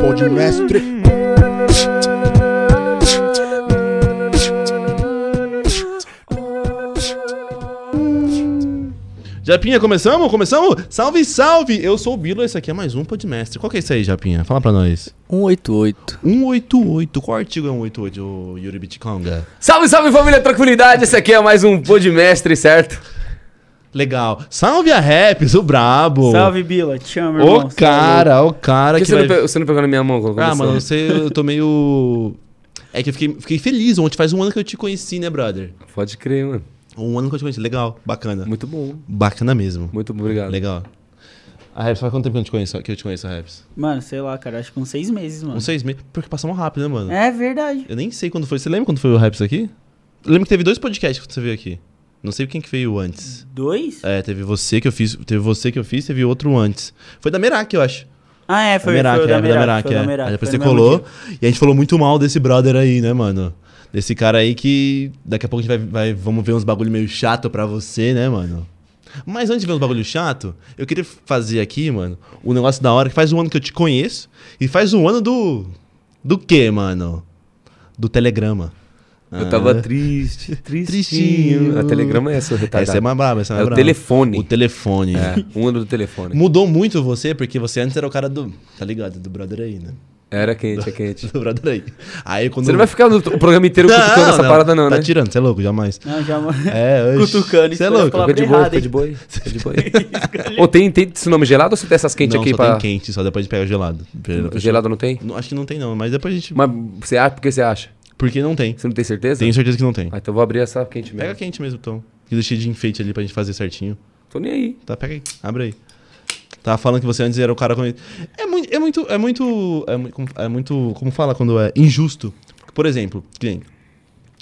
Pode mestre. Japinha, começamos? Começamos? Salve, salve! Eu sou o Bilo, esse aqui é mais um Podmestre. Qual que é isso aí, Japinha? Fala pra nós. 188. 188. Qual artigo é 188, ô Yuri Bitconga? Salve, salve família, tranquilidade. Esse aqui é mais um Podmestre, certo? Legal. Salve a Raps, o brabo. Salve, Bila. Te amo, irmão. O cara, o cara Por que que você, vai... não pe- você não pegou na minha mão quando Ah, mano, você, eu tô meio... É que eu fiquei, fiquei feliz ontem. Faz um ano que eu te conheci, né, brother? Pode crer, mano. Um ano que eu te conheci. Legal, bacana. Muito bom. Bacana mesmo. Muito obrigado. Legal. A Raps, faz quanto tempo que eu te conheço, que eu te conheço, a Raps? Mano, sei lá, cara. Acho que uns seis meses, mano. Uns seis meses. Porque passamos rápido, né, mano? É verdade. Eu nem sei quando foi. Você lembra quando foi o Raps aqui? Eu lembro que teve dois podcasts que você veio aqui. Não sei quem que veio antes. Dois? É, teve você que eu fiz, teve você que eu fiz, teve outro antes. Foi da Merak, eu acho. Ah, é, foi, da Merak, foi o da é, Merak. Merak, foi é. da Merak, Aí depois foi você colou e a gente falou muito mal desse brother aí, né, mano? Desse cara aí que daqui a pouco a gente vai, vai vamos ver uns bagulho meio chato pra você, né, mano? Mas antes de ver uns bagulho chato, eu queria fazer aqui, mano, um negócio da hora que faz um ano que eu te conheço e faz um ano do do quê, mano? Do telegrama. Eu tava triste, tristinho. Tristinho. A telegrama é essa, retardado. Essa é mais braba, essa é É mais o braba. telefone. O telefone. É, um ano do telefone. Mudou muito você, porque você antes era o cara do. Tá ligado? Do brother aí, né? Era quente, é quente. Do brother aí. Aí quando. Você não vai ficar no o programa inteiro cutucando essa parada não, Tá né? tirando, você é louco, jamais. Não, já... É, oxe. Cutucando, Você é louco. Fica de boa, fica de boa. Fica de boa. Ô, tem, tem esse nome gelado ou você tem essas quentes não, aqui só pra... tem quente, só depois a gente pega gelado. Gelado não tem? Não, acho que não tem, não, mas depois a gente. Mas você acha, por que você acha? Porque não tem. Você não tem certeza? Tenho certeza que não tem. Ah, então eu vou abrir essa quente mesmo. Pega quente mesmo, então. Que deixei de enfeite ali pra gente fazer certinho. Tô nem aí. Tá, pega aí, abre aí. Tava falando que você antes era o cara com. É muito. É muito. É muito. É muito. É muito como fala quando é injusto? Por exemplo, que nem,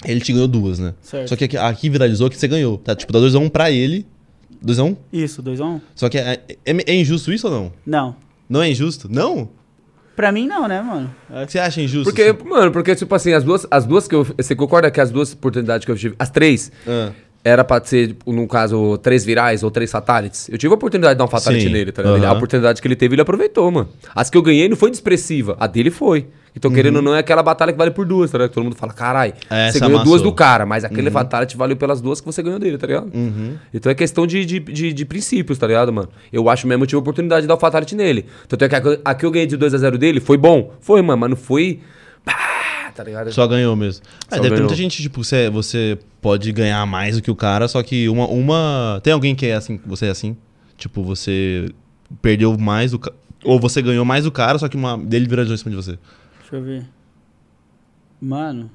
ele te ganhou duas, né? Certo. Só que aqui, aqui viralizou que você ganhou. Tá? Tipo, dá 2x1 pra ele. 2x1? Isso, dois a um? Só que é, é, é injusto isso ou não? Não. Não é injusto? Não? Pra mim, não, né, mano? Você acha injusto? Porque, mano, porque, tipo assim, as duas, as duas que eu. Você concorda que as duas oportunidades que eu tive. As três. Ah, Era pra ser, tipo, no caso, três virais ou três fatalities. Eu tive a oportunidade de dar um fatality Sim, nele, tá ligado? A oportunidade que ele teve, ele aproveitou, mano. As que eu ganhei não foi expressiva, a dele foi. Então, querendo ou não, é aquela batalha que vale por duas, tá ligado? Todo mundo fala, carai, Uhum. É, você ganhou duas amassou. do cara, mas aquele fatality valeu pelas duas que você ganhou dele, tá ligado? Uhum. Então é questão de, de, de, de princípios, tá ligado, mano? Eu acho mesmo que eu tive a oportunidade de dar o fatality nele. Tanto é que a, que- a que eu ganhei de 2x0 dele foi bom. Foi, mano, mas não foi. Pá, tá ligado? Só ganhou mesmo. É, Só deve ter ganhou. muita gente, tipo, você, você pode ganhar mais do que o cara, só que uma, uma. Tem alguém que é assim, você é assim? Tipo, você perdeu mais do cara. Ou você ganhou mais do cara, só que uma dele viralizou em cima de você. Deixa eu ver. Mano.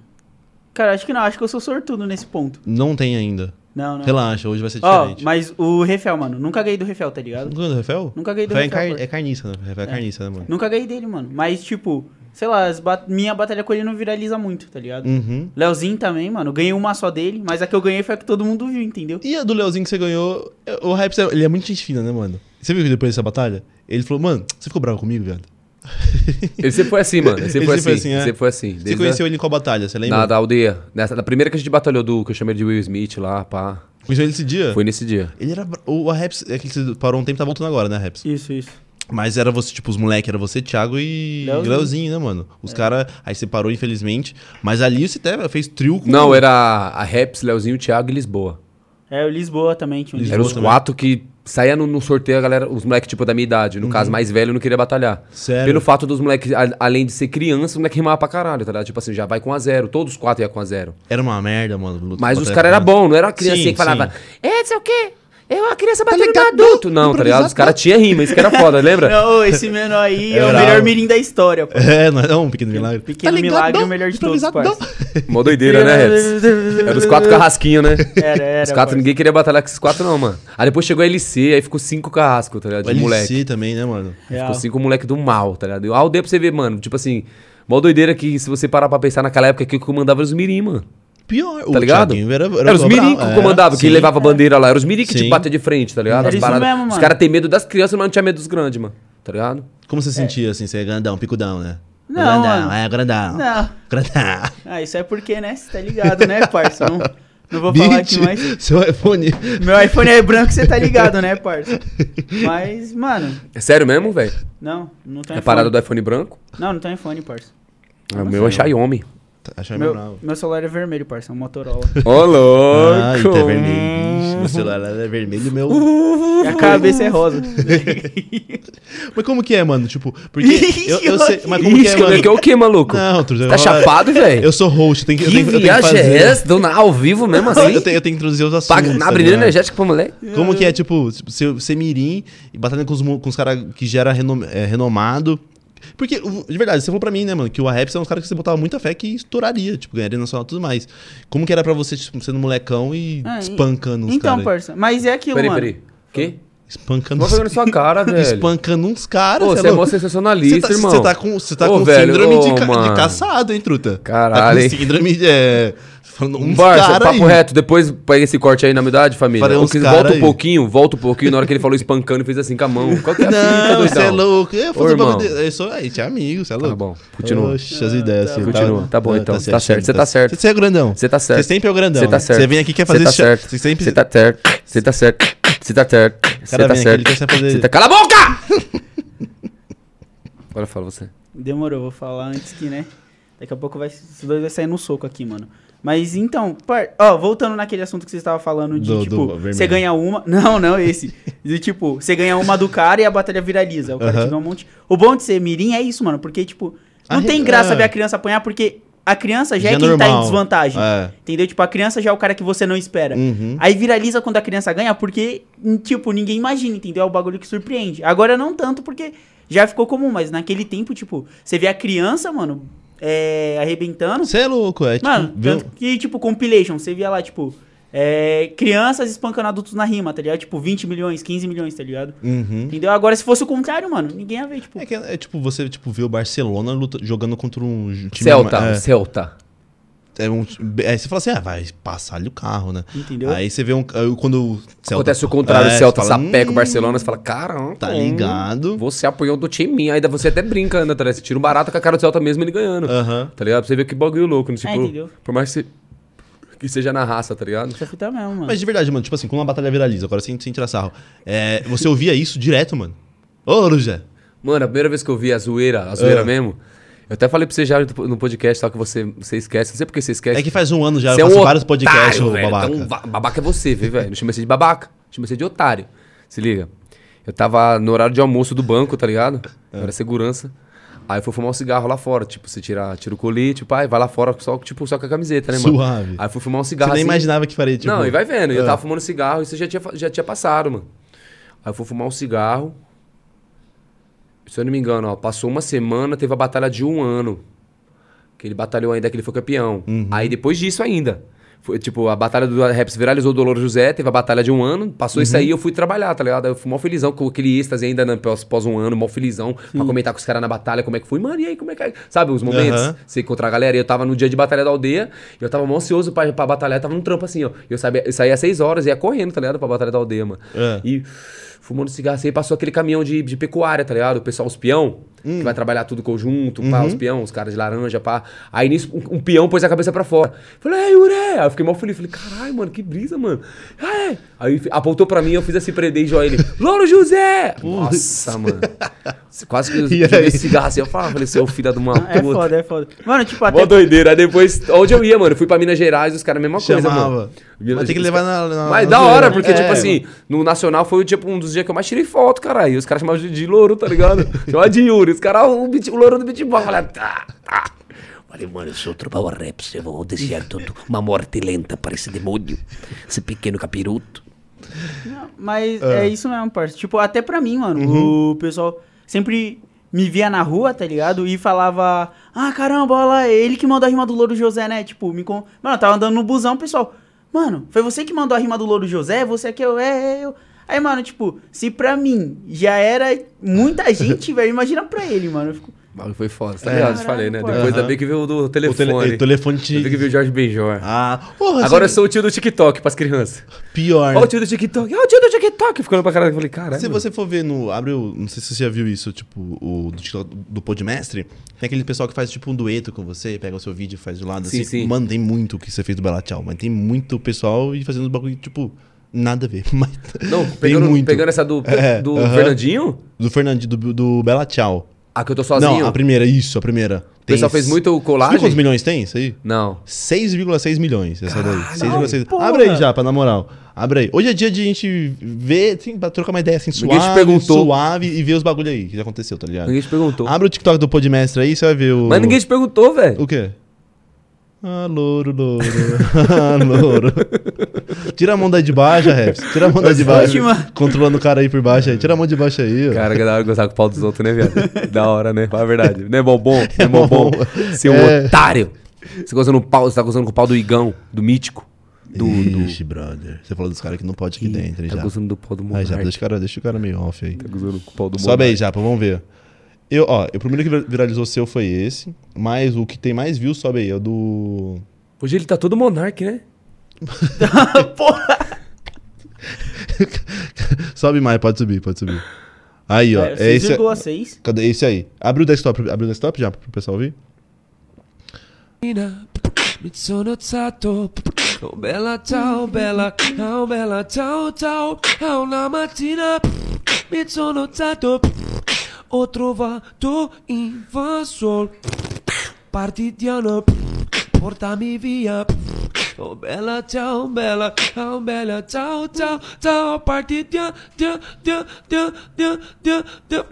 Cara, acho que não. Acho que eu sou sortudo nesse ponto. Não tem ainda. Não, não. Relaxa, hoje vai ser Ó, diferente. mas o Refel, mano. Nunca ganhei do Refel, tá ligado? Nunca ganhou do Refel? Nunca ganhei do Refel é, Refel, car- é carniça, né? Refel é, carniça, né, mano? Nunca ganhei dele, mano. Mas, tipo, sei lá, as ba- minha batalha com ele não viraliza muito, tá ligado? Uhum. Leozinho também, mano. Ganhei uma só dele, mas a que eu ganhei foi a que todo mundo viu, entendeu? E a do Leozinho que você ganhou, é- o Raps, ele é muito gente fina, né, mano? Você viu que depois dessa batalha? Ele falou, mano, você ficou bravo comigo, viado? Ele sempre foi assim, mano. Ele sempre Ele foi sempre assim. foi assim, é. Ele sempre foi assim. Você Desde conheceu ele em qual batalha? Você a, lembra? na, da aldeia. Nessa, da primeira que a gente batalhou do, que eu chamei de Will Smith lá, pá. Conheceu ele esse dia? Foi nesse dia. Ele era. O a Raps, é que você parou um tempo, tá voltando agora, né, Raps? Isso, isso. Mas era você, tipo, os moleques, era você, Thiago e Leozinho. Leozinho, né, mano? Os caras. Aí você parou, infelizmente. Mas ali você até fez trio com. Não, era a Raps, Leozinho, Thiago e Lisboa. É, o Lisboa também tinha um Lisboa Eram os também. quatro que saía no, no sorteio, a galera, os moleques, tipo, da minha idade. No caso, mais velho, não queria batalhar. Sério? Pelo fato dos moleques, a- além de ser criança, os moleques rimavam pra caralho, tá ligado? Tipo assim, já vai com a zero. Todos os quatro iam com a zero. Era uma merda, mano. luta- Mas os caras eram bons, não era a criancinha Sim, que falava, sim. é, não sei o quê. Eu, a criança batendo ligado? no adulto. Não, tá ligado? Os caras tinham rima, isso que era foda, lembra? Não, esse menor aí é, É o melhor mirim da história, pô. É, não é um pequeno milagre. Pequeno Tá milagre, não? o melhor de todos, Improvisado, parça. Mó doideira, né, Reps? Era os quatro carrasquinhos, né? Era, era. Os quatro, ninguém queria batalhar com esses quatro, não, mano. Aí depois chegou a LC, aí ficou cinco carrascos, tá ligado? O De LC moleque. também, né, mano? Real. Ficou cinco moleque do mal, tá ligado? E a aldeia pra você ver, mano, tipo assim, mó doideira que se você parar pra pensar naquela época que eu comandava era os mirim, mano. Pior. Tá ligado? Thiaguinho Era, Era, os mirim que é, comandava, que sim. levava a bandeira lá. Era os mirim que Sim. te batia de frente, tá ligado? Era As paradas. mesmo, Os caras têm medo das crianças, mas não tinha medo dos grandes, mano. Tá ligado? Como você sentia, assim? Você é grandão, picudão, né? Não, grandão, mano. é grandão. Não. Grandão. Ah, isso é porque, né? Você tá ligado, né, parça? Não, Não vou falar aqui, mas. Seu iPhone. Meu iPhone é branco, você tá ligado, né, parça? Mas, mano, É sério mesmo, velho? não, não tem É iPhone. parada do iPhone branco? Não, não tem iPhone, parça. o meu é Xiaomi. Achei meio Meu, bravo. meu celular é vermelho, parça, é um Motorola. Ô, louco! Ah, então é vermelho. Ixi, Meu celular é vermelho, meu. e a cabeça é rosa. Mas como que é, mano? Tipo, porque. Eu, eu sei. Mas como que é, mano? que é o que, maluco? Não, Truta. Tá chapado, velho? Eu sou host, tem que, Que tenho, eu tenho que viagem fazer. é essa? Ao vivo mesmo assim? Eu tenho, eu tenho que introduzir os assuntos. Paga, tá abrindo ligado? energético pra mulher? Como que é, tipo, ser, mirim e batalhando com os, com os caras que já era renom, é, renomado. Porque, de verdade, você falou pra mim, né, mano, que o Arreps é um cara que você botava muita fé que estouraria, tipo, ganharia nacional e tudo mais. Como que era pra você, tipo, sendo molecão e Ah, e- espancando uns Então, caras? parça, mas é aquilo, Peraí, mano. peraí. Quê? Espancando Não uns sua cara, velho. Espancando uns caras, cê você é mó sensacionalista, Você tá, irmão. você tá com, você tá Ô, com velho, síndrome de, ô, ca- de caçado, hein, truta? Caralho, Tá com síndrome de... É, falando uns Barça, caras papo aí. reto, depois pega esse corte aí na umidade, família. Falei uns cara volta aí. um pouquinho, volta um pouquinho, na hora que ele falou espancando e fez assim com a mão. Qual que é a Não, você é louco. Eu, Ô, irmão. de- eu sou, a gente é amigo, você é louco. Tá bom, continua. Oxe, as ideias. assim, Continua. Tá bom, então. Tá certo, você tá certo. Você é o grandão. Você tá certo. Você sempre é o grandão. Você tá certo. Você vem aqui e quer fazer Você tá certo. Você. Você tá certo. Você tá certo. Você tá certo. Você tá certo. Você tá... Cala a boca! Agora fala você. Demorou, vou falar antes que, né? Daqui a pouco vai, os dois vai sair no soco aqui, mano. Mas então, par... ó, voltando naquele assunto que você estava falando de, Do- tipo, você ganha uma. Não, não esse. De tipo, você ganha uma do cara e a batalha viraliza. O cara te ganha um monte. O bom de ser mirim é isso, mano. Porque, tipo, não A tem re- graça é. ver a criança apanhar, porque a criança já, Já é quem tá em normal. desvantagem. É. Entendeu? Tipo, a criança já é o cara que você não espera. Uhum. Aí viraliza quando a criança ganha, porque, hum, tipo, ninguém imagina, entendeu? É o bagulho que surpreende. Agora não tanto, porque já ficou comum, mas naquele tempo, tipo, você vê a criança, mano, é, arrebentando. Você é louco, é tipo... Mano, viu? tanto que, tipo, compilation, você via lá, tipo, é, crianças espancando adultos na rima, tá ligado? Tipo, 20 milhões, 15 milhões, tá ligado? Uhum. Entendeu? Agora, se fosse o contrário, mano, ninguém ia ver, tipo. É, que é, é tipo você tipo, ver o Barcelona luta- jogando contra um time... Celta, É, Celta. é um, aí você fala assim, ah, vai passar-lhe o carro, né? Entendeu? Aí você vê um... aí Quando o Celta- Acontece o contrário, É, o Celta fala, sapeca o "Hum, Barcelona, você fala, caramba. Tá ligado? Você apoiou do time, ainda você até brinca, né, tá ligado? Você tira um barato com a cara do Celta mesmo ele ganhando. Aham. Tá ligado? Pra você ver que bagulho louco, né? Tipo, entendeu? por mais que, você, que seja na raça, tá ligado? Essa fita mesmo, mano. Mas de verdade, mano, tipo assim, quando uma batalha viraliza, agora sem, sem tirar sarro, é, você ouvia isso direto, mano? Ô, Lujé. Mano, a primeira vez que eu vi a zoeira, a zoeira Ah. mesmo, eu até falei pra você já no podcast, tal, que você, você esquece. Não sei por que você esquece. É que faz um ano já, Você eu é faço um vários podcasts, otário, ô velho. babaca. Então, babaca é você, viu, velho? Não chama você de babaca, chama você de otário. Se liga. Eu tava no horário de almoço do banco, tá ligado? É. Eu era segurança. Aí eu fui fumar um cigarro lá fora. Tipo, você tira, tira o colete, pai, vai lá fora só, tipo, só com a camiseta, né, mano? Suave. Aí eu fui fumar um Você cigarro nem assim. imaginava que faria, tipo... Não, e vai vendo. Eu é. tava fumando cigarro e isso já tinha, já tinha passado, mano. Aí eu fui fumar um cigarro. Se eu não me engano, ó, passou uma semana, teve a batalha de um ano. Que ele batalhou ainda, que ele foi campeão. Uhum. Aí depois disso ainda. Foi, tipo, a batalha do Raps viralizou o Doloro José, teve a batalha de um ano, passou isso Uhum. aí eu fui trabalhar, tá ligado? Aí Eu fui mó felizão com aquele êxtase ainda né, pós, pós um ano, mó felizão, pra comentar com os caras na batalha, como é que foi. Mano, e aí, como é que é? Sabe, os momentos, Aham. você encontrar a galera. E eu tava no dia de batalha da aldeia, e eu tava mó ansioso pra, pra batalhar, tava num trampo assim, ó. Eu, sabia, eu saía às 6 horas, ia correndo, tá ligado? Pra batalha da aldeia, mano. É. E fumando cigarro assim, passou aquele caminhão de, de pecuária, tá ligado? O pessoal, os peão, Hum. que vai trabalhar tudo conjunto, pá, Uhum. os peão, os caras de laranja, pá. Aí nisso, um, um peão pôs a cabeça pra fora. Falei, ei, Uré! Aí eu fiquei mal feliz. Falei, caralho, mano, que brisa, mano. É. Aí apontou pra mim, eu fiz assim, prender e ele. Louro José! Nossa, mano. Quase que eu esse cigarro assim, eu falava, falei, seu filho de uma É puta. foda, é foda. Mano, tipo, Mó até. doideira. Aí depois, onde eu ia, mano? Eu fui pra Minas Gerais, os caras, mesma coisa, Chamava. mano. Mas tem que levar na... na Mas na da hora, né? porque, É, tipo assim, no Nacional foi tipo, um dos dias que eu mais tirei foto, caralho. E os caras chamavam de, de louro, tá ligado? Chamavam de Yuri. Os caras, o, o louro do beatball. Falei, tá, tá. Falei, mano, eu sou trupal reps, eu vou desejar tudo uma morte lenta para esse demônio, esse pequeno capiroto. Mas Ah. é isso mesmo, parça. Tipo, até pra mim, mano, Uhum. o pessoal sempre me via na rua, tá ligado? E falava, ah, caramba, olha lá, é ele que mandou a rima do Louro José, né? Tipo, me con... Mano, eu tava andando no busão, o pessoal, mano, foi você que mandou a rima do Louro José? Você que eu, é, é eu. Aí, mano, tipo, se pra mim já era muita gente, velho, imagina pra ele, mano. Eu fico, O bagulho foi foda. Tá É. ligado? Eu te falei, né? Caralho, Depois pô. ainda bem que veio o do O, telefone. tele, o telefone te... Que veio o Jorge Benjor. Ah, porra, Agora eu sou o tio do TikTok pras crianças. pior. Ó o tio do TikTok. Ó o tio do TikTok. Ficando pra caralho. Eu falei, caralho. Se mano. você for ver no. Abre o. Não sei se você já viu isso, tipo, o do, TikTok do Podmestre. Tem aquele pessoal que faz tipo um dueto com você, pega o seu vídeo e faz do lado Sim, assim. sim. Mano, tem muito o que você fez do Bela Tchau, mas tem muito pessoal e fazendo bagulho, tipo, nada a ver. Mas Não, tem pegando, muito. pegando essa do, É, do aham. Fernandinho. Do Fernandinho, do, do Bela Tchau. Ah, que eu tô sozinho. Não, a primeira, isso, a primeira. O pessoal fez muito colagem. quantos milhões tem isso aí? Não. 6,6 milhões essa daí. 6,6. porra. Abre aí já, pra na moral. Abre aí. Hoje é dia de a gente ver, assim, pra trocar uma ideia assim, Ninguém te suave, perguntou. suave e ver os bagulho aí que já aconteceu, tá ligado? Ninguém te perguntou. Abre o TikTok do Podmestre aí, você vai ver o. Mas ninguém te perguntou, velho. O quê? Ah, louro, louro. ah, louro. Tira a mão daí de baixo, Reps. Tira a mão daí de baixo. Controlando o cara aí por baixo aí. Tira a mão de baixo aí, ó. Cara, que da hora gostar com o pau dos outros, né, viado? da hora, né? Fala a verdade. Não é bombom? Não é É bombom? bom. Seu É. otário. Você pau, você tá gostando com o pau do Igão, do mítico. Do. do... Ixi, brother. Você falou dos caras que não pode aqui dentro, Tá já. gostando do pau do Aí, Monark. já, deixa o cara, deixa o cara meio off aí. Tá gostando com o pau do Sobe aí, Monark. Japa, vamos ver. Eu, ó, o primeiro que vir- viralizou seu foi esse, mas o que tem mais views, sobe aí, é o do... Hoje ele tá todo Monark, né? Porra. sobe mais, pode subir, pode subir. Aí, ó, é, esse... 6,6. Cadê esse aí? Abre o desktop, abre o desktop já, pro pessoal ouvir. Mi sono alzato, oh bella ciao bella, oh bella ciao ciao, a una mattina mi sono ho trovato invasor, partigiano, portami via, oh bella ciao bella, oh bella ciao ciao ciao, partigiano, dia, dia, dia, dia, dia, dia.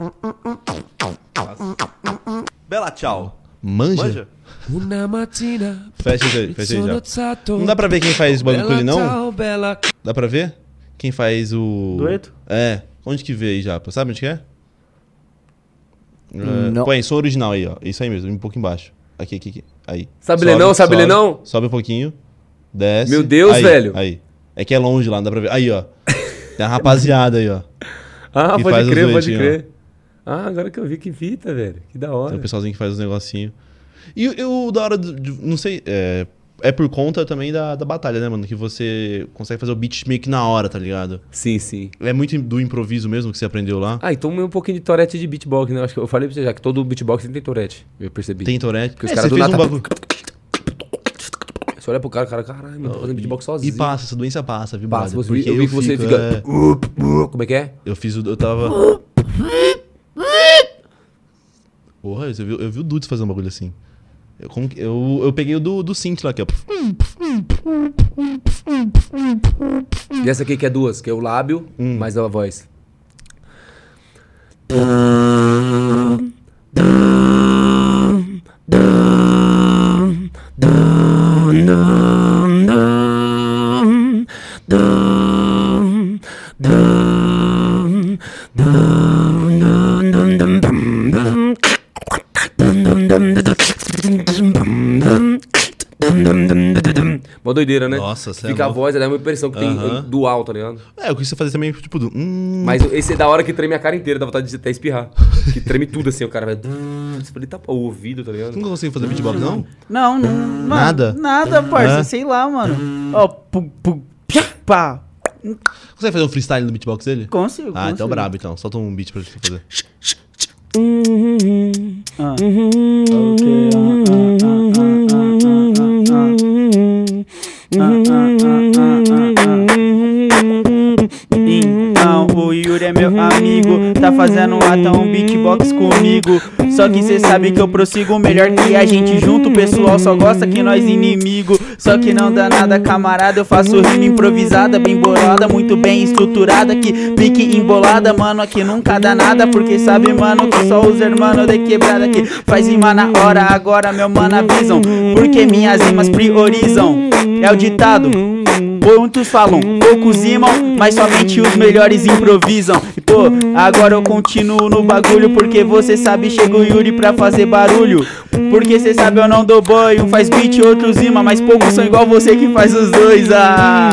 Bela tchau. Manja? Manja? Una mattina Fecha isso aí, fecha aí já. Não dá pra ver quem faz o bagulho bella não? ciao bella, Dá pra ver? Quem faz o... Dueto? É. Onde que vê aí, Japa? Sabe onde que é? Não. Põe, som original aí, ó. Isso aí mesmo, um pouco embaixo. Aqui, aqui, aqui. Aí. Sabe ler não? Sabe ler não? Sobe um pouquinho. Desce. Meu Deus, Aí, velho. Aí. É que é longe lá, não dá pra ver. Aí, ó. Tem a rapaziada aí, ó. Ah, pode crer, pode crer. Ah, agora que eu vi que fita, velho. Que da Tem hora. o pessoalzinho que faz os negocinhos. E eu, da hora, de- não sei, é, é por conta também da, da batalha, né, mano? Que você consegue fazer o beat meio que na hora, tá ligado? Sim, sim. É muito do improviso mesmo que você aprendeu lá. Ah, então um pouquinho de torete de beatbox, né? Acho que eu falei pra você já que todo beatbox tem torete. Eu percebi. Tem Tourette. Porque os É, caras você do fez um nada- bagulho. Você olha pro cara, o cara, caralho, mano, tô fazendo beatbox E sozinho. passa, essa doença passa, viu, Passa, você, Porque eu vi que você fica. é, Como é que é? eu fiz o. Eu tava. Porra, eu vi, eu vi o Dudes fazer um bagulho assim. Eu, eu, eu peguei o do, do synth lá, que é. E essa aqui que é duas, que é o lábio Hum. mais a voz. Doideira, né? Nossa, é Fica a louco. voz, é uma impressão que tem dual, tá ligado? É, eu quis fazer também, tipo, do. Hum, Mas esse é da hora que treme a cara inteira, dá vontade de até espirrar. que treme tudo assim, o cara vai. Você falei, tá o ouvido, tá ligado? Você não consegue fazer beatbox, não? Não, não. mano, Nada? Nada, parça. É? Sei lá, mano. Ó, pu, pu, pia, pá. Consegue fazer um freestyle no beatbox dele? Consigo. Ah, então consigo. brabo, então. Solta um beat pra gente fazer. Ah. Ok, ah, ah, ah, ah, ah, ah, ah, Mm-hmm. Uh, uh, uh. É meu amigo, tá fazendo até um beatbox comigo. Só que cê sabe que eu prossigo melhor que a gente junto. O pessoal só gosta que nós inimigo. Só que não dá nada, camarada. Eu faço rima improvisada, bem bolada, muito bem estruturada. Que pique embolada, mano. Aqui nunca dá nada. Porque sabe, mano, que só os hermanos de quebrada que faz rima na hora. Agora, meu mano, avisam. Porque minhas rimas priorizam. É o ditado. Muitos falam, poucos rimam, mas somente os melhores improvisam. E pô, agora eu continuo no bagulho, porque você sabe, chega o Yuri pra fazer barulho. Porque cê sabe, eu não dou boy, um faz beat, outros rima, mas poucos são igual você que faz os dois. Ah,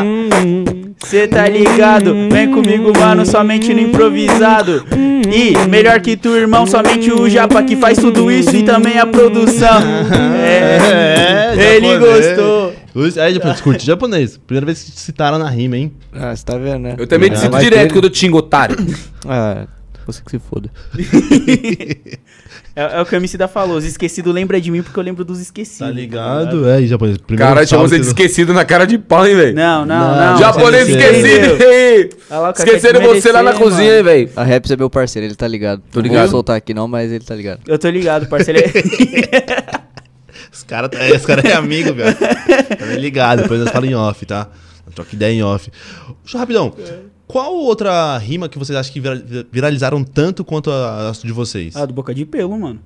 Cê tá ligado? Vem comigo, mano, somente no improvisado. E melhor que tu, irmão, somente o Japa que faz tudo isso e também a produção. É, ele japonês. gostou. Ui, Aí, japonês, curte japonês. Primeira vez que te citaram na rima, hein? Ah, você tá vendo, né? Eu também Ah, sinto vai direto quando eu tingo otário. Ah, você que se foda. É, é o que o MC da falou. Os esquecidos lembra de mim porque eu lembro dos esquecidos. Tá ligado? É, e japonês. Primeiro Caralho, chamou você de que- esquecido na cara de pau, hein, velho? Não, não, Não, não. Japonês você esquecido, hein? Cara Esqueceram te você lá na merecer, cozinha, mano. hein, velho? A Raps é meu parceiro, ele tá ligado. Tô Não ligado. vou soltar aqui não, mas ele tá ligado. Eu tô ligado, parceiro. Os caras é, os cara é amigo, cara. Tá bem ligado, depois nós falamos em off, tá? Troca ideia em off. Deixa eu rapidão. Qual outra rima que vocês acham que vira- viralizaram tanto quanto a, a de vocês? ah, do boca de pelo, mano.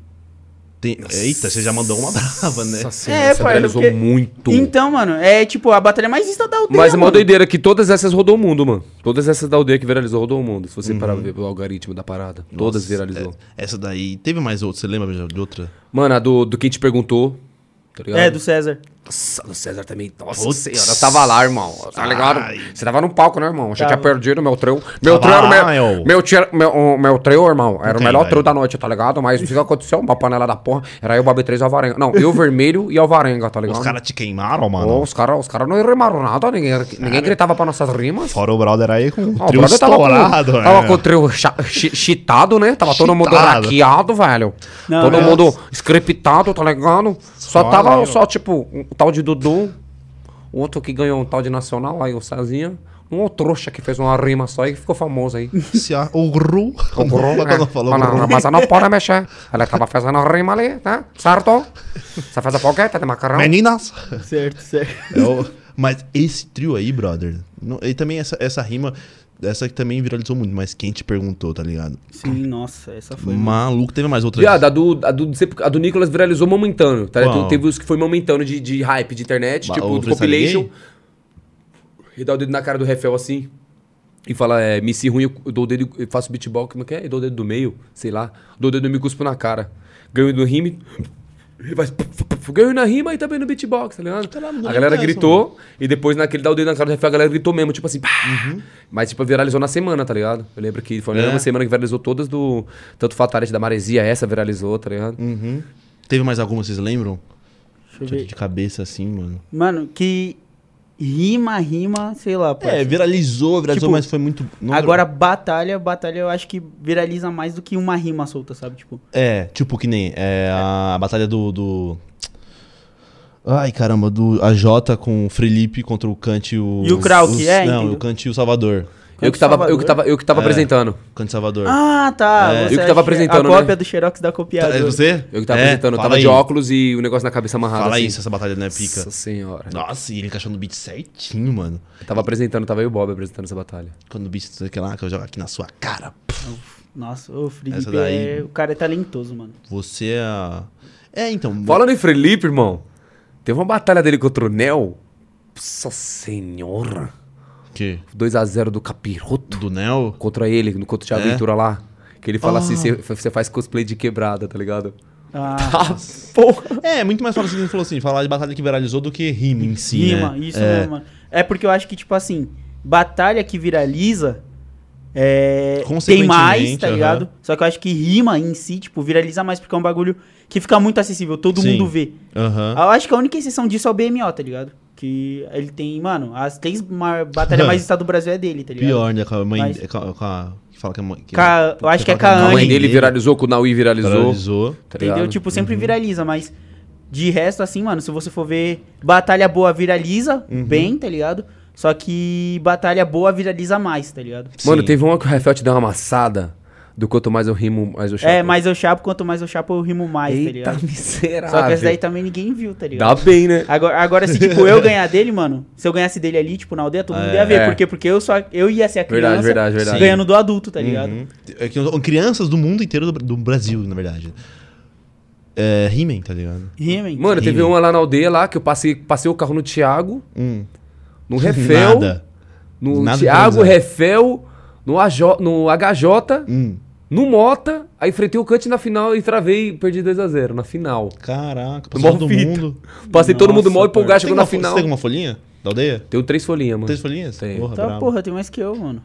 Tem- Eita, você já mandou uma brava, né? Nossa É, pai, viralizou porque- muito. Então, mano, é tipo a batalha mais vista da aldeia. Mas é uma mano. doideira que todas essas rodou o mundo, mano. Todas essas da aldeia que viralizou rodou o mundo. Se você parar pra ver o algoritmo da parada. todas Nossa, viralizou. é- essa daí. Teve mais outra, você lembra de outra? Mano, a do, do quem te perguntou. Tá ligado? É, do César. Nossa, do César também. Nossa Putz. senhora, eu tava lá, irmão. Tá ligado? Você tava no palco, né, irmão? Você Tava. tinha perdido meu trio. Meu trio era o meu, eu. meu, trio- meu, o meu trio, irmão. Era o melhor trio da noite, tá ligado? Mas o que aconteceu? Uma panela da porra. Era eu, Babi 3 e Alvarenga. Não, eu, Vermelho e Alvarenga, tá ligado? Os caras te queimaram, mano. os caras os cara não rimaram nada, ninguém, ninguém gritava pra nossas rimas. Fora o brother aí com o Ah, o trio brother tava com, estourado, tava com o trio cha- chi- cheatado, né? Tava todo mundo hackeado, velho. Não, todo mundo scriptado, tá ligado? Só, Só tava aí, ó. só, tipo, um tal de Dudu, o outro que ganhou um tal de Nacional, aí o Cezinha. Um outro trouxa que fez uma rima só e ficou famoso aí. Se a- O Gru. O Gru, Quando é. falou Mas não, Gru. Mas não pode mexer. Ele tava fazendo rima ali, né? Certo? Você fez a foguete de macarrão. Meninas. Certo, certo. É o- Mas esse trio aí, brother. não- e também essa, essa rima. Essa que também viralizou muito, mas quem te perguntou, tá ligado? Sim, nossa, essa foi. Maluco, teve mais outra. Viado, a do, a, do, a do Nicolas viralizou momentâneo, tá? ligado? Qual? Teve os que foi momentâneo de, de hype de internet, Ba- tipo, do compilation. E dá o dedo na cara do Refel assim. E fala, é, me se ruim, eu, dou o dedo, eu faço beatbox, como é que é? Eu dou o dedo do meio, sei lá. Dou o dedo e me cuspo na cara. Ganho no rime. Ele faz. Ganho na rima e também no beatbox, tá ligado? Não a galera gritou. E depois naquele dá o dedo na cara do Refel, a galera gritou mesmo, tipo assim. Uhum. Mas, tipo, viralizou na semana, tá ligado? Eu lembro que foi na É. mesma semana que viralizou todas do. Tanto Fatality da Maresia, essa viralizou, tá ligado? Uhum. Teve mais alguma, vocês lembram? Deixa eu De, ver. de cabeça assim, mano. Mano, que rima, rima, sei lá. É, parça. viralizou, viralizou, Tipo, mas foi muito. Agora, batalha, batalha eu acho que viraliza mais do que uma rima solta, sabe? Tipo, É, tipo que nem é, a batalha do, do. Ai, caramba, do AJ com o Felipe contra o Kant e o. E o Krauk, os- é, Não, entendeu? o Kant e o Salvador. Eu que tava, eu que tava, eu que tava É. apresentando. Kant e Salvador. ah, tá. É. você Eu que tava apresentando, A cópia né? do Xerox da Tá, copiadora. é você? Eu que tava É, apresentando. Eu fala tava de aí. óculos e o negócio na cabeça amarrado. Fala assim. isso, essa batalha não é pica. Nossa senhora. Nossa, e ele encaixando o beat certinho, mano. Tava apresentando, tava eu e o Bob apresentando essa batalha. Quando o beat, sei lá, que eu jogo aqui na sua cara. Nossa, o Felipe Essa daí- é... O cara é talentoso, mano. Você é a. É, então. Falando em Felipe, irmão, teve uma batalha dele contra o Nel. Nossa senhora. Que? 2x0 do Capiroto Do Nel? contra ele, no conto de É? aventura lá. Que ele fala assim, Ah. você você faz cosplay de quebrada, tá ligado? Ah, porra. É, muito mais fácil ele falou assim, falar de batalha que viralizou do que rima em si. rima, né? isso é. mesmo, mano. É porque eu acho que, tipo assim, batalha que viraliza é, tem mais, tá ligado? Só que eu acho que rima em si, tipo, viraliza mais porque é um bagulho que fica muito acessível, todo Sim. mundo vê. Eu acho que a única exceção disso é o BMO, tá ligado? Que ele tem, mano, as três batalhas mais estadas do Brasil é dele, tá ligado? Pior, né? Com a mãe. Mas- Com a, com a- que fala que é mãe. que- Ca- eu acho que é fala com a A mãe Anne dele viralizou, com o Naui viralizou. Viralizou. tá Entendeu? Tipo, sempre Uhum. viraliza, mas de resto, assim, mano, se você for ver batalha boa viraliza Uhum. bem, tá ligado? Só que batalha boa viraliza mais, tá ligado? Mano, Sim. teve uma que o Refel te deu uma amassada do quanto mais eu rimo, mais eu chapo. É, mais eu chapo, quanto mais eu chapo, eu rimo mais, tá Eita ligado? miserável. Só que essa daí também ninguém viu, tá Dá ligado? bem, né? Agora, agora, se tipo, eu ganhar dele, mano, se eu ganhasse dele ali, tipo, na aldeia, todo mundo É. ia ver. É. Por quê? Porque eu, só, eu ia ser a criança Verdade, verdade, verdade. ganhando do adulto, tá ligado? Uhum. É que crianças do mundo inteiro do, do Brasil, na verdade. É, rimem, tá ligado? Hein? Mano, teve uma lá na aldeia lá que eu passei, passei o carro no Thiago, Hum. no Refel, Nada. no Nada Thiago. Refel, no, AJ, no HJ, Hum. No Mota, aí enfrentei o Cut na final e travei e perdi 2x0 na final. Caraca, passou todo fita. mundo. Passei todo mundo Nossa, mal empolgado, Você tem, chegou uma, na final. você tem uma folhinha? Da aldeia? Tenho três folhinhas, mano. Três folhinhas? Tem. Porra, Tá, brabo. porra, tem mais que eu, mano.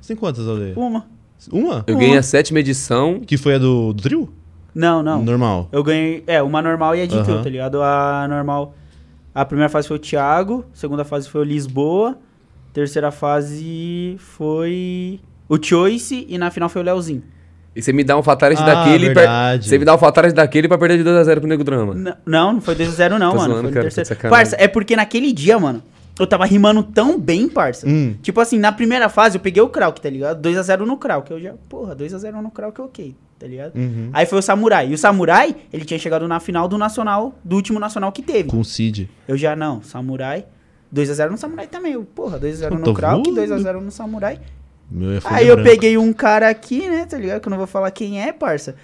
Você tem quantas da aldeia? Uma. Uma? Eu ganhei a sétima edição. Que foi a do, do trio? Não, não. Normal. Eu ganhei. É, uma normal e a de Aham. kill, tá ligado? A normal. A primeira fase foi o Thiago, a segunda fase foi o Lisboa, terceira fase foi o Choice e na final foi o Leozinho. E você me dá um fatality Ah, daquele. per-. Você me dá um fatality daquele pra perder de 2x0 pro Nego Drama. N- não, não foi 2x0 não, mano. zoando, foi no cara, terceiro. Parça, é porque naquele dia, mano, eu tava rimando tão bem, parça. Hum. Tipo assim, na primeira fase eu peguei o Krauk, tá ligado? 2x0 no Krauk. Eu já, porra, 2x0 no Krauk, ok, tá ligado? Uhum. Aí foi o Samurai. E o Samurai, ele tinha chegado na final do Nacional, do último Nacional que teve. Com o Cid. Eu já não, Samurai. 2x0 no Samurai também. Eu, porra, 2x0 Eu no Krauk, voando. 2x0 no Samurai. Aí eu peguei um cara aqui, né, tá ligado? Que eu não vou falar quem é, parça.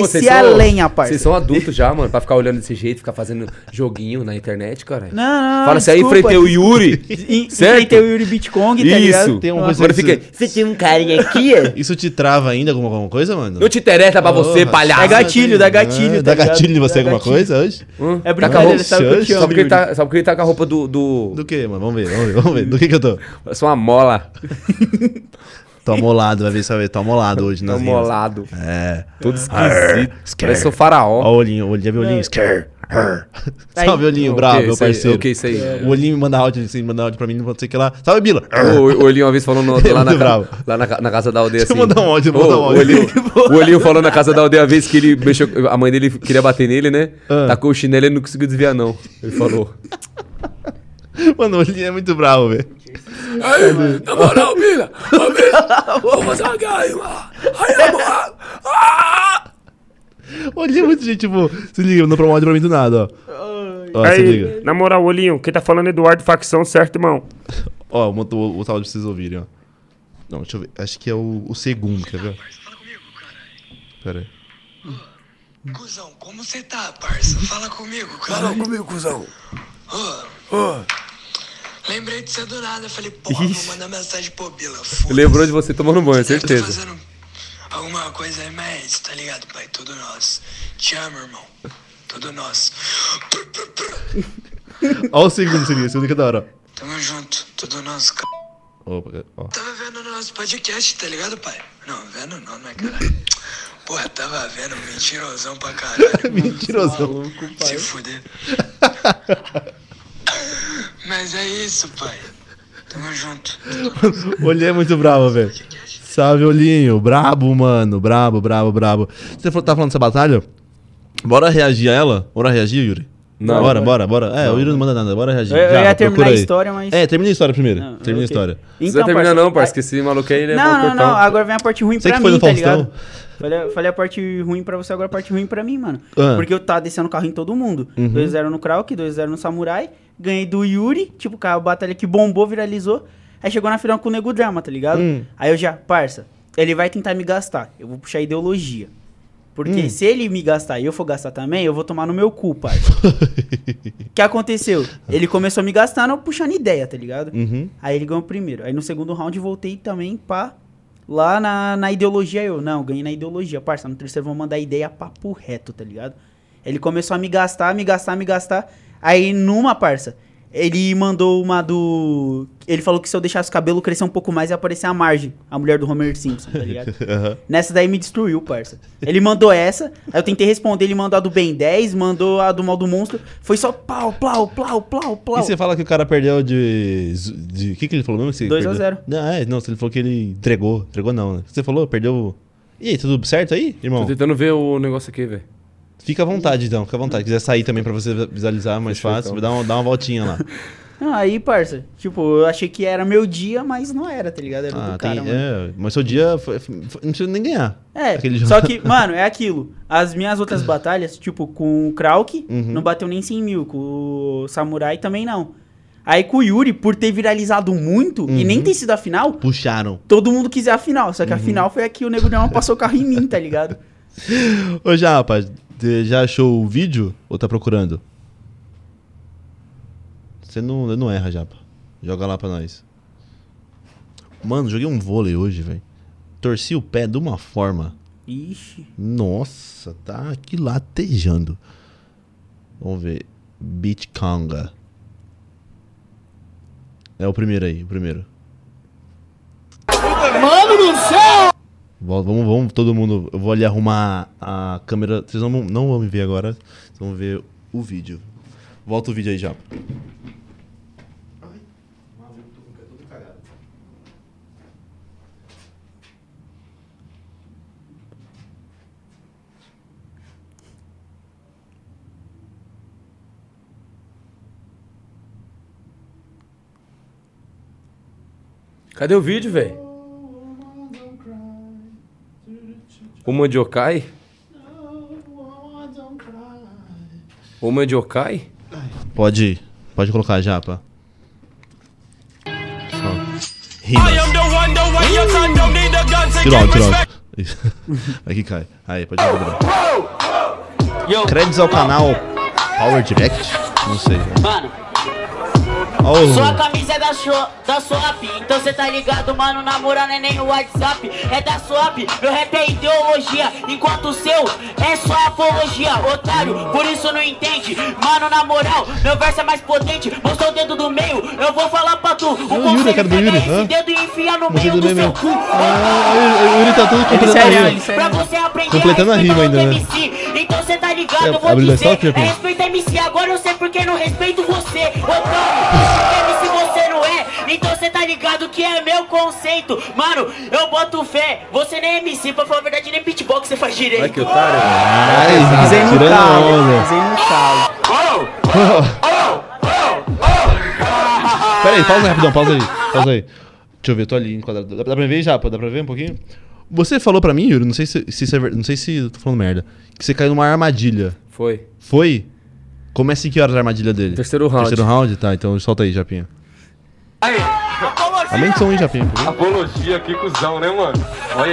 Vocês a são- lenha, parça. Vocês são adultos já, mano, pra ficar olhando desse jeito, ficar fazendo joguinho na internet, cara. Não, não, Fala assim, aí enfrentei o Yuri. Certo? Enfrentei o Yuri Bitcoin, tá Isso. ligado? Tem uma Nossa. coisa Agora fica. Você tem um carinha aqui, é? isso te trava ainda alguma, alguma coisa, mano? Não te interessa pra você, Porra. palhaço. É gatilho, dá gatilho, Ah, Dá tá ligado? gatilho de você Dá alguma coisa hoje? Hum? É Tá brincadeira, sabe Sabe porque ele tá, sabe porque ele tá com a roupa do. do... Do que, mano? Vamos ver, vamos ver, vamos ver. Do que que eu tô? Eu sou uma mola. Tô amolado, vai ver se vai ver. Tô amolado hoje nas Tô molado. É. Todo esquisito. Parece o faraó. Ó o olhinho, o olhinho, já viu o olhinho? Scare. her. Aí- Salve, olhinho, O bravo, que meu aí? parceiro. O que isso aí? O olhinho me manda áudio, assim, manda áudio pra mim, não sei o que lá. Salve, Bila. O, o Olhinho uma vez falou no- lá, na, ca- bravo. lá na, na casa da aldeia Deixa assim. eu mandar um áudio, Ô, mandar um o, áudio. Olhinho, o Olhinho falou na casa da aldeia a vez que ele mexeu. A mãe dele queria bater nele, né? Ah. Tacou o chinelo e ele não conseguiu desviar, não. Ele falou. Mano, o olhinho é muito bravo, velho. Na moral, Bila! Vamos fazer uma gaima! Aí, amor! O olhinho é muito gente, tipo, se liga, não promove pra mim do nada, ó. Ó, se liga. Aí, na moral, Olhinho, quem tá falando é Eduardo Facção, certo, irmão? Ó, o, o, o áudio pra vocês ouvirem, ó. Não, deixa eu ver. Acho que é o, o segundo, quer ver? Pera aí. Cusão, como você tá, parça? Fala comigo, cara. Fala comigo, cuzão. Lembrei de você do nada. Falei, porra, vou mandar mensagem pro Bila. Lembrou de você tomando banho, certeza. fazendo alguma coisa aí, mas tá ligado, pai? Tudo nosso. Te amo, irmão. Tudo nosso. Ó o segundo, se liga, o segundo que é da hora, Tamo junto. Tudo nosso, cara. Opa, ó. Tava vendo no nosso podcast, tá ligado, pai? Não, vendo não, não é caralho. Porra, tava vendo, mentirosão pra caralho. Mentirosão. Se fuder. Mas é isso, pai. Tamo junto. O olhinho é muito bravo, velho. Salve, olhinho. Brabo, mano. Brabo, brabo, brabo. Você tá falando dessa batalha? Bora reagir a ela? Bora reagir, Yuri? Não. Bora, bora, bora. É, o Yuri não manda nada. Bora reagir. Eu, eu Já, ia terminar a história, mas. É, termina a história primeiro. Não, termina a ok. história. Não precisa terminar, parça, não, aí- que esse maluco aí ele é Não, bom não, não. Agora vem a parte ruim Você pra que foi mim, no tá Faustão? ligado? Falei, falei a parte ruim pra você, agora a parte ruim pra mim, mano. Ah. Porque eu tava descendo o carro em todo mundo. Uhum. 2x0 no Krauk, 2x0 no Samurai. Ganhei do Yuri, tipo, com a batalha que bombou, viralizou. Aí chegou na final com o Nego Drama, tá ligado? Hum. Aí eu já, parça, ele vai tentar me gastar. Eu vou puxar ideologia. Porque Hum. se ele me gastar e eu for gastar também, eu vou tomar no meu cu, parça. O que aconteceu? Ele começou a me gastar, eu puxando ideia, tá ligado? Uhum. Aí ele ganhou o primeiro. Aí no segundo round voltei também pra. Lá na, na ideologia eu. Não, ganhei na ideologia. Parça, no terceiro vou mandar ideia papo reto, tá ligado? Ele começou a me gastar, me gastar, me gastar. Aí numa, parça, ele mandou uma do. Ele falou que se eu deixasse o cabelo crescer um pouco mais ia aparecer a margem, a mulher do Homer Simpson, tá ligado? Aham. Nessa daí me destruiu, parça. Ele mandou essa, aí eu tentei responder, ele mandou a do Ben 10, mandou a do Mal do Monstro. Foi só plau, plau, plau, plau, plau. E você fala que o cara perdeu de. De. O que, que ele falou mesmo? que você 2 a perdeu? 0. Não, é, não, ele falou que ele entregou. Entregou não, né? Você falou, perdeu. E aí, tudo certo aí, irmão? Tô tentando ver o negócio aqui, velho. Fica à vontade, então, fica à vontade. Se quiser sair também pra você visualizar mais Fechou, fácil, então. dá, uma, dá uma voltinha lá. Não, aí, parça, tipo, eu achei que era meu dia, mas não era, tá ligado? Era Ah, do tem. cara, mano. é, mas seu dia foi- foi- não precisa nem ganhar. É, Aquele jogo. só que, mano, é aquilo. As minhas outras batalhas, tipo, com o Krauk, Uhum. não bateu nem 100 mil. Com o Samurai também não. Aí com o Yuri, por ter viralizado muito e Uhum. nem ter sido a final, Puxaram. todo mundo quis a final. Só que a Uhum. final foi a que o Nego Drama passou o carro em mim, tá ligado? Ô, já, rapaz, você já achou o vídeo ou tá procurando? Você não, não erra, Japa. Joga lá pra nós. Mano, joguei um vôlei hoje, velho. Torci o pé de uma forma. Ixi. Nossa, tá aqui latejando. Vamos ver. Beach Conga. É o primeiro aí, o primeiro. Mano do céu! Vamos, vamos, todo mundo. Eu vou ali arrumar a câmera. Vocês não, vão- não vão me ver agora. Vocês vão ver o vídeo. Volta o vídeo aí já. Cadê o vídeo, velho? O Mandiokai? O Mandiokai? Pode, pode colocar já, pá. Rima. Tira o áudio, tira o áudio. Isso. Vai que cai. Aí, pode colocar. Créditos ao canal Power Direct? Não sei. Mano, Oh. sua camisa é da, show, da Swap, então cê tá ligado, mano, namorando é nem no WhatsApp, é da Swap, meu rap é ideologia, enquanto o seu é só apologia, otário, por isso não entende, mano, na moral, meu verso é mais potente, mostrou o dedo do meio, eu vou falar pra tu, o Yuri, conselho pega Yuri, esse hã? dedo e enfia no meio do do meio seu cu, Ah, o Yuri tá tudo completando a rima. Pra você aprender Completando a rima ainda, né? MC. Então cê tá ligado, É, eu vou dizer é Respeita MC, agora eu sei porque não respeito você Otário, MC você não é Então cê tá ligado que é meu conceito Mano, eu boto fé Você nem é MC, pra falar a verdade, nem beatbox você faz direito Olha que otário. Ai, Pisei no tirando calo, onda. pisei no calo. Pera aí, pausa aí, rapidão, pausa aí. Pausa aí. Deixa eu ver, tô ali enquadrado. Dá, pra ver já? Dá pra ver um pouquinho? Você falou pra mim, Yuri, não sei se, se isso é não sei se eu tô falando merda, que você caiu numa armadilha. Foi. Foi? Começa em que horas a armadilha dele? Terceiro round. Terceiro round? Tá, então solta aí, Japinha. Aumenta o som aí, Japinha, por favor. Apologia, que cuzão, né, mano? Olha.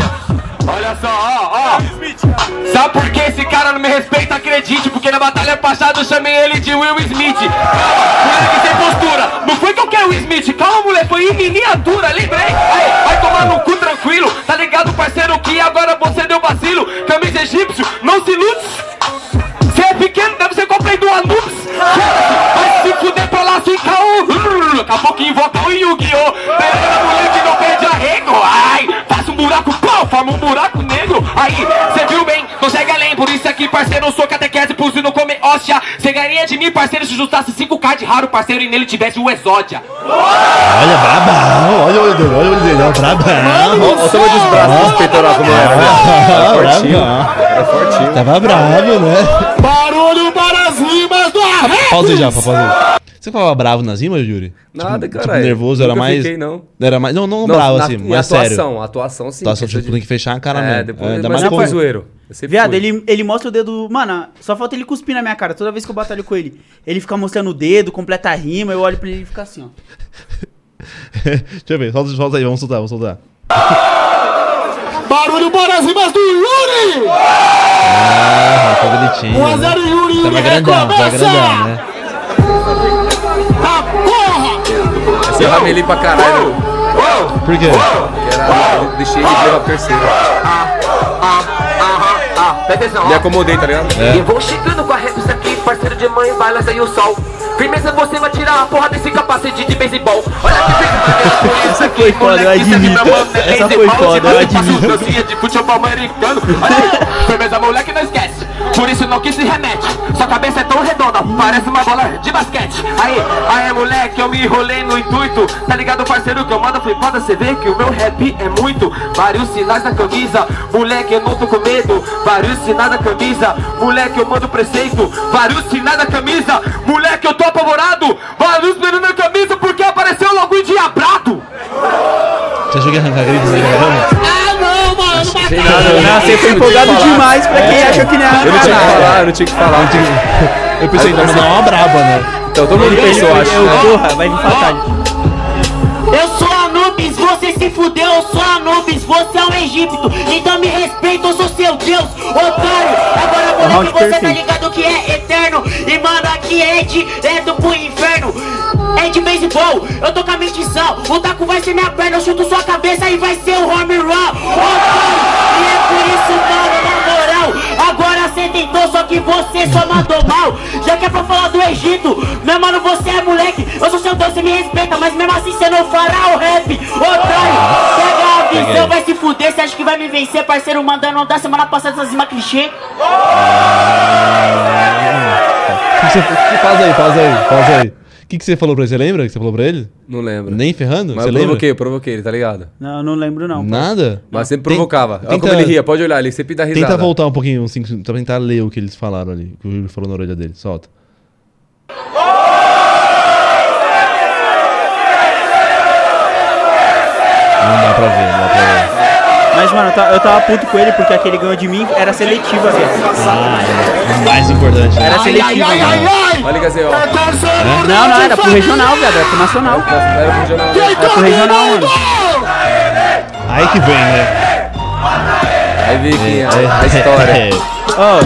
Olha só, ó, ó. Sabe por que esse cara não me respeita? Acredite, porque na batalha passada eu chamei ele de Will Smith. Calma, moleque sem postura. Não foi qualquer Will Smith, calma, moleque, foi em miniatura, lembrei. Aí, vai tomar no cu tranquilo. Tá ligado, parceiro, que agora você deu vacilo. Camisa egípcio, não se ilude. Você é pequeno, comprei do Anubis. Vai se fuder pra lá, fica o. Daqui a pouco invoca o Yu-Gi-Oh! Pereira, moleque, não perde arrego. Ai, faça um buraco, pau, forma um buraco negro. Aí, cê viu bem, não segue além. Por isso aqui, parceiro, eu sou catequese, pus e não come hóstia. Cê ganharia de mim, parceiro, se juntasse 5k de raro, parceiro, e nele tivesse o exódia. Olha, brabão! Olha o olho dele, olha o olho dele, ó, brabão! Olha o tamanho dos braços peitoral como era, né? Era fortinho. Era fortinho. Tava bravo, né? Barulho Pausa aí, Japa, pausa aí. Você falava bravo nas rimas, Yuri? Nada, tipo, caralho. Tipo, nervoso, era mais... fiquei, não. Era mais... Não, não, bravo, na- assim, mas atuação, sério. atuação sim. Atuação, tipo, tem que fechar a cara É, mesmo. depois, ainda mas mais já com- foi zoeiro. Viado, ele, ele mostra o dedo. Mano, só falta ele cuspir na minha cara. Toda vez que eu batalho com ele, ele fica mostrando o dedo, completa a rima, eu olho pra ele e fica assim, ó. Deixa eu ver, solta, solta aí, vamos soltar, vamos soltar. Barulho para as rimas do Yuri! Ah, tá bonitinho. 1 a 0 né? Yuri, Yuri grandão, tava recomeça! grandão, né? Tá porra! Você ramelei pra caralho. Por quê? Que era, eu deixei ele levar terceiro. Presta atenção, Me acomodei, tá ligado? É. E vou chegando com a revista aqui, parceiro de mãe, baila aí o sol. Firmeza, você vai tirar a porra desse capacete de beisebol. Olha que firmeza, Essa foi foda, eu admito. Essa foi foda, eu admito. De futebol americano. Olha aí, firmeza, moleque, não esquece. Por isso não que se remete. Sua cabeça é tão redonda, parece uma bola de basquete. Aí, aí, moleque, eu me enrolei no intuito. Tá ligado, parceiro, que eu mando flipada. Você vê que o meu rap é muito. Vários sinais na camisa, moleque, eu não tô com medo. Vários sinais na camisa, moleque, eu mando preceito. Vários sinais na camisa, moleque, Que ia arrancar gritos aí, caramba? Ah, não, né? Não, você foi empolgado demais pra quem achou que não ia Eu não tinha que falar, eu não tinha que falar. Eu pensei, então, mandar uma braba, né? Então todo mundo pensou, acho. Eu, né? porra, vai vir fatality. Eu sou Anubis, você se fudeu, eu sou Anubis, você é um Egito, então me respeita, eu sou seu Deus, otário. Agora moleque, você tá ligado que é eterno, e mano, aqui é direto pro inferno. É de beisebol, eu tô com a mentição, o taco vai ser minha perna, eu chuto sua cabeça e vai ser o home run, otário. E é por isso, mano, na moral, agora cê tentou, só que você só mandou mal. Já que é pra falar do Egito, meu mano, você é moleque. Eu sou seu Deus, você me respeita, mas mesmo assim você não fará o rap. Otário, pega a visão, vai se fuder. Você acha que vai me vencer, parceiro? Mandando dá semana passada essas rimas clichê. Pausa aí, pausa aí, pausa aí. O que, que você falou pra ele? Você lembra que você falou pra ele? Não lembro. Nem ferrando? Mas você eu lembra? provoquei, eu provoquei ele, tá ligado? Não, não lembro não. Nada? Mas sempre provocava. Olha tenta- como ele ria, pode olhar, ele sempre dá risada. Tenta voltar um pouquinho, uns cinco, pra tentar ler o que eles falaram ali, que o Júlio falou na orelha dele. Solta. Não dá pra ver, não dá pra ver. Mas, mano, eu tava, eu tava puto com ele porque aquele ganhou de mim era seletiva, velho. Ah, é. Mais importante. Era seletiva, ai, mano. ai, ai. Olha, Gazelle. Não, não, era pro regional, viado. Era pro nacional. Era pro regional. Era pro regional, mano. Aí que vem, né? Aí vem aqui a, É, a história. é.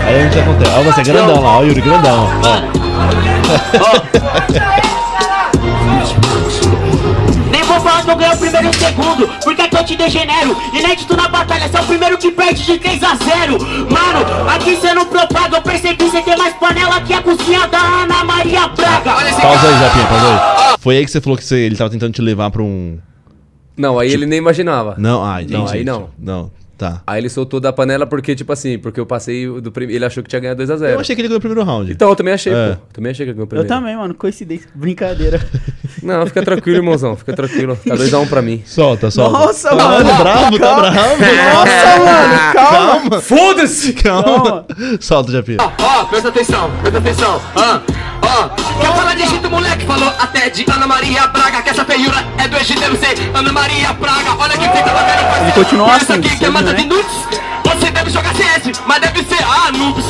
Aí a gente acontece. Olha você, grandão lá, ó, Yuri, grandão. Ó. Vou eu ganhei o primeiro e o segundo, porque aqui eu te degenero. Inédito na batalha, você é o primeiro que perde de 3 a 0. Mano, aqui você não propaga, eu percebi você tem mais panela que a cozinha da Ana Maria Braga. Pausa aí, Japinha, pausa aí. Foi aí que você falou que você- ele tava tentando te levar pra um. Não, aí ele nem imaginava. Não, ah, entendi. Não, aí não. Não, tá. Aí ele soltou da panela porque, tipo assim, porque eu passei do primeiro. Ele achou que tinha ganhado 2x0. Eu achei que ele ganhou o primeiro round. Então, eu também achei, É. pô. Também achei que ele ganhou o Eu primeiro. também, mano. Coincidência. Brincadeira. Não, fica tranquilo, irmãozão. Fica tranquilo. Tá 2x1 pra mim. Solta, solta. Nossa, tá mano. Tá bravo, tá Calma. bravo. Nossa, mano. Calma. Foda-se! Calma. Solta, Japinha. Ó, presta atenção, presta atenção. Ah, ó. Quer falar de Egito, moleque? Falou até de Ana Maria Braga. Que essa feiura é do Egito, eu sei. Ana Maria Braga. Olha que feita. Ele continua Essa assim, aqui você que é mata né? de nudes. Você deve jogar CS, mas deve ser Anubis.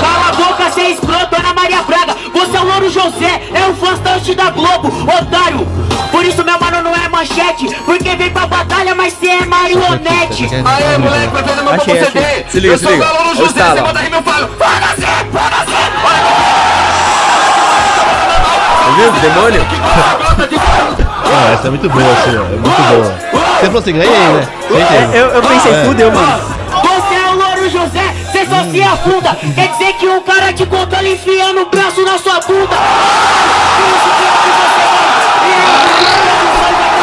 Cala a boca, cê é escroto, Ana Maria Braga. Você é o Louro José, é o fãstante da Globo, otário. Por isso meu mano não é manchete, porque vem pra batalha, mas cê é marionete. Aê, moleque, vai vendo meu Achei, papo achei. CD. Se liga, eu se sou liga. o Galo Olha o José, você manda rima, eu falo. Para ser, para ser. Olha Viu? Demônio? Ah, essa é muito boa, sua. É muito boa. Você falou assim, ganhei, né? Eu, eu pensei, É. fudeu, mano. Se afunda. Quer dizer que um cara te conta ele enfiando o braço na sua bunda.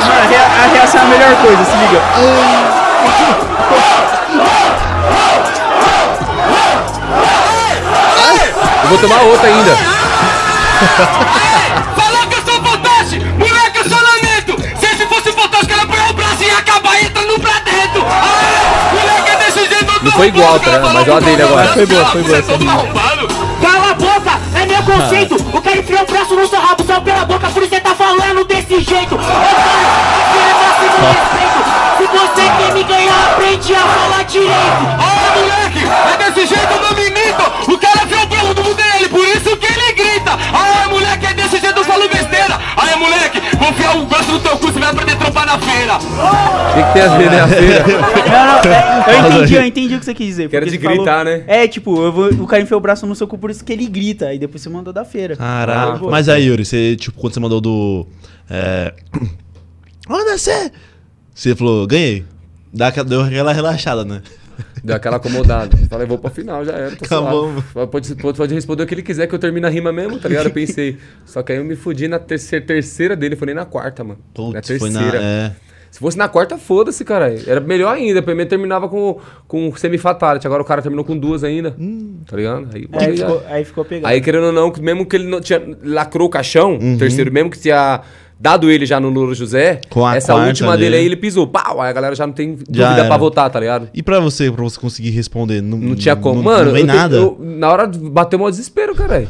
Mano, a, rea- a reação é a melhor coisa, se liga. Eu vou tomar outra ainda. Falou que eu sou fantástico, foi igual, tá? Mas eu a dele agora. Foi boa, foi boa essa. Cala a boca, é meu conceito. O cara enfiou o braço no seu rabo, saiu pela boca, por isso você tá falando desse jeito. Otário, enfia máximo respeito. Se você quer me ganhar, aprende a falar direito. Ó, moleque, é desse jeito, eu não me imito. O cara viu o belo do dele, por isso que ele grita. Ah, moleque, é desse jeito, eu falo besteira. Aí, moleque, vou enfiar o braço no teu cu, você vai aprender na feira. O que, que tem a ver, né? A feira? Não, não, é, eu entendi, eu entendi o que você quis dizer. Quero de ele falou- gritar, né? É, tipo, eu vou, o cara enfiou o braço no seu cu, por isso que ele grita. Aí depois você mandou da feira. Caralho. Ah, Mas aí, Yuri, você, tipo, quando você mandou do. É. Olha você! Você falou, ganhei. Dá deu aquela relaxada, né? Deu aquela acomodada. Falei, vou pra final, já era. Tô Acabou. Pode, pode, pode responder o que ele quiser, que eu termino a rima mesmo, tá ligado? Eu pensei. Só que aí eu me fudi na terceira, terceira dele, foi nem na quarta, mano. na Putz, terceira. foi na. É. Se fosse na quarta, foda-se, cara. Era melhor ainda. Primeiro terminava com, com semi-fatality. Agora o cara terminou com duas ainda. Hum. Tá ligado? Aí, Aí aí ficou, aí ficou pegado. aí, querendo ou não, mesmo que ele não tinha. Lacrou o caixão, Uhum. terceiro, mesmo que tinha dado ele já no Louro José, essa última dele aí ele pisou. Pau! Aí a galera já não tem Já dúvida era. pra votar, tá ligado? E pra você, pra você conseguir responder? Não, Não tinha como. Não, Mano, não vem eu nada. eu- na hora bateu o desespero, cara.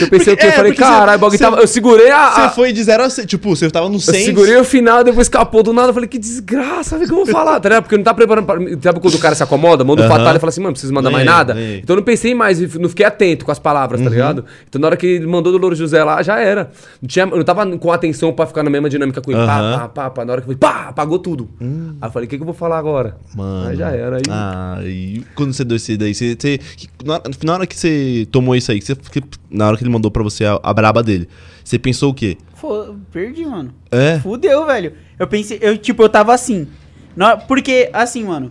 Eu pensei o quê? é, Eu falei, porque caralho, o tava. Eu segurei a. Você a- foi de 0 a 100. Tipo, você tava no Eu 100. segurei o final, depois escapou do nada. Eu falei, que desgraça, velho, que eu vou falar, tá ligado? Porque eu não tá preparando pra. Sabe quando o cara se acomoda, manda o Aham. fatal e fala assim, mano, não precisa mandar mais Ganhei, nada. ganhei. Então eu não pensei mais, não fiquei atento com as palavras, tá ligado? Então na hora que ele mandou do Louro José lá, já era. Não tinha, eu não tava com atenção pra ficar na mesma dinâmica com ele. Pá, Aham. pá, pá, pá. Na hora que eu falei, pá, apagou tudo. Aí eu falei, o que, que eu vou falar agora? Mano. Aí já era. Aí... Ah, e quando você deu esse daí, você. você- que- na, na hora que você tomou isso aí, que você, que- na hora que ele mandou pra você a, a braba dele, você pensou o quê? Fô, perdi, mano. É? Fudeu, velho. Eu pensei, eu, tipo, eu tava assim. Na- porque, assim, mano.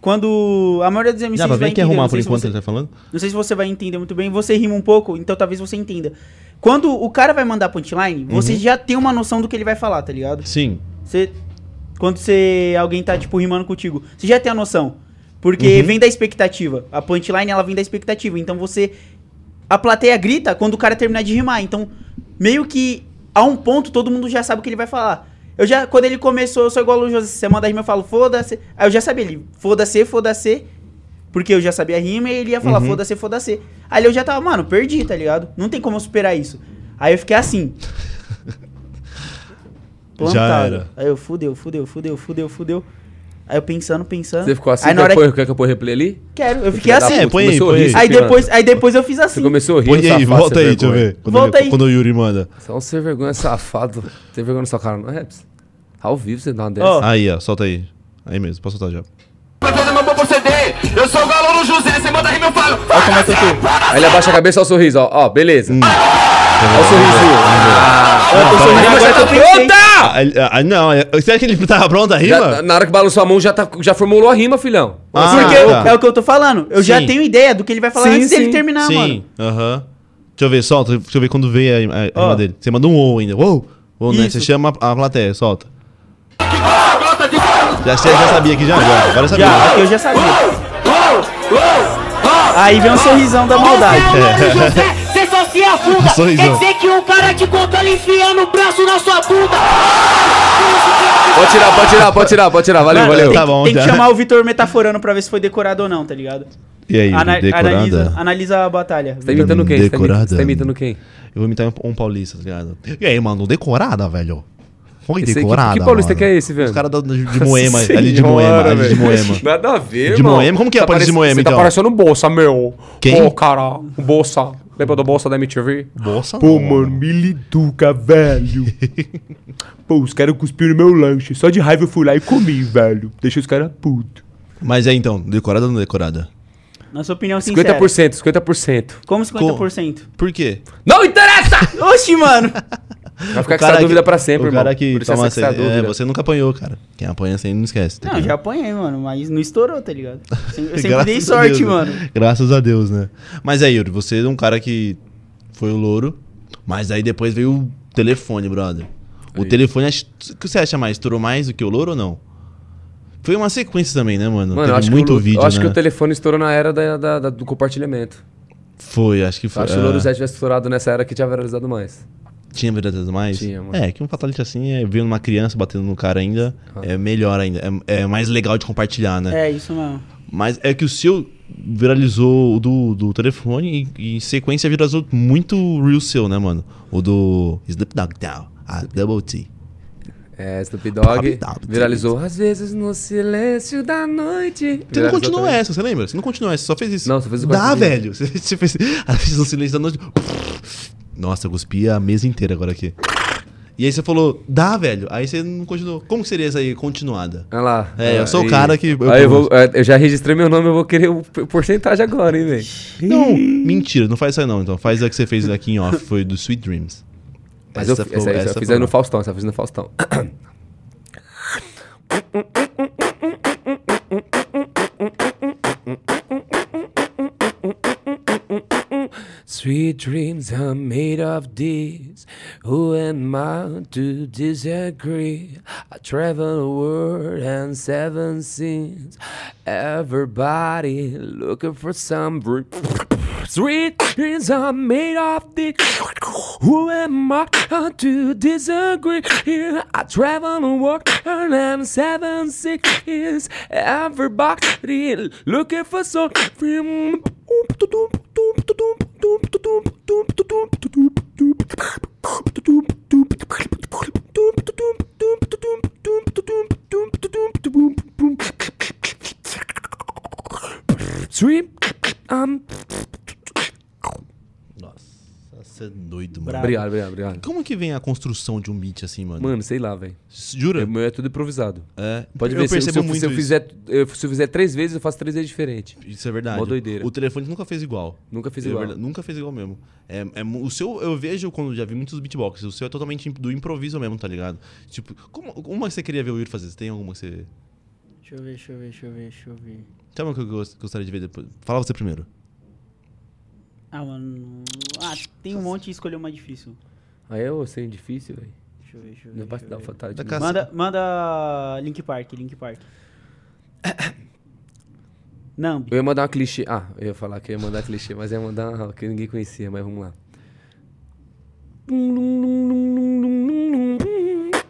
quando a maioria dos MCs Já, vai vem aqui entender, arrumar por enquanto você- ele tá falando. Não sei se você vai entender muito bem, você rima um pouco, então talvez você entenda. Quando o cara vai mandar punchline, você Uhum. já tem uma noção do que ele vai falar, tá ligado? Sim. Você quando você alguém tá tipo rimando contigo, você já tem a noção. Porque Uhum. vem da expectativa. A punchline ela vem da expectativa. Então você a plateia grita quando o cara terminar de rimar. Então, meio que a um ponto todo mundo já sabe o que ele vai falar. Eu já quando ele começou, eu sou igual o José, você manda a rima, eu falo foda-se. Aí eu já sabia ele, foda-se, foda-se. Porque eu já sabia a rima e ele ia falar Uhum. foda-se, foda-se. Aí eu já tava, mano, perdi, tá ligado? Não tem como eu superar isso. Aí eu fiquei assim. Já era. Aí eu fudeu, fudeu, fudeu, fudeu, fudeu. Aí eu pensando, pensando. Você ficou assim, Aí na quer, hora pôr, que... quer que eu põe replay ali? Quero, eu fiquei assim. É, põe aí, começou a põe rir, aí. Aí depois, aí depois eu fiz assim. Você começou a rir, Põe aí, safado, volta aí, deixa eu ver. Quando, Volta ele- aí. quando o Yuri manda. Você é um sem vergonha safado. Tem vergonha na sua cara, não é, Raps? Ao vivo você dá uma dessa. Ó. Aí, ó, solta aí. Aí mesmo, posso soltar já. Vai fazer meu bom proceder. Eu sou o galo José, você manda rima, eu falo. Olha como é que eu tô. Aí ele abaixa a cabeça, ó o sorriso, ó. Ó, beleza. Hum. Ó o sorrisinho. Ah, Eu tô sorrindo a rima agora já que eu tá pronta! Ah, ah, não, é- será que ele tava pronto a rima? Já- na hora que balançou a mão, já, tá, já formulou a rima, filhão. Ah, Porque tá. é o que eu tô falando. Eu já Sim. tenho ideia do que ele vai falar Sim, antes dele sim. terminar, mano. Sim, aham. Deixa eu ver, solta. Deixa eu ver quando veio a, rima dele. Você manda um ou ainda. Uou! Ou, né? Você chama a plateia, solta. Já, já sabia aqui já, já. Agora eu sabia. Já, aqui eu já sabia. Aí vem um sorrisão da maldade. Você só se afunda. Sorrisão. Quer dizer que o cara te controla enfiando o braço na sua bunda. Pode tirar, pode tirar, pode tirar, pode tirar. Valeu, Mano, valeu. Tem, Tá bom, tem que chamar o Vitor metaforando pra ver se foi decorado ou não, tá ligado? E aí, Ana- decorada? analisa, analisa a batalha. Você tá imitando quem? Tá Decorada. Você tá imitando quem? Eu vou imitar um, um paulista, tá ligado? E aí, mano, decorada, velho? Foi aí, que- decorada, que paulista mano. que é esse, velho? Os caras de Moema, Nossa ali de senhora, Moema, ali de. Moema. Nada a ver, De irmão. Moema? Como que é Tá a paulista de Moema, Você então? tá parecendo Bolsa, meu. Quem? Pô, cara, o Bolsa. Lembra do Bolsa da MTV? Bolsa Pô, não, mano, me liduca, velho. Pô, os caras cuspiram meu lanche. Só de raiva eu fui lá e comi, velho. Deixa os caras putos. Mas é então, decorada ou não decorada? Na sua opinião sincera. 50%, 50%. Como 50%? Por quê? Não interessa! Oxi, mano. Vai ficar com essa dúvida pra sempre, o irmão. cara que toma essa que é essa- é, dúvida. você nunca apanhou, cara. Quem apanha sempre não esquece. tá Não, ligado? já apanhei, mano, mas não estourou, tá ligado? Eu sempre dei sorte, Deus, né? mano. Graças a Deus, né? Mas aí, Yuri, você é um cara que foi o louro, mas aí depois veio o telefone, brother. O Aí. telefone, acho- o que você acha mais? Estourou mais do que o louro ou não? Foi uma sequência também, né, mano? Mano, eu Teve acho, muito que, o, vídeo, eu acho né? que o telefone estourou na era da, da- da- do compartilhamento. Foi, acho que Eu foi. acho que o Louro é. Zé tivesse estourado nessa era que tinha viralizado mais. Tinha verdades mais? Tinha, mano. É, que um fatality assim, é, vendo uma criança batendo no cara ainda, Ah. é melhor ainda. É, é mais legal de compartilhar, né? É, isso mesmo. Mas é que o seu viralizou o do, do telefone e, e em sequência viralizou muito o real seu, né, mano? O do Snoop Dogg Down, a Double T. É, Snoop Dogg viralizou às vezes no silêncio da noite. Você não continuou também. essa, você lembra? Você não continuou essa, você só fez isso. Não, só fez o Dá, velho. Você, você fez. Às vezes no silêncio da noite. Nossa, eu cuspi a mesa inteira agora aqui. E aí você falou, dá, velho. Aí você não continuou. Como que seria essa aí continuada? Olha lá. É, eu sou o Aí- cara que. Aí eu, vou, é, eu já registrei meu nome, eu vou querer o porcentagem agora, hein, velho. Não, mentira, não faz isso aí não. Então faz a que você fez aqui em off, foi do Sweet Dreams. Mas eu, essa, ficou- essa eu essa fiz ficou aí no. Faustão, essa eu fiz no Faustão. Sweet dreams are made of this. Who am I to disagree? I travel the world and seven seas. Everybody looking for some br- sweet dreams are made of this. Who am I to disagree? I travel the world and seven seas. Everybody looking for some. Sweet. Um... Você é doido, mano. Bravo. Obrigado, obrigado, obrigado. Como que vem a construção de um beat assim, mano? Mano, sei lá, velho. Jura? O meu é tudo improvisado. É. Pode Eu ver, se, percebo se, eu, muito se eu fizer, eu- se eu fizer três vezes, eu faço três vezes diferente. Isso é verdade. Mó doideira. O telefone nunca fez igual. Nunca fez É igual. verdade, nunca fez igual mesmo. É, é o seu, eu vejo quando já vi muitos beatboxes, o seu é totalmente do improviso mesmo, tá ligado? Tipo, como, uma que você queria ver o Yuri fazer? Você tem alguma que você. Deixa eu ver, deixa eu ver, deixa eu ver, deixa eu ver. Chama o que eu gost- gostaria de ver depois. Fala você primeiro. Ah, mano. Ah, tem um monte e escolher uma difícil. Aí eu sei difícil, velho. Deixa eu ver, deixa eu ver. Não vai deixa dar eu ver. vontade. Da de- casa- Manda, manda Link Park, Link Park. Nambi. Eu ia mandar uma clichê. Ah, eu ia falar que eu ia mandar clichê, mas ia mandar uma que ninguém conhecia, mas vamos lá.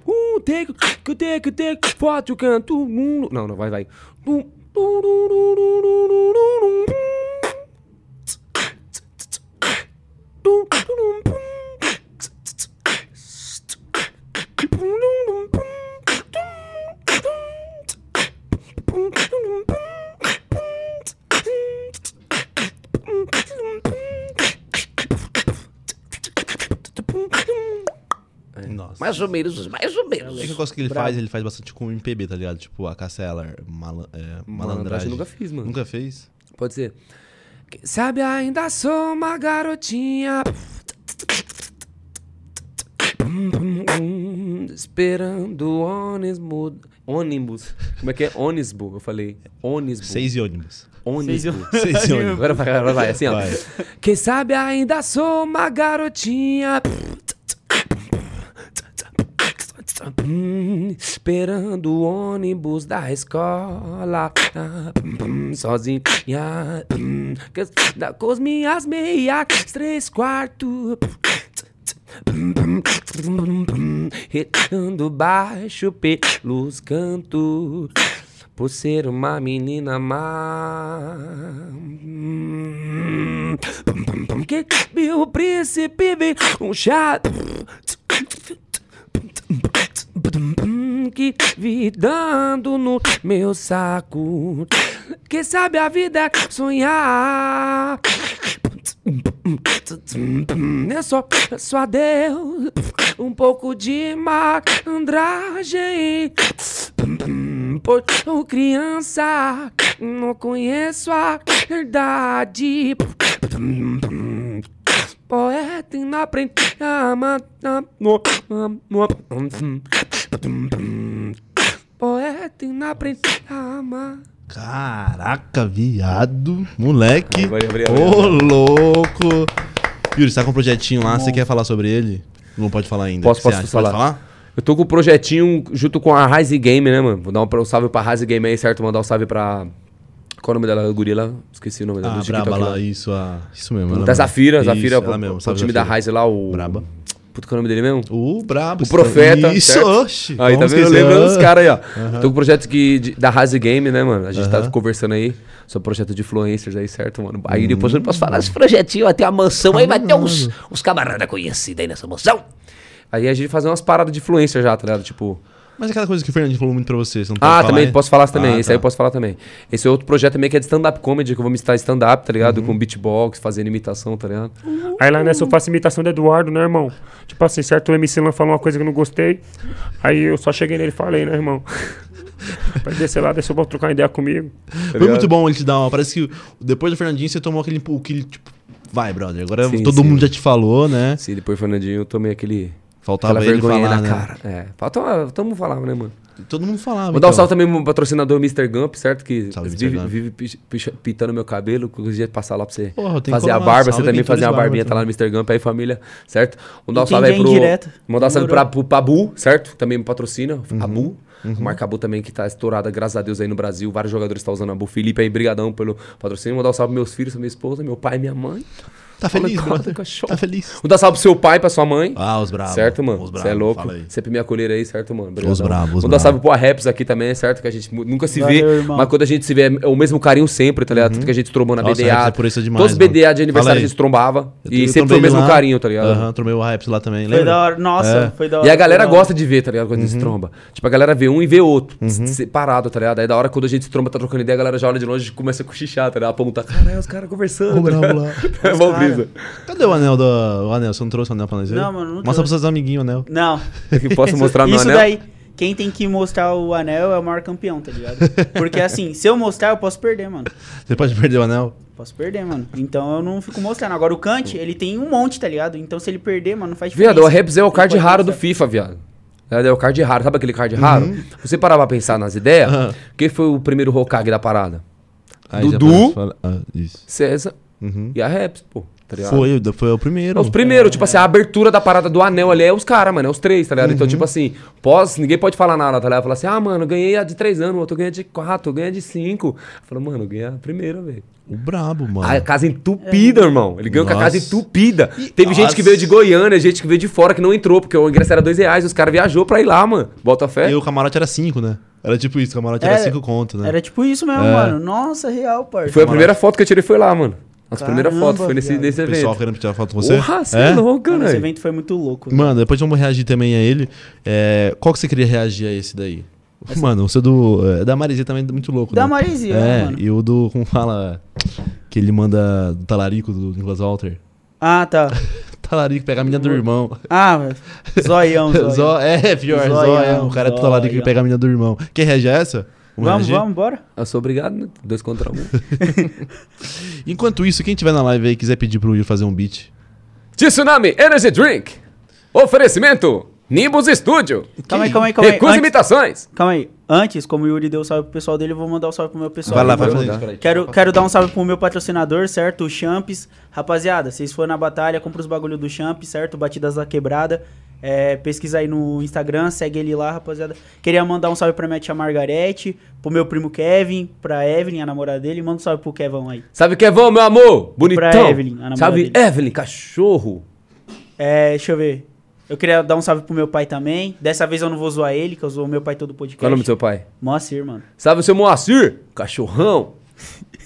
Uh, take, take, take, forte o canto. Não, não, vai, vai. Nossa. Mais ou menos, mais ou menos. É que gosto que ele faz, ele faz bastante com MPB, tá ligado? Tipo, a Cassela, mala, é, Malandragem malandragem. nunca fiz, mano. Nunca fez? Pode ser. Quem sabe ainda sou uma garotinha. Esperando o ônibus. Ônibus. Como é que é? Ônibus. Eu falei. Ônibus. Seis e ônibus. Ônibus. Seis e ônibus. Agora vai, agora vai, assim, ó. Vai. Quem sabe ainda sou uma garotinha. Esperando o ônibus da escola. Sozinha. Com as minhas meias, três quartos. Retando baixo pelos cantos Por ser uma menina má Que o príncipe um chato que vi dando no meu saco. Quem sabe a vida é sonhar. É só, é só Deus, um pouco de malandragem. Pois criança, não conheço a verdade. Poeta e não aprende a amar. Poeta e não aprende a amar. Caraca, viado. Moleque. Ô, obrigado. louco. Yuri, você tá com um projetinho lá, você quer falar sobre ele? Não pode falar ainda. Posso, posso falar? Pode falar? Eu tô com um projetinho junto com a Rise Game, né, mano? Vou dar um, um salve pra Rise Game aí, certo? Mandar um salve pra. Qual é o nome dela? Gorila? Esqueci o nome dela. Ah, do braba lá. lá, isso, a... isso mesmo. ela Da mesmo. Zafira, Isso, Zafira, pro, mesmo, salve, time da. Rise lá, o. Braba. Puta, qual é o nome dele mesmo? O brabo. O Profeta. Isso, certo? oxe. Aí, tá vendo? Lembrando os caras aí, ó. Aham. Tô com um projeto que, de- da Rise Game, né, mano? A gente tá Aham. conversando aí sobre projeto de influencers aí, certo, mano? Aí Hum. depois eu não posso falar. Esse projetinho vai ter uma mansão aí, vai ter uns, uns camaradas conhecidos aí nessa mansão. Aí a gente fazer umas paradas de influencer já, tá ligado? Tipo. Mas aquela coisa que o Fernandinho falou muito pra você, você não pode Ah, falar, também é? posso falar também. Ah, Esse aí tá. eu posso falar também. Esse é outro projeto também que é de stand-up comedy, que eu vou misturar stand-up, tá ligado? Uhum. Com beatbox, fazendo imitação, tá ligado? Aí lá nessa eu faço imitação do Eduardo, né, irmão? Tipo assim, certo? O MC Lan falou uma coisa que eu não gostei. Aí eu só cheguei nele e falei, né, irmão? Pra descer lá, descer pra trocar uma ideia comigo. Foi muito bom ele te dar uma. Parece que depois do Fernandinho você tomou aquele. aquele tipo, vai, brother. Agora Sim, todo sim. mundo já te falou, né? Sim, depois Fernandinho eu tomei aquele. Faltava aquela ele vergonha falar, na né? cara. É, falta. Todo mundo falava, né, mano? Todo mundo falava. Vou dar um então. salve também pro patrocinador Mr. Gump, certo? Que Salve, vive, vive pi- pi- pitando meu cabelo. Que dia passar lá pra você Porra, eu tenho que fazer a barba. Você também fazer uma Barba barbinha, tá lá no Mr. Gump aí, família, certo? Vou dar um salve aí a pro. indireta. Vou dar um salve pra, pro Pabu, certo? Também me patrocina. Uhum. Abu. A marca Abu também que tá estourada, graças a Deus, aí no Brasil. Vários jogadores estão usando a Abu. Felipe aí, brigadão pelo patrocínio. Vou dar um salve pros meus filhos, minha esposa, meu pai e minha mãe. Tá feliz, Olha, cara, brother? Tá feliz. Vou dar um salve pro seu pai, pra sua mãe. Ah, os bravos. Certo, mano? Os Você é bravos, louco. Sempre me acolher aí, certo, mano? Os Obrigadão. bravos, os Vou dar bravos. salve pro Raps aqui também, certo? Que a gente nunca se Valeu, vê, irmão. mas quando a gente se vê é o mesmo carinho sempre, tá ligado? Tanto que a gente trombou na Uhum. Nossa, BDA. É por isso demais, Todos os mano. BDA de aniversário a gente trombava. Eu- e eu sempre foi o trombei mesmo lá. carinho, tá ligado? Aham, tromei o Hypes lá também. Foi lembra? da hora. Nossa, É. foi da hora. E a galera foi da gosta de ver, tá ligado? Quando a gente se tromba. Tipo, a galera vê um e vê outro. Separado, tá ligado? Aí da hora quando a gente se tromba, tá trocando ideia, a galera já olha de longe e começa a cochichar, tá ligado? Apontar, caralho, os caras conversando. Tá lá. É brisa. Cadê o anel do. O anel? Você não trouxe o anel pra nós ver? Não, mano, não Mostra trouxe. pros seus amiguinhos o anel. Não. Que posso mostrar meu Isso anel? daí, quem tem que mostrar o anel é o maior campeão, tá ligado? Porque assim, se eu mostrar, eu posso perder, mano. Você pode perder o anel? Posso perder, mano. Então eu não fico mostrando. Agora o Kant, ele tem um monte, tá ligado? Então se ele perder, mano, não faz diferença. Viado, o Raps é o card raro do. FIFA, viado. É o card raro. Sabe aquele card raro? Uhum. Você parava pra pensar nas ideias? Quem foi o primeiro Hokage da parada? Aí já Dudu, falar- ah, isso. César Uhum. e a Raps, pô. Tá ligado? Foi, foi o primeiro. Os primeiros, tipo assim, a abertura da parada do anel ali é os caras, mano, é os três, tá ligado? Então, tipo assim, pós, ninguém pode falar nada, tá ligado? Falar assim, ah, mano, eu ganhei a de três anos, o outro ganha de quatro, eu ganhei a de cinco. Fala, mano, eu ganhei a primeira, velho. O brabo, mano. A casa entupida, irmão. Ele ganhou com a casa Nossa. entupida. Teve gente que veio de Goiânia, gente que veio de fora que não entrou, porque o ingresso era dois reais, os caras viajou pra ir lá, mano. Bota fé. E o camarote era cinco, né? Era tipo isso, o camarote era Era- cinco conto, né? Era tipo isso mesmo, É. mano. Nossa, real, parça. Foi a primeira foto que eu tirei, foi lá, mano. As primeiras Caramba, fotos foi nesse, viado. nesse O evento. pessoal querendo tirar foto com você? Porra, você é louco, Mano, esse né? evento foi muito louco. Mano, depois vamos reagir também a ele. É, qual que você queria reagir a esse daí? Mano, o seu do. É, da Marizia também é muito louco, Da né? Marizia, é, mano. E o do. Como fala? Que ele manda do talarico do Nicolas Walter. Ah, tá. Talarico pega a menina do irmão. Ah, zoião, zoião. Zó, é, pior, Zoião, zóio. O cara é do talarico que zoião. pega a menina do irmão. Quer reagir a essa? Vamos, vamos, bora. Eu sou obrigado, né? Dois contra um. Enquanto isso, quem tiver na live aí e quiser pedir pro Will fazer um beat. Tsunami Energy Drink. Oferecimento. Nimbus Studio. Calma aí, calma aí, calma aí. Recusa Antes- imitações. Calma aí. Antes, como o Yuri deu salve pro pessoal dele, eu vou mandar um salve pro meu pessoal. Vai lá, vai fazer isso. Quero, quero dar um salve pro meu patrocinador, certo? O Champs. Rapaziada, vocês foram na batalha, compra os bagulho do Champs, certo? Batidas da Quebrada. É, pesquisa aí no Instagram, segue ele lá, rapaziada. Queria mandar um salve pra minha tia Margarete, pro meu primo Kevin, pra Evelyn, a namorada dele. Manda um salve pro Kevão aí. É bom, meu amor? Bonitão. Pra Evelyn, a namorada Sabe, dele. Evelyn, cachorro. É, deixa eu ver. Eu queria dar um salve pro meu pai também. Dessa vez eu não vou zoar ele, que eu zoo meu pai todo podcast. Qual é o nome do seu pai? Moacir, mano. O seu Moacir? Cachorrão.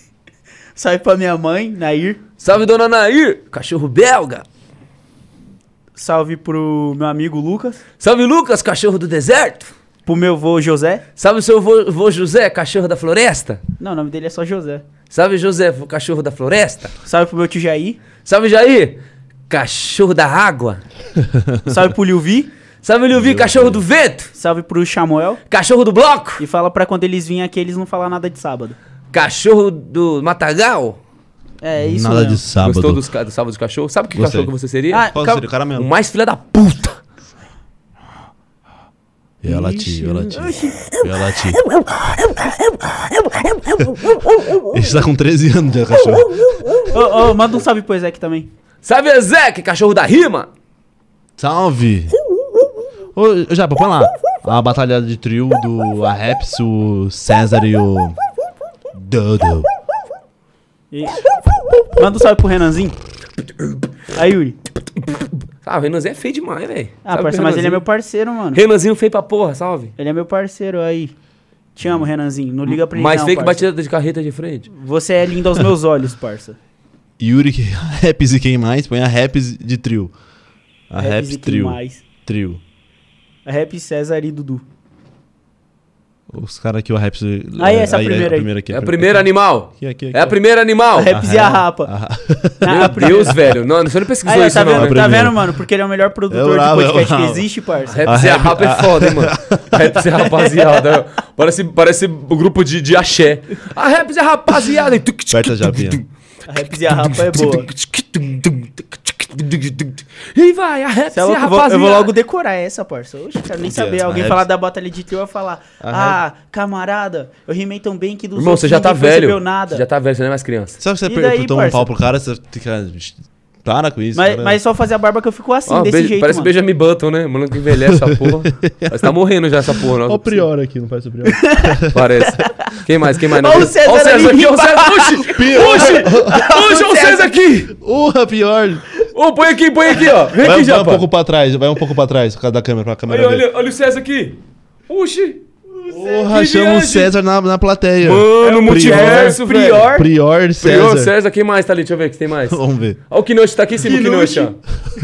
Salve pra minha mãe, Nair. Salve, dona Nair. Cachorro belga. Salve pro meu amigo Lucas. Salve, Lucas, cachorro do deserto. Pro meu vô José. Salve seu vô, vô José, cachorro da floresta. Não, o nome dele é só José. Salve, José, cachorro da floresta. Salve pro meu tio Jair. Salve, Jair, cachorro da água. Salve pro Liuvi. Salve, Liuvi, cachorro do vento. Salve pro Samuel. Cachorro do bloco. E fala pra quando eles virem aqui, eles não falar nada de sábado. Cachorro do matagal. É isso Nada mesmo. de sábado. Gostou dos, ca- do sábado de cachorro? Sabe que Gostei. cachorro que você seria? Ah, Qual seria o cara O mesmo? mais filha da puta. Eu ia latir, eu ia latir. Eu ia latir. Ele está com 13 anos de cachorro. Ô, ô, manda um salve pro Ezek também. Salve, Ezeque, cachorro da rima. Salve! Ô, Japa, põe lá. A batalha de trio do Arreps, o César e o. Dodo. E- Manda um salve pro Renanzinho. Aí, Yuri. Ah, o Renanzinho é feio demais, velho. Ah, parceiro, mas ele é meu parceiro, mano. Renanzinho feio pra porra, salve. Ele é meu parceiro aí. Te amo, Renanzinho. Não liga pra ele Mais não, feio que parça. batida de carreta de frente. Você é lindo aos meus olhos, parça. Yuri, Raps e quem mais? Põe a Raps de trio. A Raps trio. mais? Trio. Rap César e Dudu. Os caras aqui, o Raps. Aí, essa primeira aí. primeira aqui. É a primeira animal. Aqui, aqui, aqui, É a primeira animal. A Raps e a Rapa. Ah, Meu a. Deus, velho. Não, você não pesquisou Aí, ó, isso, tá não. vendo, né? tá vendo, mano? Porque ele é o melhor produtor É bravo, de é podcast que existe, parça. Rap e a rapa é foda, hein, mano. Rap e a rapaziada. Parece, parece o grupo de, de axé. A rap e a rapaziada. Aperta já, Pia. A Raps e a Rapa é boa. E vai, a rap é louco, eu, vou, rapaziada. eu vou logo decorar essa, parça. Oxe, quero nem saber. Alguém falar da batalha de trio, eu falar. A Ah, camarada, eu rimei tão bem que dos Irmão, você já tá velho. nada. Você já tá velho, você não é mais criança. Sabe se você apertou um parça? pau pro cara, você fica. Para com isso. Mas, cara. mas só fazer a barba que eu fico assim, desse beija- jeito, parece mano. Benjamin Button, né? Mano que envelhece essa porra. Mas tá morrendo já essa porra. Olha Não. o Prior aqui, não parece o Prior. Parece. Quem mais? Quem mais? Não, Ó o César o César aqui, ó o César. Oxi! Oxi, ó o César César aqui! Urra, Pior! Ô, põe aqui, põe aqui, ó. Vem Vai, aqui, vai já, um pouco pra trás, vai um pouco pra trás, por causa da câmera, pra câmera Olha, ver. olha, olha o César aqui. Oxi! Porra, chama o. César na, na plateia. Mano, multiverso, velho. Prior. Prior César. Prior, César, quem mais tá ali? Deixa eu ver, que tem mais. Vamos ver, Ó o Kinoshi, tá aqui em cima o Kinoshi, ó.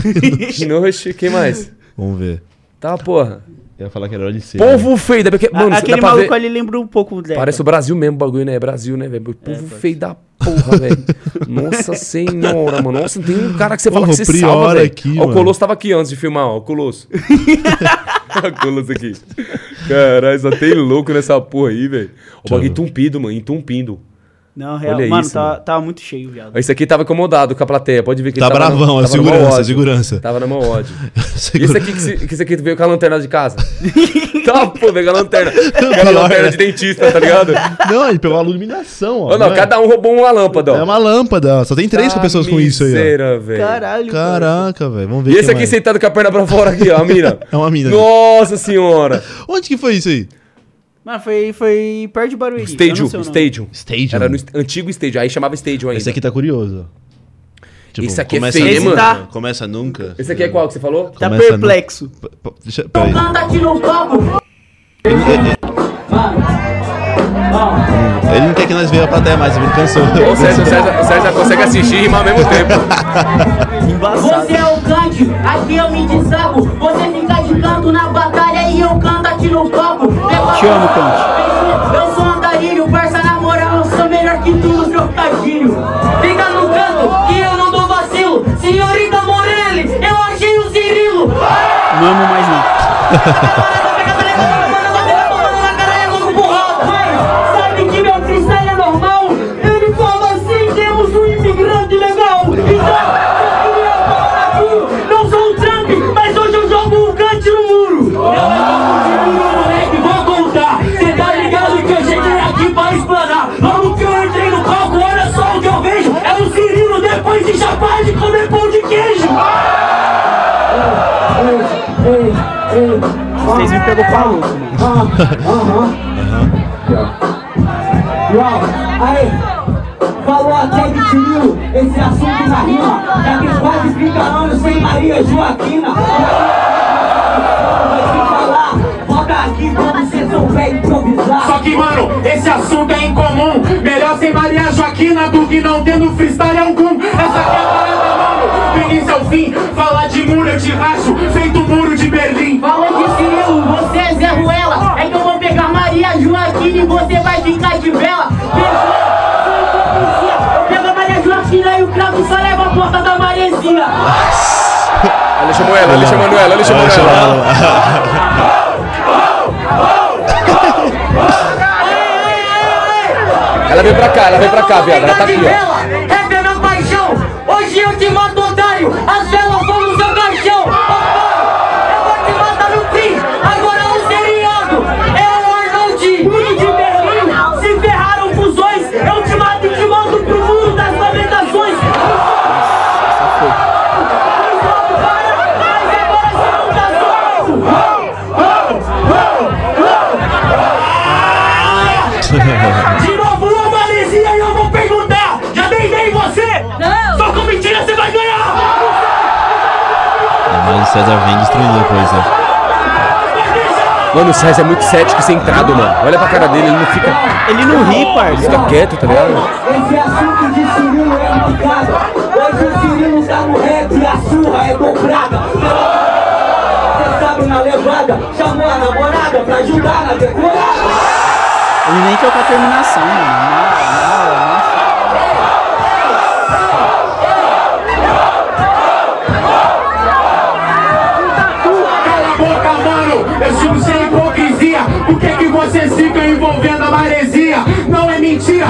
Kinoshi, quem mais? vamos ver. Tá, porra. Eu ia falar que era olho seco. Povo feio, dá pra... A- Mano, aquele maluco ver... ali lembra um pouco dele. Parece o Brasil mesmo, o bagulho, né? É Brasil, né, velho? Povo feio da porra, velho. Nossa senhora, mano. Nossa, tem um cara que você fala Porra, que o você salva, velho. aqui, Ó, o. Colosso tava aqui antes de filmar, ó. O Colosso. O Colosso aqui. Caralho, só tem louco nessa porra aí, velho. O bagulho entumpido, mano. Entumpindo. Não, real. Olha mano, isso, tava, mano. tava muito cheio, viado. Esse aqui tava incomodado com a plateia, pode ver que Tá ele tava bravão, no, é tava segurança, ódio. segurança. Tava no mau ódio. E Segura- esse aqui que, se- que esse aqui tu veio com a lanterna de casa? tá, pô, veio com a lanterna. Aquela lanterna né? de dentista, tá ligado? Não, ele pegou a iluminação, ó. Ô, não, é? cada um roubou uma lâmpada, ó. É uma lâmpada, ó. Só tem três Tá pessoas com isso aí, miseira, velho. Caralho. Caraca, velho. Vamos ver E esse aqui mais. sentado com a perna pra fora aqui, ó, a mina. É uma mina. Nossa senhora. Onde que foi isso aí? Mano, foi, foi perto de Barueri. Stadium. Stadium. Stadium. Era no est- antigo Stadium, aí chamava Stadium ainda. Esse aqui tá curioso. Tipo, Esse aqui é começa feio, nunca, mano. Começa nunca. Esse aqui é qual que você falou? Tá Começa perplexo. P- p- Deixa, peraí. Aqui no copo. Ele não quer que nós veja a plateia mais, ele cansou. O César, consegue assistir e rimar ao mesmo tempo. Embaçado. Você é o cante, aqui eu me destaco. Você fica de canto na batalha e eu canto aqui no copo. Te amo, Cante. Eu sou andarilho, parça na moral, sou melhor que tudo, trocadilho. Fica no canto, que eu não dou vacilo. Senhorita Morelli, eu achei o Cirilo. Não amo mais não. Falou até de Cirilo, esse assunto na rima. Já tem quase 30 anos sem Maria Joaquina. Aqui quando você souber improvisar. Só que, mano, esse assunto é incomum. Melhor sem Maria Joaquina do que não tendo freestyle algum. Essa aqui é a parada, mano. Do início ao fim. Falar de muro eu te racho, feito muro de Berlim. Falou de Cirilo, você é Zé Ruela. É que eu vou pegar Maria Joaquina e você vai ficar de vela. Fechou? Eu pego a Maria Joaquina e o cravo só leva a porta da maresia. Ele chamou ela, ele chamou ela, ele chamou Ela chamou ela. Ela veio pra cá, ela veio pra cá, viado. Ela tá aqui, ó. César vem destruindo a coisa. Mano, o César é muito cético e centrado, mano. Olha pra cara dele, ele não fica. Ele não ri, Ele parça. fica quieto, tá ligado? Esse assunto de Cirilo é indicado. Hoje o Cirilo tá no rap e a surra é dobrada. Você sabe na levada, chamou a namorada pra ajudar na decorada. Ele nem a terminação, mano. Nada, nada, nossa.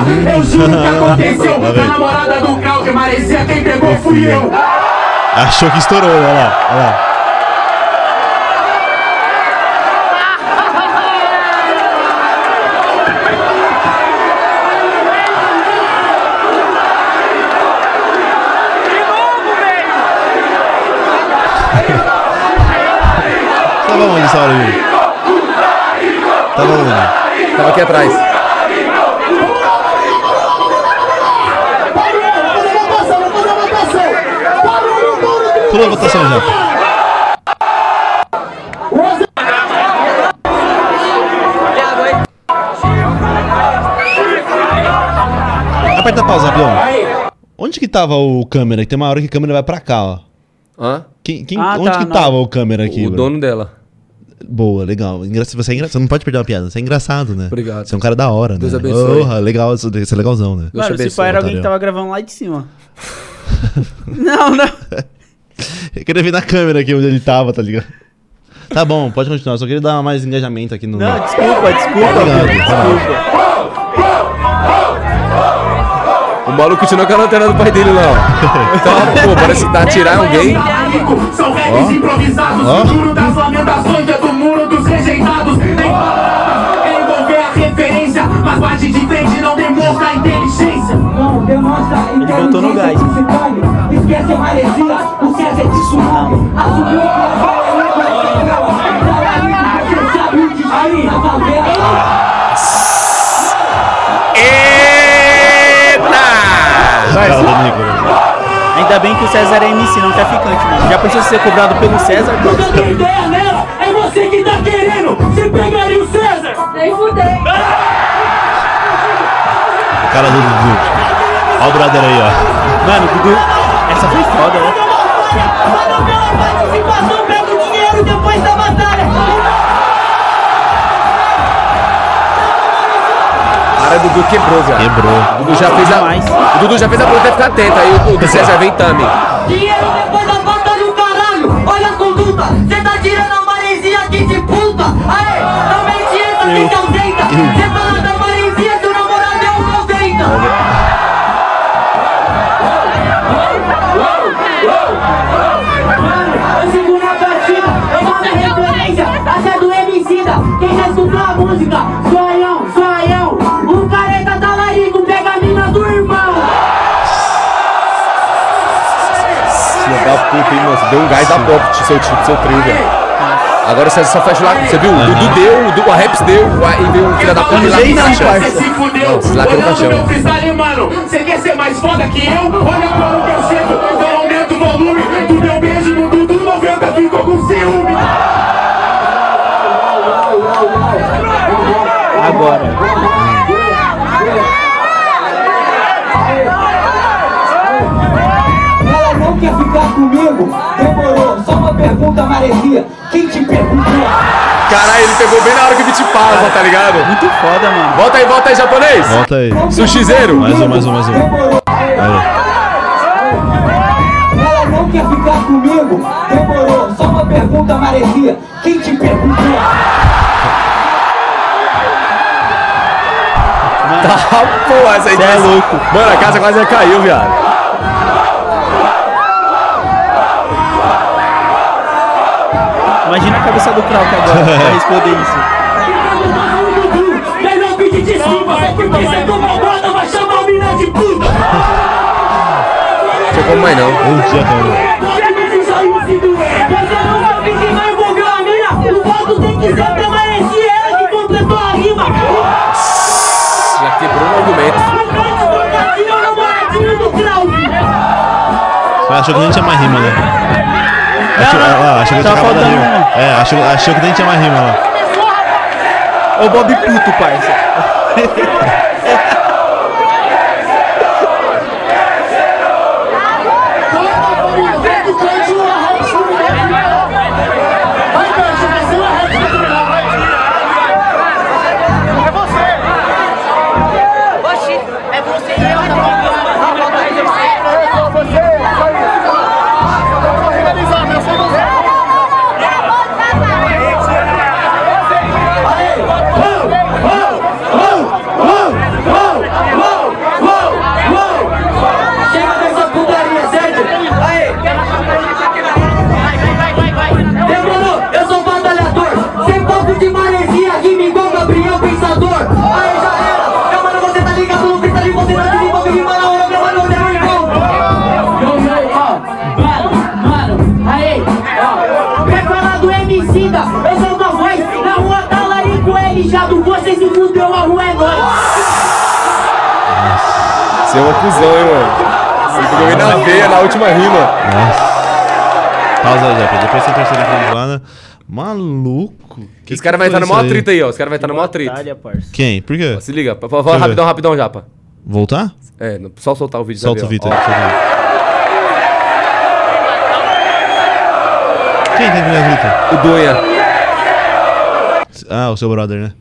Eu juro que aconteceu. A namorada do Cal, que maresia, quem pegou fui eu. Achou que estourou, olha lá, olha lá. Tava onde essa hora aí? Tava onde? Tava aqui atrás. A votação já. Aperta a pausa, Bion. Onde que tava o câmera? Que tem uma hora que a câmera vai pra cá, ó. Hã? Quem, quem- Ah, onde tá, que não. tava o câmera aqui, O bro? dono dela. Boa, legal. Engra... Você, é engra... você não pode perder uma piada, você é engraçado, né? Obrigado. Você é um cara da hora, Deus né? abençoe. Porra, legal, isso é legalzão, né? Deus te Mano, se abençoe, pai era alguém que Otário. tava gravando lá de cima. não, não. Eu queria ver na câmera aqui onde ele tava, tá ligado? Tá bom, pode continuar. Só queria dar mais engajamento aqui no. Não, desculpa, desculpa. Obrigado, tá desculpa. O maluco continua com a lanterna do pai dele lá, ó. Então, pô, parece que tá atirar alguém. São raps improvisados, Ó. futuro das lamentações é do muro dos rejeitados. Nem é envolver a referência, mas bate de frente não demonstra a inteligência. Não demonstra a Ele voltou no gás. Esquece a maresia, o César é tsunami. Assumiu favela. Cara do Nicolas. Ainda bem que o César é MC, não traficante, mano. Já pensou ser cobrado pelo César? Nunca tem ideia nela, é você que tá querendo. Você pegaria o César? Nem fudei. Cara do Dudu. Olha o brother aí, ó. Mano, Dudu, essa foi foda, né? Participação, pega o dinheiro depois da batalha. Cara, o Dudu quebrou, velho. Quebrou. O Dudu já fez a. O Dudu já fez a pergunta, ficar atento. Aí o, o do César vem também. Dinheiro depois da batalha, o caralho. Olha a conduta. Cê tá tirando a maresia aqui de puta. Aê, também te entra, nem te puta, hein, mano. Você deu um gás da pro seu, pro seu trio, velho. Agora você só fecha lá. Você viu? O Dudu deu, o Du- a Raps deu, aí veio o filho da puta lá no caixão. Você se fudeu, Não, se lá que no olhando meu freestyle, mano. Você quer ser mais foda que eu? Olha como que eu chego, eu aumento o volume. Tu deu beijo Quem te perguntou? Caralho, ele pegou bem na hora que o beat passa, tá ligado? Muito foda, mano. Volta aí, volta aí, japonês. Volta aí. Sushizeiro. Mais um, mais um, mais um. Aí. Ela não quer ficar comigo? Demorou, só uma pergunta, Maresia. Quem te perguntou? Tá, porra, essa aí é tá- louco. Mano, a casa quase caiu, viado. Cabeça do Krauk agora pra responder isso. Melhor pedir desculpa, porque você tomou moda, vai chamar a mina de puta. Não como mais não. Um dia, a. O a. Já quebrou o argumento. Você achou que nem tinha mais rima, né? Achou, achou que Tá tinha acabado a faltando rima. uma. É, achou, achou que nem tinha mais rima lá. Ô Bob Puto, parça. última rima. Nossa. Pausa aí, já. Depois você terceiro aqui lá, né? Maluco. Os caras vão entrar no maior atrito aí, ó. Os caras vão entrar no maior. Batalha, parça. Quem? Por quê? Se liga, fa- fa- Deixa eu ver. rapidão, rapidão, Japa. Voltar? É, só soltar o vídeo. Solta o o Vitor. Quem tem que ver Vitor? O Dunha. Ah, o seu brother, né?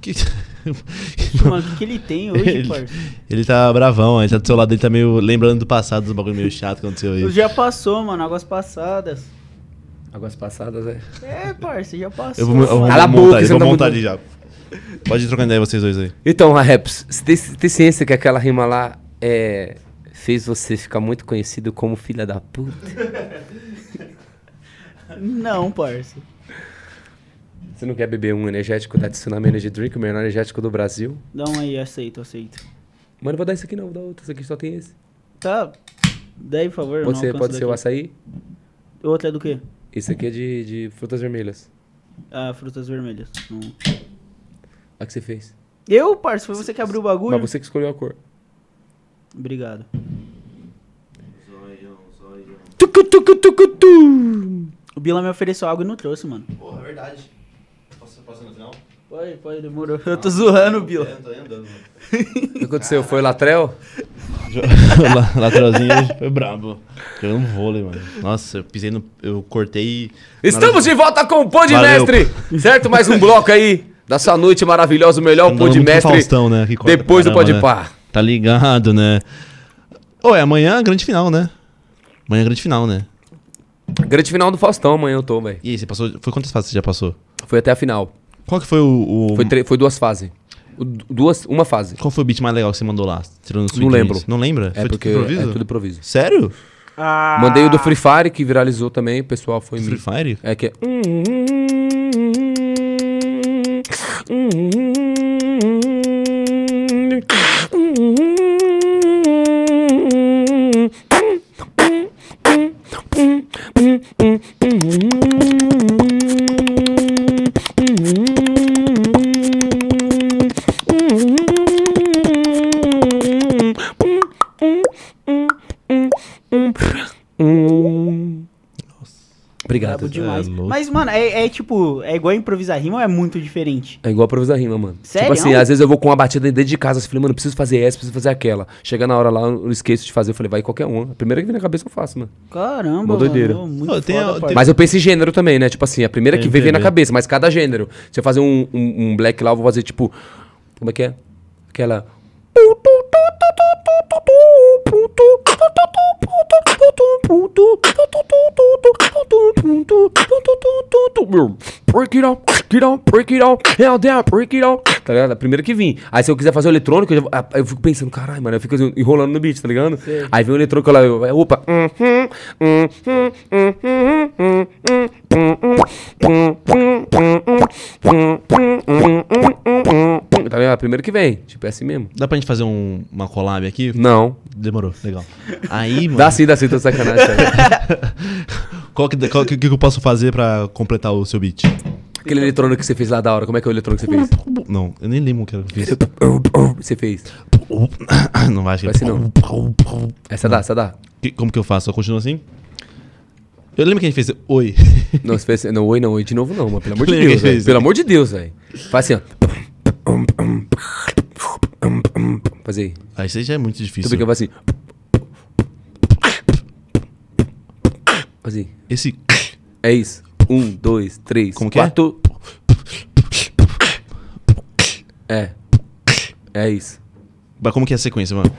Que... Mano, o que, que ele tem hoje, ele, parça? ele tá bravão, ele tá do seu lado, ele tá meio lembrando do passado, dos bagulho meio chato que aconteceu aí. Já passou, mano, águas passadas. Águas passadas, é. É, parça, já passou. Eu vou, eu vou Cala a montar, boca, você vou tá montar ali já. Pode trocar ideia vocês dois aí. Então, Raps, você tem, tem ciência que aquela rima lá é, fez você ficar muito conhecido como filha da puta? Não, parça. Você não quer beber um energético da Tsunami Energy Drink, o melhor energético do Brasil? Dá um aí, aceito, aceito. Mas não vou dar isso aqui não, vou dar outro. Esse aqui só tem esse. Tá. Daí, por favor. Pode não ser, pode ser o açaí? Outro é do quê? Esse aqui é de, de frutas vermelhas. Ah, frutas vermelhas. Não. O que você fez. Eu, parça, foi você que abriu o bagulho? Mas você que escolheu a cor. Obrigado. Tucu, tucu, tucu, tu. O Bila me ofereceu água e não trouxe, mano. Porra, é verdade. Posso, posso ir no final? Pode, pode, demorou. Eu tô zoando Bila. tô andando. O que aconteceu? Foi o Latrel? Lateralzinho hoje foi brabo. Jogando vôlei, mano. Nossa, eu pisei no. Eu cortei. Estamos de volta com o Pô de Valeu. Mestre! Certo? Mais um bloco aí da sua noite maravilhosa, o melhor com Mestre. Faustão, né? Depois do Pode caramba, né? Tá ligado, né? Ô, é amanhã a grande final, né? Amanhã a grande final, né? Grande final do Faustão, amanhã eu tô, velho. E aí, você passou. Foi quantas fases você já passou? Foi até a final. Qual que foi o. o- Foi, tre- foi duas fases. Duas, uma fase. Qual foi o beat mais legal que você mandou lá? Tirando Não lembro. Não lembra? É foi porque tudo improviso? é tudo improviso. Sério? Ah, Mandei o do Free Fire, que viralizou também, o pessoal foi... Free Fire? É que é... Obrigado. Brabo demais. É louco. Mas, mano, é, é tipo, é igual improvisar rima ou é muito diferente? É igual improvisar rima, mano. Sério? Tipo assim, às vezes eu vou com uma batida dentro de casa, assim, falei, mano, preciso fazer essa, preciso fazer aquela. Chega na hora lá, eu esqueço de fazer, eu falei, vai qualquer uma. A primeira que vem na cabeça eu faço, mano. Caramba, Uma doideira. mano. Muito tem foda, tem-. Mas eu penso em gênero também, né? Tipo assim, a primeira que vem, vem na cabeça, mas cada gênero. Se eu fazer um, um, um black lá, eu vou fazer tipo. Como é que é? Aquela. Break it out, it out, break it out, hell down, break it out. Tá ligado? A primeira que vim. Aí se eu quiser fazer o eletrônico, eu, já- eu fico pensando, caralho, mano, eu fico assim, enrolando no beat, tá ligado? Aí vem o eletrônico lá, eu, opa. Tá ligado? A primeira que vem. Tipo, é assim mesmo. Dá pra gente fazer um- uma collab aqui? Não. Demorou, legal. Aí, mano. Dá sim, dá sim, tô sacanagem. cara. Qual que, qual que, que eu posso fazer pra completar o seu beat? Aquele eletrônico que você fez lá da hora, como é que é o eletrônico que você fez? Não, eu nem lembro o que eu fiz. Você fez. Não vai, acho que Vai ser não. Essa dá, essa dá. Que- Como que eu faço? Eu continuo assim? Eu lembro que a gente fez oi. Não, você fez. Não, oi, não, oi de novo não, mano. Pelo amor de Lembra Deus, que velho. fez? Pelo amor de Deus, velho. Faz assim, ó. Faz aí. Ah, isso aí já é muito Tu difícil. que eu faço assim. Faz aí. Esse. É isso. Um, dois, três, Como que é? quatro. É. É isso. Mas como que é a sequência, mano?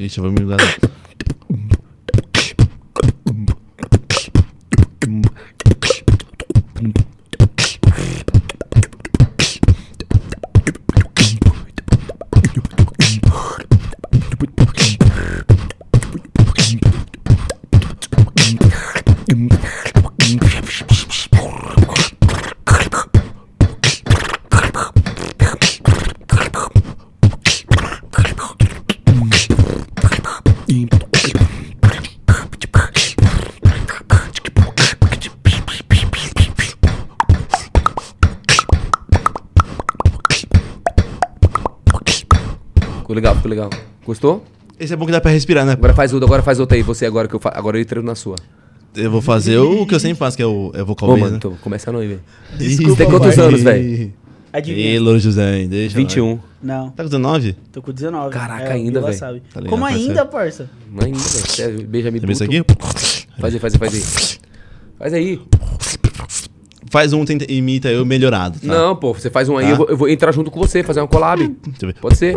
Ixi, eu vou me mudar. Gostou? Esse é bom que dá pra respirar, né? Agora faz outra, agora faz outra aí. Você agora que eu fa... Agora eu entrei na sua. Eu vou fazer o que eu sempre faço, que é o é vocal Ô, mano, né? começa não aí, velho. Desculpa, Você tem quantos pai. anos, velho? Adivinha. Ei, Louro José, hein? deixa. 21. Não, Tá com 19? tô com 19. Caraca, É, o ainda, velho. Tá Como parceiro. ainda, parça? Não ainda, velho. Beija-me Tem isso aqui? Faz aí, faz aí, faz aí. Faz aí. Faz um, tenta, imita eu melhorado, tá? Não, pô, você faz um aí, Tá. eu, vou, eu vou entrar junto com você, fazer uma collab. Deixa eu ver. Pode ser?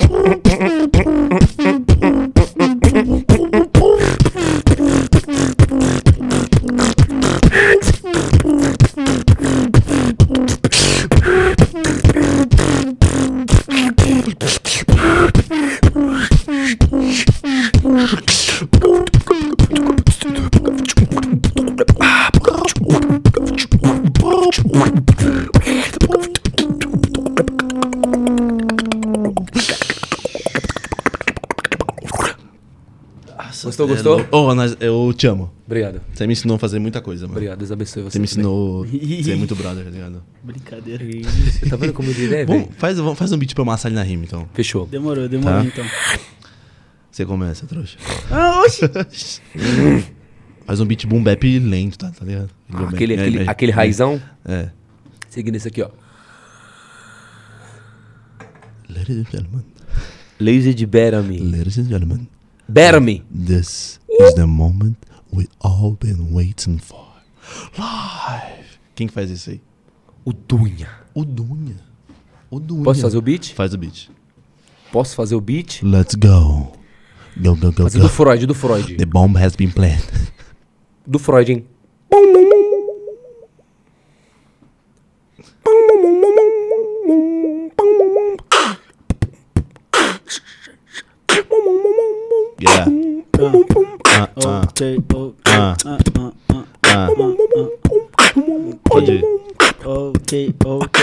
Gostou, gostou? Ô, nós- eu te amo. Obrigado. Você me ensinou a fazer muita coisa, mano. Obrigado, Deus abençoe você. Você me ensinou. Você é muito brother, tá ligado? Brincadeira. Você tá vendo como ele é, Vamos, velho? faz, vamos- faz um beat pra eu amassar ele na rima, então. Fechou. Demorou, demorou Tá. então. Você começa, trouxa. Ah, oxi. Faz um beat boom bap lento, tá, tá ligado? Ah, aquele, É, aquele, é, aquele raizão. É. Seguindo esse aqui, ó. Ladies and gentlemen. Lazy de Better-me. Ladies and gentlemen. Better-me. This is the moment we all been waiting for. Live. Quem que faz isso aí? O Dunha. O Dunha. O Dunha. Posso fazer o beat? Faz o beat. Posso fazer o beat? Let's go. Go, go, go, Fazer go. do Freud, do Freud. The bomb has been planted. Do Freud, hein? Yeah. Ah, ah, Ok, ok.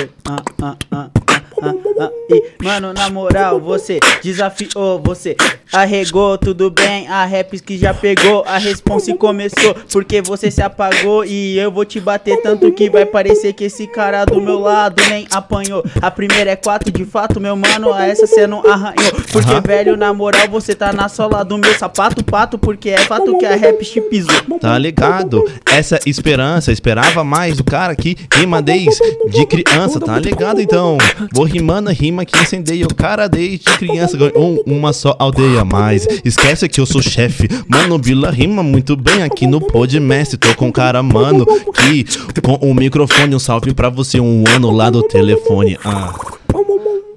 Ah, Ah. E, mano, na moral, você desafiou, você arregou, tudo bem. A raps que já pegou, a response começou. Porque você se apagou e eu vou te bater tanto que vai parecer que esse cara do meu lado nem apanhou. A primeira é quatro, de fato, meu mano, a essa cê não arranhou. Porque, velho, na moral, você tá na sola do meu sapato, pato, porque é fato que a rap te pisou. Tá ligado? Essa esperança, esperava mais do cara que rima desde de criança, tá ligado? Então, vou rimando rima que incendeia o cara desde criança. Ganhou uma só aldeia, mas esquece que eu sou chefe. Mano, Bila rima muito bem aqui no Podmestre. Tô com um cara, mano, que com o microfone, um salve pra você, um ano lá do telefone. Ah.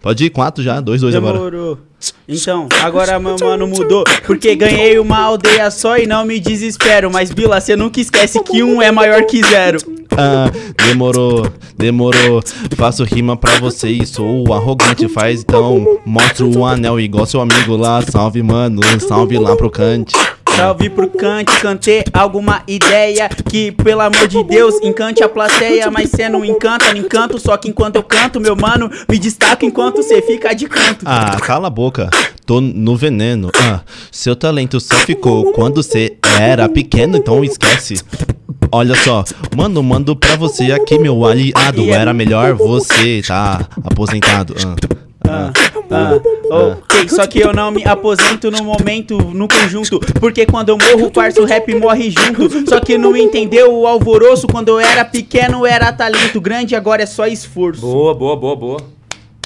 Pode ir, quatro já, dois, dois agora. Demorou. Então, agora meu mano mudou. Porque ganhei uma aldeia só e não me desespero. Mas Bila, você nunca esquece que um é maior que zero. Ah, demorou, demorou. Faço rima pra você e sou arrogante. Faz então, mostro o anel igual seu amigo lá. Salve, mano, salve lá pro cante. Salve pro cante, cantei alguma ideia que, pelo amor de Deus, encante a plateia. Mas cê não encanta, não encanto. Só que enquanto eu canto, meu mano, me destaco enquanto cê fica de canto. Ah, cala a boca, tô no veneno. Ah, seu talento só ficou quando você era pequeno, então esquece. Olha só, mando, mando pra você aqui, meu aliado. Era melhor você tá aposentado. Ah, Ah, ok, só que eu não me aposento no momento, no conjunto. Porque quando eu morro, o parça, o rap morre junto. Só que não entendeu o alvoroço. Quando eu era pequeno, era talento grande, agora é só esforço. Boa, boa, boa, boa.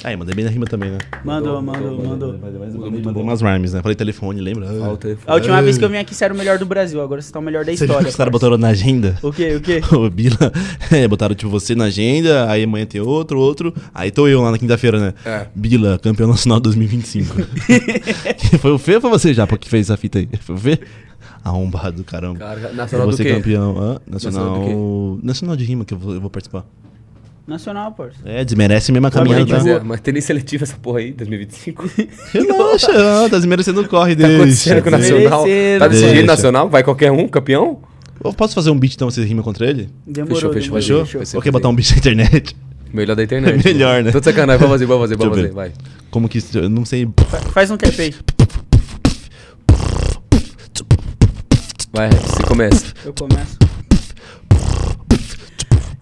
Aí, mandei bem na rima também, né? Mandou, mandou, mandou. Mandei umas rhymes, né? Falei telefone, lembra? A última vez que eu vim aqui, você era o melhor do Brasil. Agora você tá o melhor da Você viu história. os caras botaram na agenda? O quê, o quê? O Bila, é, botaram tipo você na agenda, aí amanhã tem outro, outro. Aí tô eu lá na quinta-feira, né? É. Bila, campeão nacional 2025. foi o Fê ou foi você já que fez essa fita aí? Foi o Fê? Arrombado, caramba. Cara, nacional do você quê? campeão. Hã? Nacional do Nacional. Nacional de rima que eu vou, eu vou participar. Nacional, parça. É, desmerece mesmo a caminhada. mas, é, mas tem nem seletivo essa porra aí, 2025. Relaxa, não, tá desmerecendo o corre Tá dele. acontecendo com o Nacional? Tá desse jeito Deixa. Nacional? Vai qualquer um, campeão? Eu posso fazer um beat então, você rima contra ele? Demorou, Fechou, fechou, demorou. fechou. Ou quer botar um beat na internet? Melhor da internet. Melhor, né? Tô de sacanagem, vamos fazer, vamos fazer, vamos fazer, vai. Como que. Eu não sei. Fa- Faz um cap aí. Vai, você começa. Eu começo.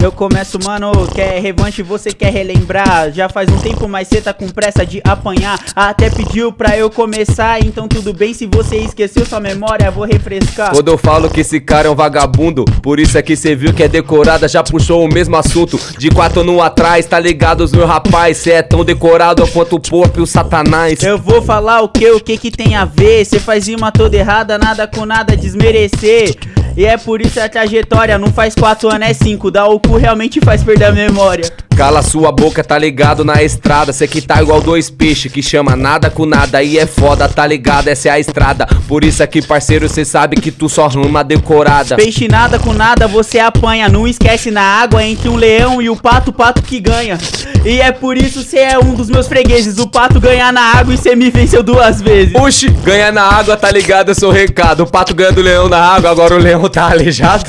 Eu começo, mano, quer revanche, você quer relembrar Já faz um tempo, mas cê tá com pressa de apanhar Até pediu pra eu começar, então tudo bem Se você esqueceu sua memória, vou refrescar Quando eu falo que esse cara é um vagabundo, por isso é que cê viu que é decorada, já puxou o mesmo assunto. De quatro anos atrás, tá ligado, os meu rapaz? Cê é tão decorado quanto o Pop e o Satanás. Eu vou falar o que, o que que tem a ver Cê faz rima toda errada, nada com nada desmerecer E é por isso a trajetória não faz quatro anos, é cinco. Dar o realmente faz perder a memória. Cala sua boca, tá ligado na estrada. Cê que tá igual dois peixes que chama nada com nada. Aí é foda, tá ligado? Essa é a estrada. Por isso aqui, parceiro, cê sabe que tu só ruma decorada. Peixe nada com nada, você apanha. Não esquece na água entre um leão e o pato, o pato que ganha. E é por isso cê é um dos meus fregueses. O pato ganhar na água e cê me venceu duas vezes. Oxi, ganha na água, tá ligado? Eu sou recado. O pato ganha do leão na água, agora o leão tá aleijado.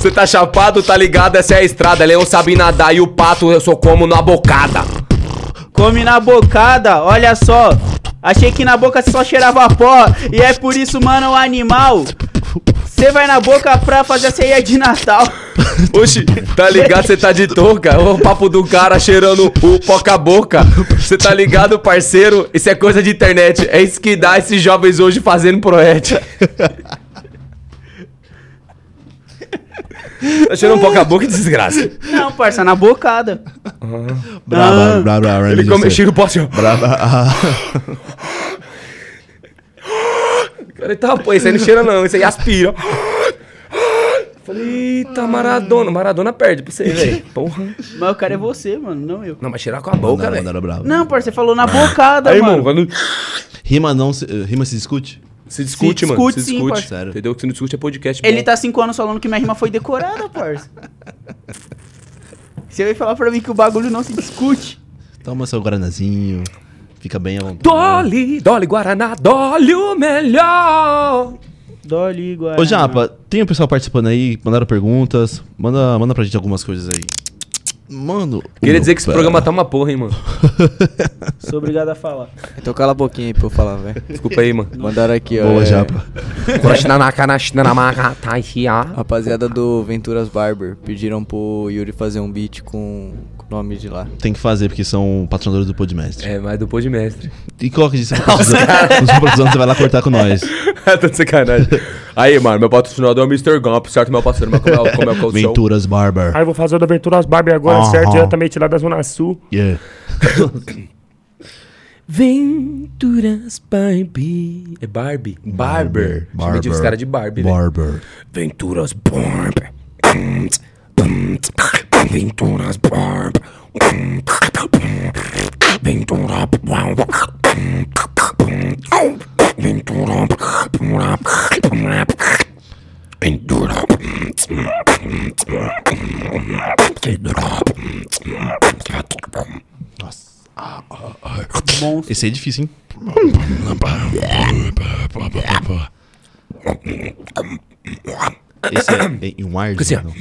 Cê tá chapado, tá ligado? Essa é a estrada. Leão sabe nadar e o pato eu sou como na bocada. Come na bocada, olha só. Achei que na boca só cheirava pó. E é por isso, mano, o animal. Você vai na boca pra fazer a ceia de Natal. Oxi, tá ligado? Cê tá de touca. O papo do cara cheirando o poca boca. Cê tá ligado, parceiro? Isso é coisa de internet. É isso que dá esses jovens hoje fazendo proete. Tá cheirando um poca boca e desgraça. Não, parça, na bocada. Brava, brava, brava. Ele come, cheira o pó assim, ó. Brava. Ah. Cara, tá, pô, isso aí não cheira não, isso aí aspira. Falei, eita, Maradona. Maradona perde pra você, velho. Porra. Mas o cara é você, mano, não eu. Não, mas cheirar com a boca, velho. Não, parça, você falou na bocada, Aí, mano. mano, quando Rima não se, rima se discute? Se discute, Se mano. discute se sim, discute. parça. Sério. Entendeu? Se não discute é podcast. Ele bom. tá cinco anos falando que minha rima foi decorada, parça. Você vai falar pra mim que o bagulho não se discute. Toma seu guaranazinho. Fica bem à vontade. Dolly, Dolly Guaraná, Dolly o melhor. Dolly igual. Ô, Japa, tem o pessoal participando aí, mandaram perguntas. Manda, manda pra gente algumas coisas aí. Mano. Queria dizer que esse programa tá uma porra, hein, mano. Sou obrigado a falar. Então cala a boquinha aí pra eu falar, velho. Desculpa aí, mano. Mandaram aqui, ó. Boa, é, Japa. Rapaziada do Venturas Barber pediram pro Yuri fazer um beat com nome de lá. Tem que fazer, porque são patrocinadores do Podmestre. É, mas do pô de mestre. E coloca disso. Os patrocinadores você vai lá cortar com nós. Tô de sacanagem. Aí, mano, meu patrocinador é o Mr. Gump, certo, meu parceiro? Mas como é, o- como é que é o? Venturas Barber. Aí eu vou fazer o da Aventuras Barbie agora, Aham. certo? Diretamente lá da Zona Sul. Yeah. Venturas Barbie. É Barbie? Barber. Chamei de os caras de Barbie, velho. Barber. Venturas Barb. Venturas Barb. Ventura Barb. Ventura Ventura Nossa. Esse aí é difícil, hein? Esse é em Ward. Esse é. não?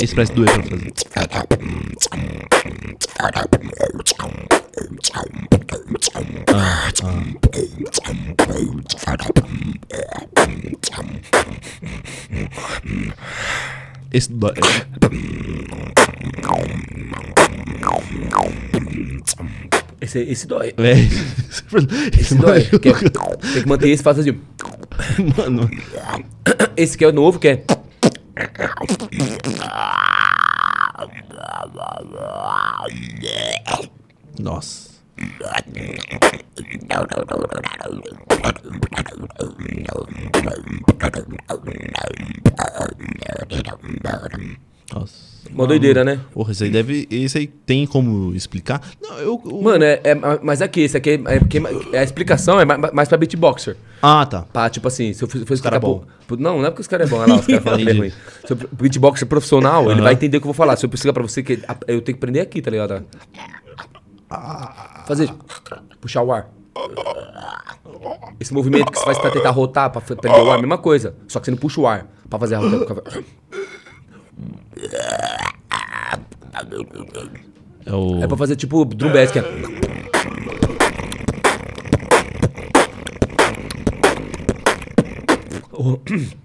Esse parece doer pra fazer. Esse dói. Esse, esse dói. É. Esse dói. Que é- tem que manter esse faz assim. Mano. Esse que é o novo, que é. Nossa. Nossa. Uma doideira, né? Porra, esse aí deve. Esse aí tem como explicar? Não, eu. eu- Mano, é, é- mas aqui, esse aqui é, é porque é a explicação é ma- mais pra beatboxer. Ah, tá. Pá, tipo assim, se eu fosse cara é bom. pro- Não, não é porque os caras é bom, olha lá, os caras falam que ele é ruim. Se o beatboxer profissional, ele Aham. vai entender o que eu vou falar. Se eu explicar pra você que eu tenho que prender aqui, tá ligado? Fazer. Puxar o ar. Esse movimento que você faz pra tentar rotar, pra prender o ar, mesma coisa. Só que você não puxa o ar pra fazer a rota. É o. É pra fazer tipo drum bass, que é.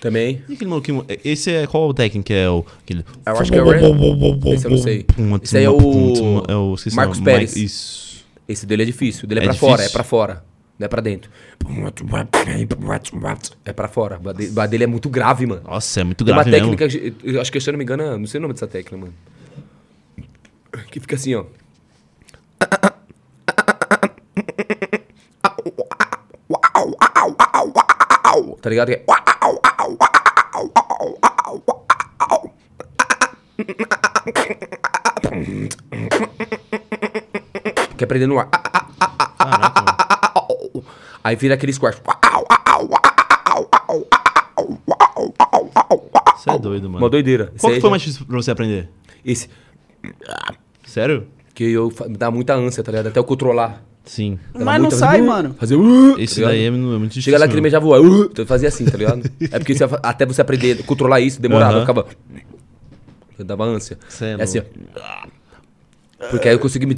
Também. E aquele maluquinho. Esse é. Qual o técnico que é o. Aquele... Eu acho que é o. Esse eu não sei. Esse aí é o. É o Marcos Pérez. Isso. Esse dele é difícil. O dele é, É pra fora, é difícil? pra fora. Não é pra dentro. É pra fora. O dele é muito grave, mano. Nossa, é muito grave Tem uma técnica, Eu acho que se eu não me engano, não sei o nome dessa técnica, mano. Que fica assim, ó. Tá ligado? Que é... Quer prender no ar. Caraca, Aí vira aquele squash. Você é doido, mano. Uma doideira. Qual que foi mais difícil pra você aprender? Esse. Sério? Que eu me dá muita ânsia, tá ligado? Até eu controlar. Sim. Mas não muita- sai, mano. Fazer. uh, Esse tá daí é, é muito difícil. Chega lá que ele já voa. Uh, então eu fazia assim, tá ligado? É porque você- até você aprender a controlar isso, demorava. Eu ficava. Eu dava ânsia. Cê é É assim, ó. Porque aí eu consegui me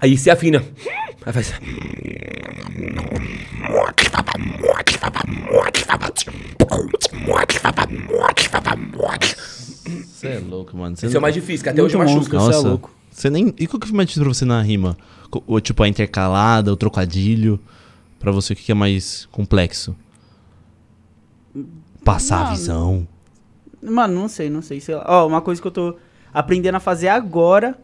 Aí se afina. Aí faz. Você é louco, mano. Cê Esse é o mais difícil, que até hoje machuca. Você é louco. Você nem. E qual que foi mais difícil pra você na rima? Ou, tipo, a intercalada, o trocadilho? Pra você, o que que é mais complexo? Passar a Mano. visão. Mano, não sei, não sei. sei lá. Ó, uma coisa que eu tô aprendendo a fazer agora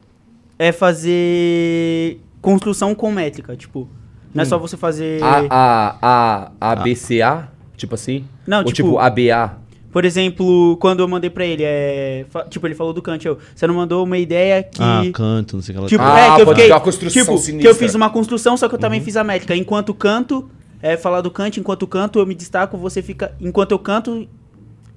é fazer construção com métrica. Tipo, não é só você fazer. A, a, a, a, B, C, A? Tipo assim? Não, Ou tipo- tipo A, B, A? Por exemplo, quando eu mandei pra ele, é. Tipo, ele falou do Kant, eu. Você não mandou uma ideia que. Ah, canto, não sei o que ela Tipo, Ah, é, que eu fiquei. uma construção tipo, sinistra. que eu fiz uma construção, só que eu também Uhum. fiz a métrica. Enquanto canto, é falar do Kant, enquanto canto, eu me destaco, você fica. Enquanto eu canto.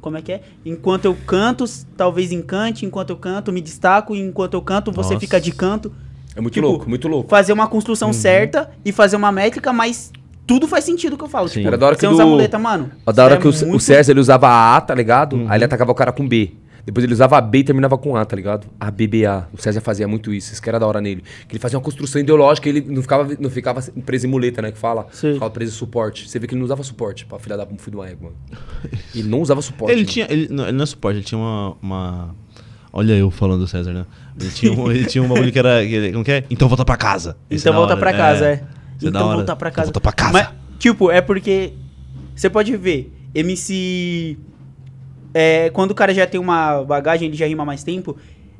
Como é que é? Enquanto eu canto, talvez encante, enquanto eu canto, me destaco, enquanto eu canto, você Nossa. fica de canto. É muito Tipo, louco, muito louco. Fazer uma construção certa e fazer uma métrica, mas tudo faz sentido o que eu falo. Sim. Tipo, Era da hora que sem do- usar muleta, mano. Da hora isso que o, é o muito- César ele usava a A, tá ligado? Uhum. Aí ele atacava o cara com B. Depois ele usava a B e terminava com A, tá ligado? A, B, B, A. O César fazia muito isso, isso que era da hora nele. Que ele fazia uma construção ideológica, ele não ficava, não ficava preso em muleta, né? Que fala. Sim. Ficava preso em suporte. Você vê que ele não usava suporte pra filha da um filho de uma égua. Ele não usava suporte. Ele mano. tinha. Ele não, ele não é suporte, ele tinha uma. uma- Olha eu falando do César, né? Ele tinha um, ele tinha um bagulho que era. que como que é? Então volta pra casa. Esse é Então da volta hora, pra casa, é. É da então hora. voltar pra casa. Volta pra casa. Mas, tipo, é porque. Você pode ver, MC. É, quando o cara já tem uma bagagem, ele já rima há mais tempo.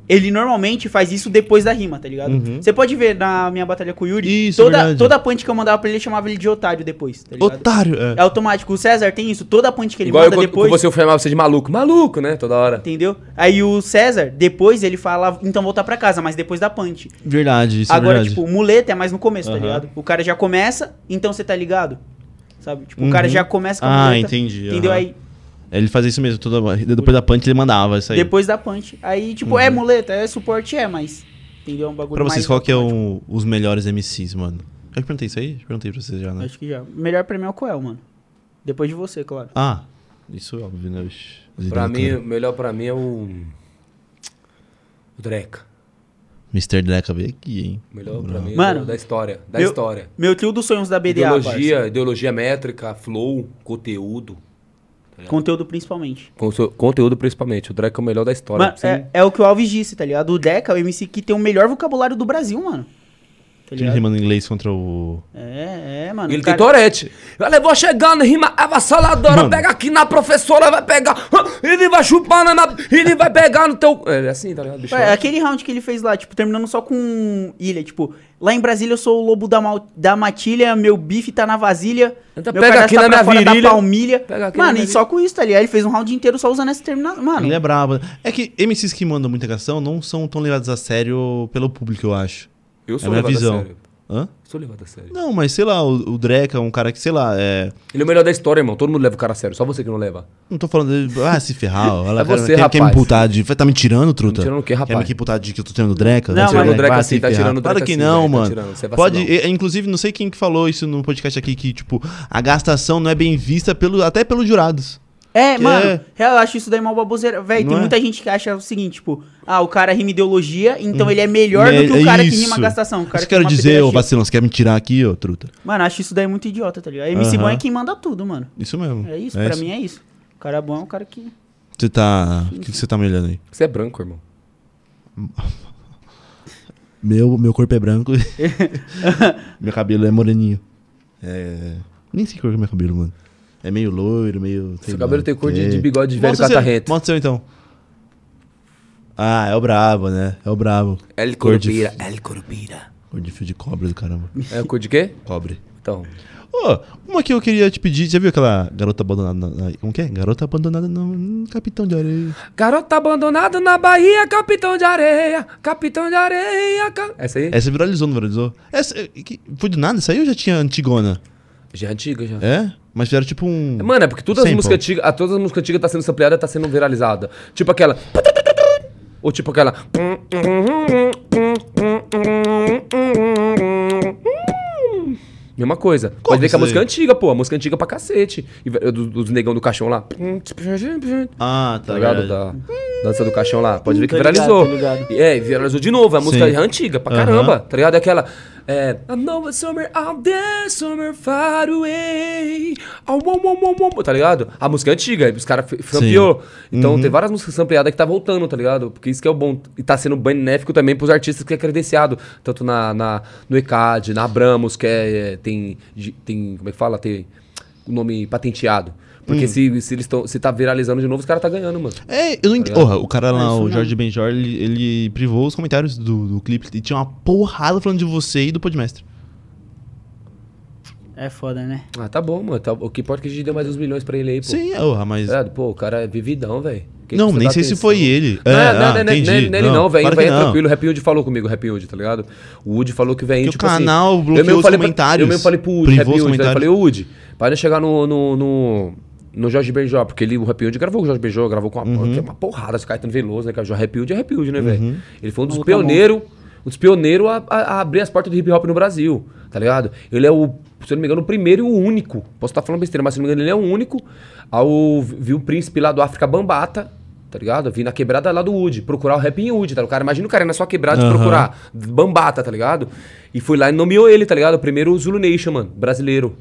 Ele normalmente faz isso depois da rima, tá ligado? Uhum. Você pode ver na minha batalha com o Yuri, Isso, toda, toda punch que eu mandava pra ele, eu chamava ele de otário depois, tá ligado? Otário, É é. automático. O César tem isso, toda punch que ele Igual eu, manda quando- depois. com você eu chamava você de maluco. Maluco, né? Toda hora. Entendeu? Aí o César, depois ele fala, então voltar pra casa, mas depois da punch. Verdade, isso é Agora, verdade. tipo, muleta é mais no começo, tá Aham. ligado? O cara já começa, então você tá ligado? Sabe? Tipo, o cara Uhum. já começa com a Ah, muleta. entendi, Entendeu? Aí, Ele fazia isso mesmo, toda, depois da punch ele mandava isso aí. depois da punch. Aí, tipo, é muleta, é suporte, é, mas. Entendeu? É um bagulho Pra vocês, mais qual que é o- os melhores MCs, mano? Eu perguntei isso aí? Eu perguntei pra vocês já, né? Acho que já. Melhor pra mim é o Coel, mano. Depois de você, claro. Ah, isso é óbvio, né? Pra mim, o melhor pra mim é o. O Dreca. Mr. Dreca veio aqui, hein? Melhor pra mim Mano, é da história. Da meu- história. Meu trio dos sonhos da BDA, Ideologia, parça. ideologia métrica, flow, conteúdo. Conteúdo principalmente. Conte- Conteúdo principalmente. O Dreca é o melhor da história. Mano, é, é o que o Alves disse, tá ligado? O Deca é o MC que tem o melhor vocabulário do Brasil, mano. Tá Ele ligado? rimando inglês contra o. É, é, mano. Ele cara- tem Torete. Ela vou chegando, rima avassaladora. Pega aqui na professora, vai pegar. Ele vai chupar na. Ele vai pegar no teu. É ele é assim, tá ligado? Bicho, Ué, aquele round que ele fez lá, tipo, terminando só com ilha, tipo, lá em Brasília eu sou o lobo da, mal- da matilha, meu bife tá na vasilha, Então meu pega aqui tá na pra minha fora virilha. da palmilha. Pega aqui na Mano, e só com isso, tá ligado? Ele fez um round inteiro só usando essa terminação. Mano, Ele é brabo. É que MCs que mandam muita canção não são tão levados a sério pelo público, eu acho. Eu é sou a minha levado a visão. sério. Hã? Sou levado a sério. Não, mas sei lá, o, o Dreca é um cara que, sei lá, é. Ele é o melhor da história, irmão. Todo mundo leva o cara a sério. Só você que não leva. Não tô falando de. Ah, se ferrar. Olha, É você, quer, quer me rapaz. imputar de. Tá me tirando, truta? Tá me tirando o quê, rapaz? Quer me imputar de que eu tô tirando Dreca? Não, se o Dreca vai sim, se tá ferrar. tirando o Claro Dreca que sim, não, tá mano. é Pode. e- Inclusive, não sei quem que falou isso no podcast aqui, que, tipo, a gastação não é bem vista pelo, até pelos jurados. É, Que mano, é- eu acho isso daí uma baboseira. Véi, tem é? muita gente que acha o seguinte, tipo, ah, o cara rima ideologia, então ele é melhor É- do que o é cara que isso. rima gastação. O cara Isso que que eu quero dizer, ô vacilão, você quer me tirar aqui, ô truta? Mano, acho isso daí muito idiota, tá ligado? MC Aham. bom é quem manda tudo, mano. Isso mesmo. É isso, pra mim é isso. O cara bom é o cara que... Você tá. O que, que você tá me olhando aí? Você é branco, irmão. Meu, meu corpo é branco. meu cabelo é moreninho. É. Nem sei cor que é meu cabelo, mano. É meio loiro, meio. Seu cabelo tem cor de, de bigode de velho catarrento. Mostra seu então. Ah, é o brabo, né? É o brabo. El Cor de- Corupira. El Corupira. Cor de fio de cobre do caramba. É cor de quê? Cobre. Então. Ô, uma que eu queria te pedir. Já viu aquela garota abandonada na, Como que é? Garota abandonada no, Capitão de Areia. Garota abandonada na Bahia, capitão de areia, capitão de areia. ca- Essa aí? Essa viralizou, não viralizou? Essa, foi do nada? Isso aí ou já tinha antigona? Já é antiga, já. É? Mas fizeram tipo um. Mano, é porque todas as músicas antigas, a- todas as músicas antigas tá sendo sampleada, tá sendo viralizada. Tipo aquela. Ou tipo aquela. Mesma coisa. Pode ver que a música é antiga, pô. A música é antiga pra cacete. E ve- do- dos negão do caixão lá. Ah, tá Tá ligado? Da dança do caixão lá. Pode ver que ligado, viralizou. ligado. E É, viralizou de novo. A música Sim. é antiga pra caramba. Tá ligado? É aquela. É. I know a summer out there, summer far away. Oh, oh, oh, oh, oh. Tá ligado? A música é antiga. Os caras sampleou. Então Uhum. tem várias músicas sampleadas que tá voltando, tá ligado? Porque isso que é o bom. E tá sendo benéfico também pros artistas que é credenciado. Tanto na, na, no ECAD, na Abramos, que é, é, tem, tem. Como é que fala? Tem o nome patenteado. Porque Hum. se, se eles tão, se tá viralizando de novo, os caras tá ganhando, mano. É, eu não entendo. Porra, o cara lá, É, o. Jorge Benjor, ele, ele privou os comentários do, do clipe e tinha uma porrada falando de você e do Podmestre. É foda, né? Ah, tá bom, mano. Tá- o que importa é que a gente deu mais uns milhões pra ele aí, pô. Sim, porra, mas. É, pô, o cara é vividão, velho. Não, nem sei se atenção? foi ele. Não, É, não, ah, não, não, não, entendi. não, ele Não, não, velho. claro Velho é tranquilo. O Rap Hood falou comigo, o Rap Hood, tá ligado? O Wood falou que vem, Que o tipo assim... canal eu bloqueou mesmo os falei pra- comentários, Eu mesmo falei pro Wood, os Hood, né? eu comentários. falei, Wood, para de chegar no... no, no no Jorge Benjó, porque ele, o Rap Hood gravou com o Jorge Benjó, gravou com uma, Uhum. que é uma porrada, esse Caetano Veloso, né? Que é o Rap Hood é Rap Hood, né, velho? Ele foi um dos é pioneiros, um dos pioneiros a, a- a abrir as portas do hip hop no Brasil, tá ligado? Ele é o, se eu não me engano, o primeiro e o único. Posso estar falando besteira, mas se eu não me engano, ele é o único ao vir o príncipe lá do África Bambata, tá ligado? Vir na quebrada lá do Wood, procurar o rap em Wood, tá? O cara, imagina o cara ir na sua quebrada e Aham. procurar Bambata, tá ligado? E foi lá e nomeou ele, tá ligado? O primeiro Zulu Nation, mano, brasileiro.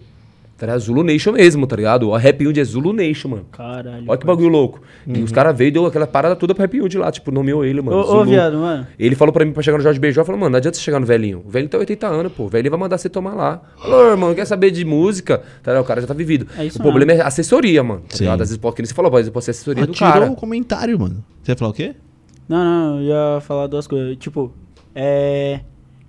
Tá? Zulu Nation mesmo, tá ligado? O Rap Hood é Zulu Nation, mano. Caralho. Olha que bagulho louco. E os caras veio e deu aquela parada toda pro Rap Hood lá, tipo, nomeou ele, mano. Ô, ô, Zulu. viado, mano. Ele falou pra mim pra chegar no Jorge Beijó, falou, mano, não adianta você chegar no velhinho. O velhinho tem 80 anos, pô. O velhinho vai mandar você tomar lá. Falou, irmão, quer saber de música? Tá, ligado? o cara já tá vivido. É isso o problema é assessoria, mano. Tá Sim. ligado? Às vezes, pô, que nem você falou, pode ser assessoria Ah, do tirou cara. o comentário, mano. Você ia falar o quê? Não, não, eu ia falar duas coisas. Tipo, é.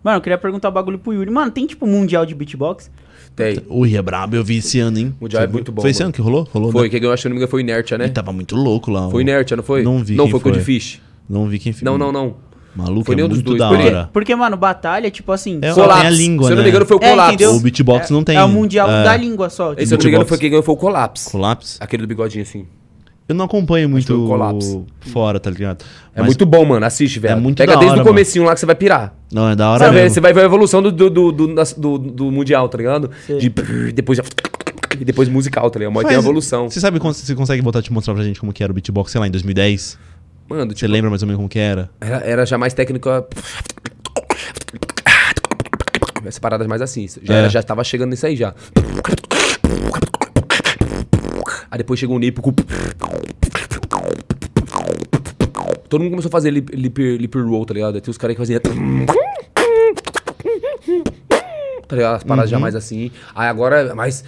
Mano, eu queria perguntar um bagulho pro Yuri. Mano, tem tipo mundial de beatbox? Tem. Ui, é brabo, eu vi esse ano, hein? Mundial é muito viu? bom, Foi esse mano. ano que rolou? Rolou, Foi, né? quem ganhou, acho que não me engano, foi o Inertia, né? Ele tava muito louco lá. Foi o- Inertia, não foi? Não vi Não, quem foi foi. Code Fish. Não vi quem foi. Não, não, não. Maluco, Foi é nenhum dos dois. da Por quê? hora. Porque, mano, batalha, tipo assim. É, só tem a língua, Se eu não né? me engano, foi o É, entendeu? O beatbox É- não tem. É o mundial É. da língua só. Esse, se eu não me engano, foi quem ganhou foi o Colapse. Colapse? Aquele do bigodinho assim. Eu não acompanho o muito Colapse. fora, tá ligado? É muito bom, mano. Assiste, velho. É muito Pega da desde hora, o comecinho lá que você vai pirar. Não, é da hora Você vai, ver, mesmo. você vai ver a evolução do, do, do, do, do- do mundial, tá ligado? De prrr, depois já- e depois musical, tá ligado? Mas tem a evolução. Você sabe, quando- você consegue botar, te mostrar pra gente como que era o beatbox, sei lá, em 2010? Mano, Você tipo, lembra mais ou menos como que era? era, era já mais técnico. Essa parada mais assim. Já, É. era- já tava chegando nisso aí já. Aí depois chegou um Nipo com. Todo mundo começou a fazer lip, lip, lip roll, tá ligado? Tem os caras que faziam. Tá ligado? As paradas já mais assim. Aí agora é mais.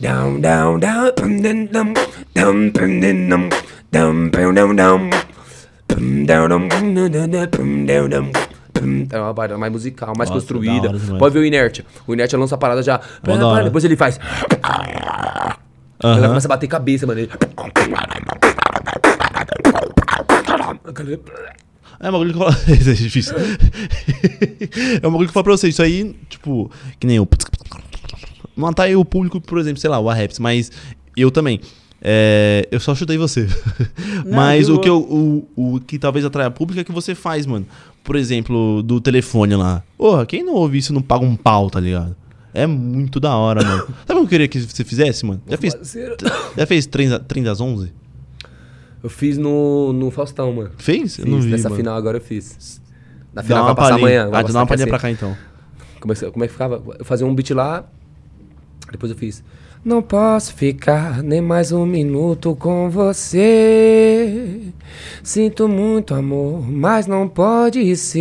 Down, down, down. É uma parada mais musical, mais Nossa, construída. da hora. Pode ver o Inertia. O Inertia lança a parada já. Depois ele faz. Aham. Ela começa a bater cabeça, mano. Ele- É um bagulho que eu falo. Isso é difícil. é um bagulho que eu falo pra vocês. Isso aí, tipo, que nem eu. Não atrai o público, por exemplo, sei lá, o Arreps, mas eu também. É, eu só chutei você. Não, mas o que, eu, o, o que talvez atraia público é que você faz, mano. Por exemplo, do telefone lá. Porra, quem não ouve isso não paga um pau, tá ligado? É muito da hora, mano. Sabe o que eu queria que você fizesse, mano? Já fez, já fez trem, a- trem das 11? Eu fiz no, no Faustão, mano. Fez? Eu Fiz, não vi, nessa mano. final agora eu fiz. Na Dá final uma vai passar palhinha. amanhã. Ah, dá uma palhinha assim. pra cá então. Que- como é que ficava? Eu fazia um beat lá, depois eu fiz. Não posso ficar nem mais um minuto com você. Sinto muito amor, mas não pode ser.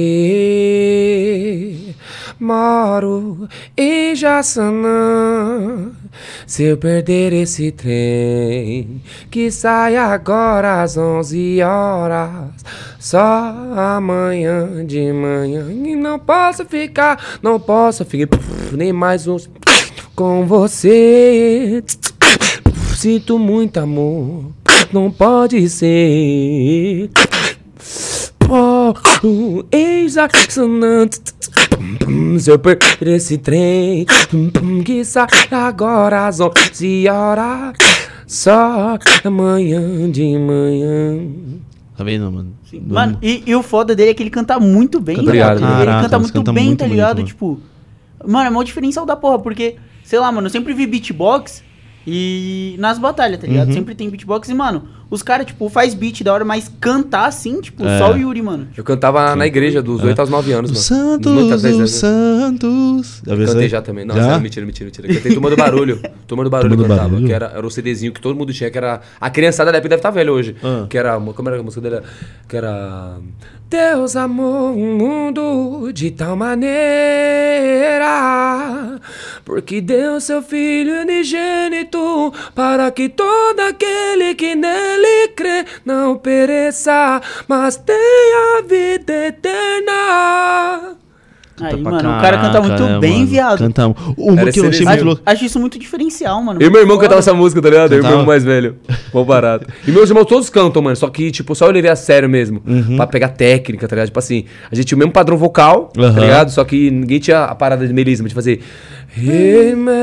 Moro em Jaçanã. Se eu perder esse trem, que sai agora às 11 horas. Só amanhã de manhã. E não posso ficar, não posso ficar nem mais um com você. Sinto muito amor, não pode ser. Oh, exacionante. Se eu perder esse trem, que sai agora às 11 horas. Só amanhã de manhã. Tá vendo, mano? Mano, e, e o foda dele é que ele canta muito bem. Canta Obrigado. muito. Ele Caraca, canta mas muito canta bem, muito tá ligado? mano. Tipo, mano, é uma diferencial da porra, porque, sei lá, mano, eu sempre vi beatbox e nas batalhas, tá ligado? Uhum. Sempre tem beatbox e, mano, os caras, tipo, faz beat da hora, mas cantar assim, tipo, É. só o Yuri, mano. Eu cantava na igreja dos 8 aos 9 anos, O mano. Santos, dez o anos. Santos. Já isso Cantei já também. Não, Já? sério, mentira, mentira, mentira. Cantei Turma do Barulho. Turma do Barulho Turma do cantava. Barulho? Que era, era o CDzinho que todo mundo tinha, que era. A criançada da época deve estar velha hoje. Ah. Que era. Como era a música dele? Que era. Deus amou o mundo de tal maneira, porque deu seu Filho unigênito, para que todo aquele que nele crê não pereça, mas tenha vida eterna. Aí, mano, o cara canta muito caraca, né, bem, mano? viado. Canta- Uma Era que eu achei muito louco. Acho isso muito diferencial, mano. E meu irmão cantava essa música, tá ligado? Eu e meu Cantava? irmão mais velho. Bom barato. E meus irmãos todos cantam, mano. Só que, tipo, só eu levei a sério mesmo. Uhum. Pra pegar técnica, tá ligado? Tipo assim, a gente tinha o mesmo padrão vocal, Aham. tá ligado? Só que ninguém tinha a parada de melisma, de fazer. Hey man,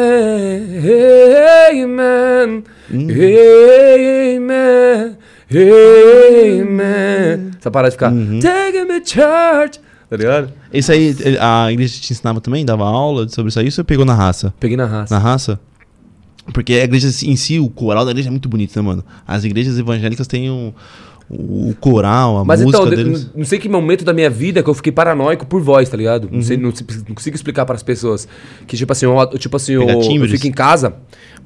hey man, Hum. hey man, hey man. Essa parada de ficar. Uhum. Take me to church. Tá ligado? Isso aí, a igreja te ensinava também? Dava aula sobre isso aí? Ou você pegou na raça? Peguei na raça. Na raça? Porque a igreja em si, o coral da igreja é muito bonito, né, mano? As igrejas evangélicas têm um, o coral, a Mas música então, de- deles. não sei que momento da minha vida que eu fiquei paranoico por voz, tá ligado? Não, Uhum. sei, não, não consigo explicar para as pessoas. Que tipo assim, eu, tipo assim, eu, eu fico em casa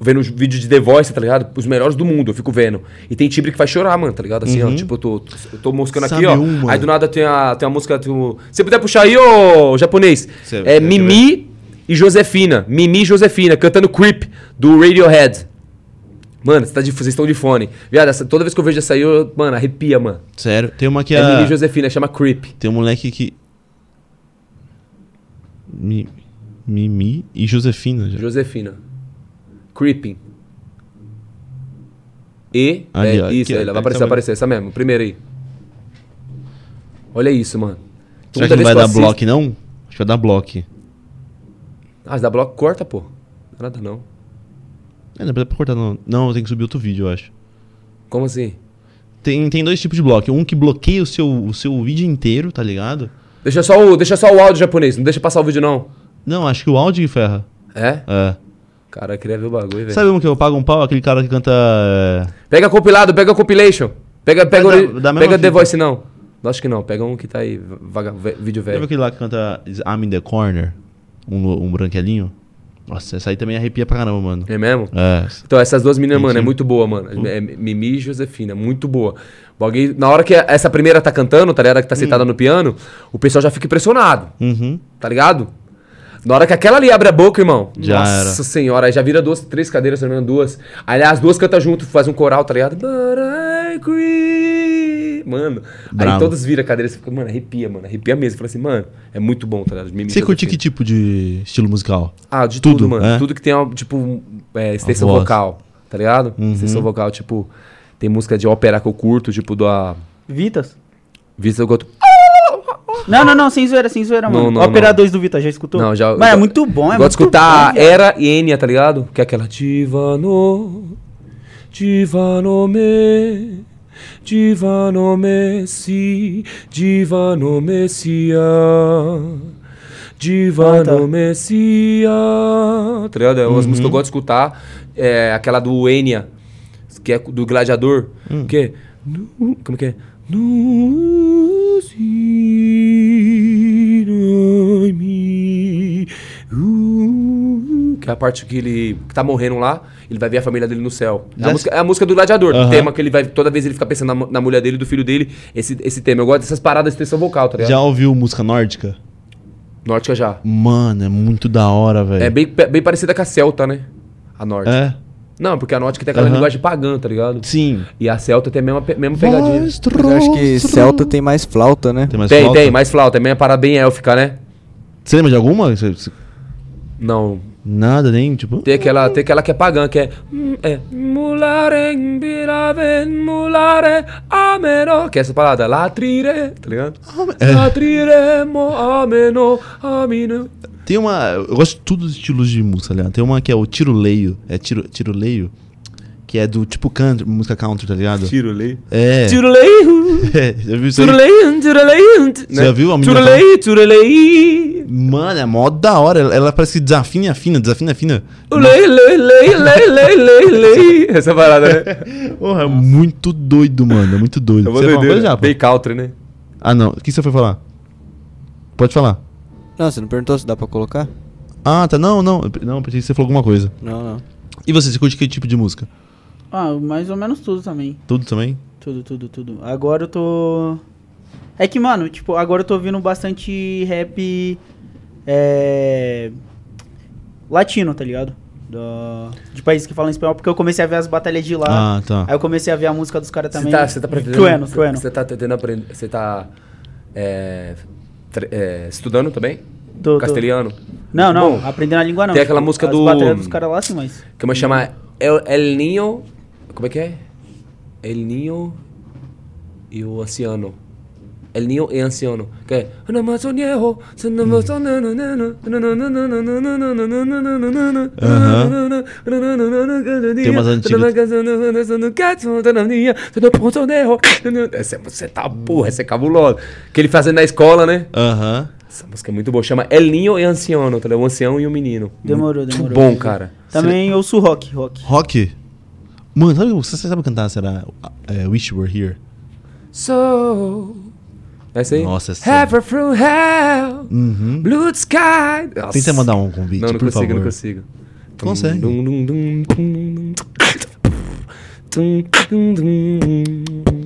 vendo os vídeos de The Voice, tá ligado? Os melhores do mundo, eu fico vendo. E tem timbre que faz chorar, mano, tá ligado? Assim, ó, Uhum. tipo, eu tô, eu tô moscando Sabe aqui, ó. Aí do nada tem a, tem uma música. Tem. Se você puder puxar aí, ô japonês. Cê- é Mimi e Josefina. Mimi e Josefina, cantando Creep, do Radiohead. Mano, você tá de- vocês estão de fone. Viado, essa- toda vez que eu vejo essa aí, eu, mano, arrepia, mano. Sério, tem uma que É a... Mimi e Josefina, chama Creep. Tem um moleque que... Mi- Mimi e Josefina. Já. Josefina. Creeping. E. Ali, é, ó, isso, aqui, ó, aí, vai aparecer, vai aparecer. Essa mesmo, primeira aí. Olha isso, mano. Será Toda que não vez vai eu dar assisto- bloco, não? Acho que vai dar bloco. Ah, se dá bloco, corta, pô. Nada não. É, não dá pra cortar, não. Não, tem que subir outro vídeo, eu acho. Como assim? Tem, tem dois tipos de bloco. Um que bloqueia o seu, o seu vídeo inteiro, tá ligado? Deixa só, o, deixa só o áudio japonês, não deixa passar o vídeo, não. Não, acho que o áudio que ferra. É? É. Cara, eu queria ver o bagulho, velho. Sabe um que eu pago um pau? Aquele cara que canta. é, Pega compilado, pega compilation. Pega, pega, da- ori- da mesma pega The fita. Voice, não. Acho que não, pega um que tá aí, vaga, ve- vídeo Lembra velho. aquele lá que canta I'm in the Corner? Um, um branquelinho? Nossa, essa aí também arrepia pra caramba, mano. É mesmo? É. Então, essas duas meninas, mano, é muito boa, mano. É Mimi e Josefina, muito boa. Bagulho- na hora que essa primeira tá cantando, tá ligado? Que tá sentada no piano, o pessoal já fica impressionado, Uhum. tá ligado? Na hora que aquela ali abre a boca, irmão. Já nossa era. senhora, aí já vira duas, três cadeiras, se não me engano, duas. Aí as duas cantam junto, faz um coral, tá ligado? But Mano, aí Bravo. todos viram a cadeira, você fica, mano, arrepia, mano, arrepia mesmo. Fala assim, mano, é muito bom, tá ligado? Mimi e Você curte que tipo de estilo musical? Ah, de tudo, mano. é? Tudo que tem, tipo, é, extensão vocal, tá ligado? Uhum. Extensão vocal, tipo, tem música de ópera que eu curto, tipo, do a Vitas? Vista eu gosto. Não, não, não, sem zoeira, sem zoeira, Não, mano. não, Ópera não. 2 do Vitas, já escutou? Não, já. Mas é muito bom, é Gosto de muito escutar bom. Era e Enya, tá ligado? Que é aquela Divano, Divano me, Divano Messi, Divano Messia, Divano Ah, tá. Messia, tá ligado? É umas músicas que eu gosto de escutar. É aquela do Enya, que é do Gladiador, que é. Como que é? Que é a parte que ele que tá morrendo lá, ele vai ver a família dele no céu. É a, música, é a música do Gladiador, o tema que ele vai. Toda vez ele fica pensando na, na mulher dele e do filho dele, esse, esse tema. Eu gosto dessas paradas de extensão vocal, tá ligado? Já ouviu música nórdica? Nórdica já. Mano, é muito da hora, velho. É bem, bem parecida com a Celta, né? A nórdica. É? Não, porque a nórdica tem aquela linguagem pagã, tá ligado? Sim. E a Celta tem a mesma, mesma pegadinha. Mas eu acho que Celta tem mais flauta, né? Tem mais Tem, flauta? tem, mais flauta. Também é parada bem élfica, né? Você lembra de alguma? Não. Nada, nem, tipo... Tem aquela, tem aquela que é pagã, que é. É. Mulare, biraven, mulare, ameno. Que é essa parada. Latrire, tá ligado? É. Latrire, mo, ameno, amino. Tem uma... Eu gosto de todos os estilos de música, aliás. Tem uma que é o tiroleio. É tiro, tiroleio. Que é do tipo country, música country, tá ligado? Tiroleio. É. Tiroleio. É, já viu isso aí? Tiroleio. Você já viu a menina Tiroleio, tiroleio. Mano, é mó da hora. Ela, ela parece que desafina, afina, desafina, afina. Lei, lei, lei, lei, lei, lei, lei. Essa parada, né? Porra, é muito doido, mano. É muito doido. É uma Você doideira. coisa, Japa? Bem country, né? Ah, não. O que você foi falar? Pode falar. Não, você não perguntou se dá pra colocar? Ah, tá. Não, não. Não, pensei que você falou alguma coisa. Não, não. E você, você curte que tipo de música? Ah, mais ou menos tudo também. Tudo também? Tudo, tudo, tudo. Agora eu tô. É que, mano, tipo, agora eu tô ouvindo bastante rap. É. Latino, tá ligado? Do... De países que falam espanhol, porque eu comecei a ver as batalhas de lá. Ah, tá. Aí eu comecei a ver a música dos caras também. Você tá, você tá pretendendo- Trueno, trueno. Você tá tentando aprender. Você tá. É, é, estudando também? Tô. Castelhano? Não, não, Bom, aprendendo a língua não. Tem aquela Tipo, música as do. batalhas dos caras lá, sim, mas. Que chama? El, El Ninho. Como é que é? El Ninho e o Anciano. El Ninho e Anciano. Que é. Tem umas antigas. Essa você tá porra, essa é cabulosa. Que ele fazendo na escola, né? Aham. Essa música é muito boa. Chama El Ninho e Anciano, tá ligado? O ancião e o menino. Demorou, muito demorou. bom, cara. Também eu sou rock, rock. Rock? Mano, sabe, você sabe cantar, será? É, Wish You Were Here? So. É essa aí? Nossa, essa- Heaven from hell. Uhum. Blue sky. Nossa. Tenta mandar um convite, Não, não por consigo, favor. não consigo. Consegue. Dum, dum, dum, dum, dum. Tum, dum, dum. I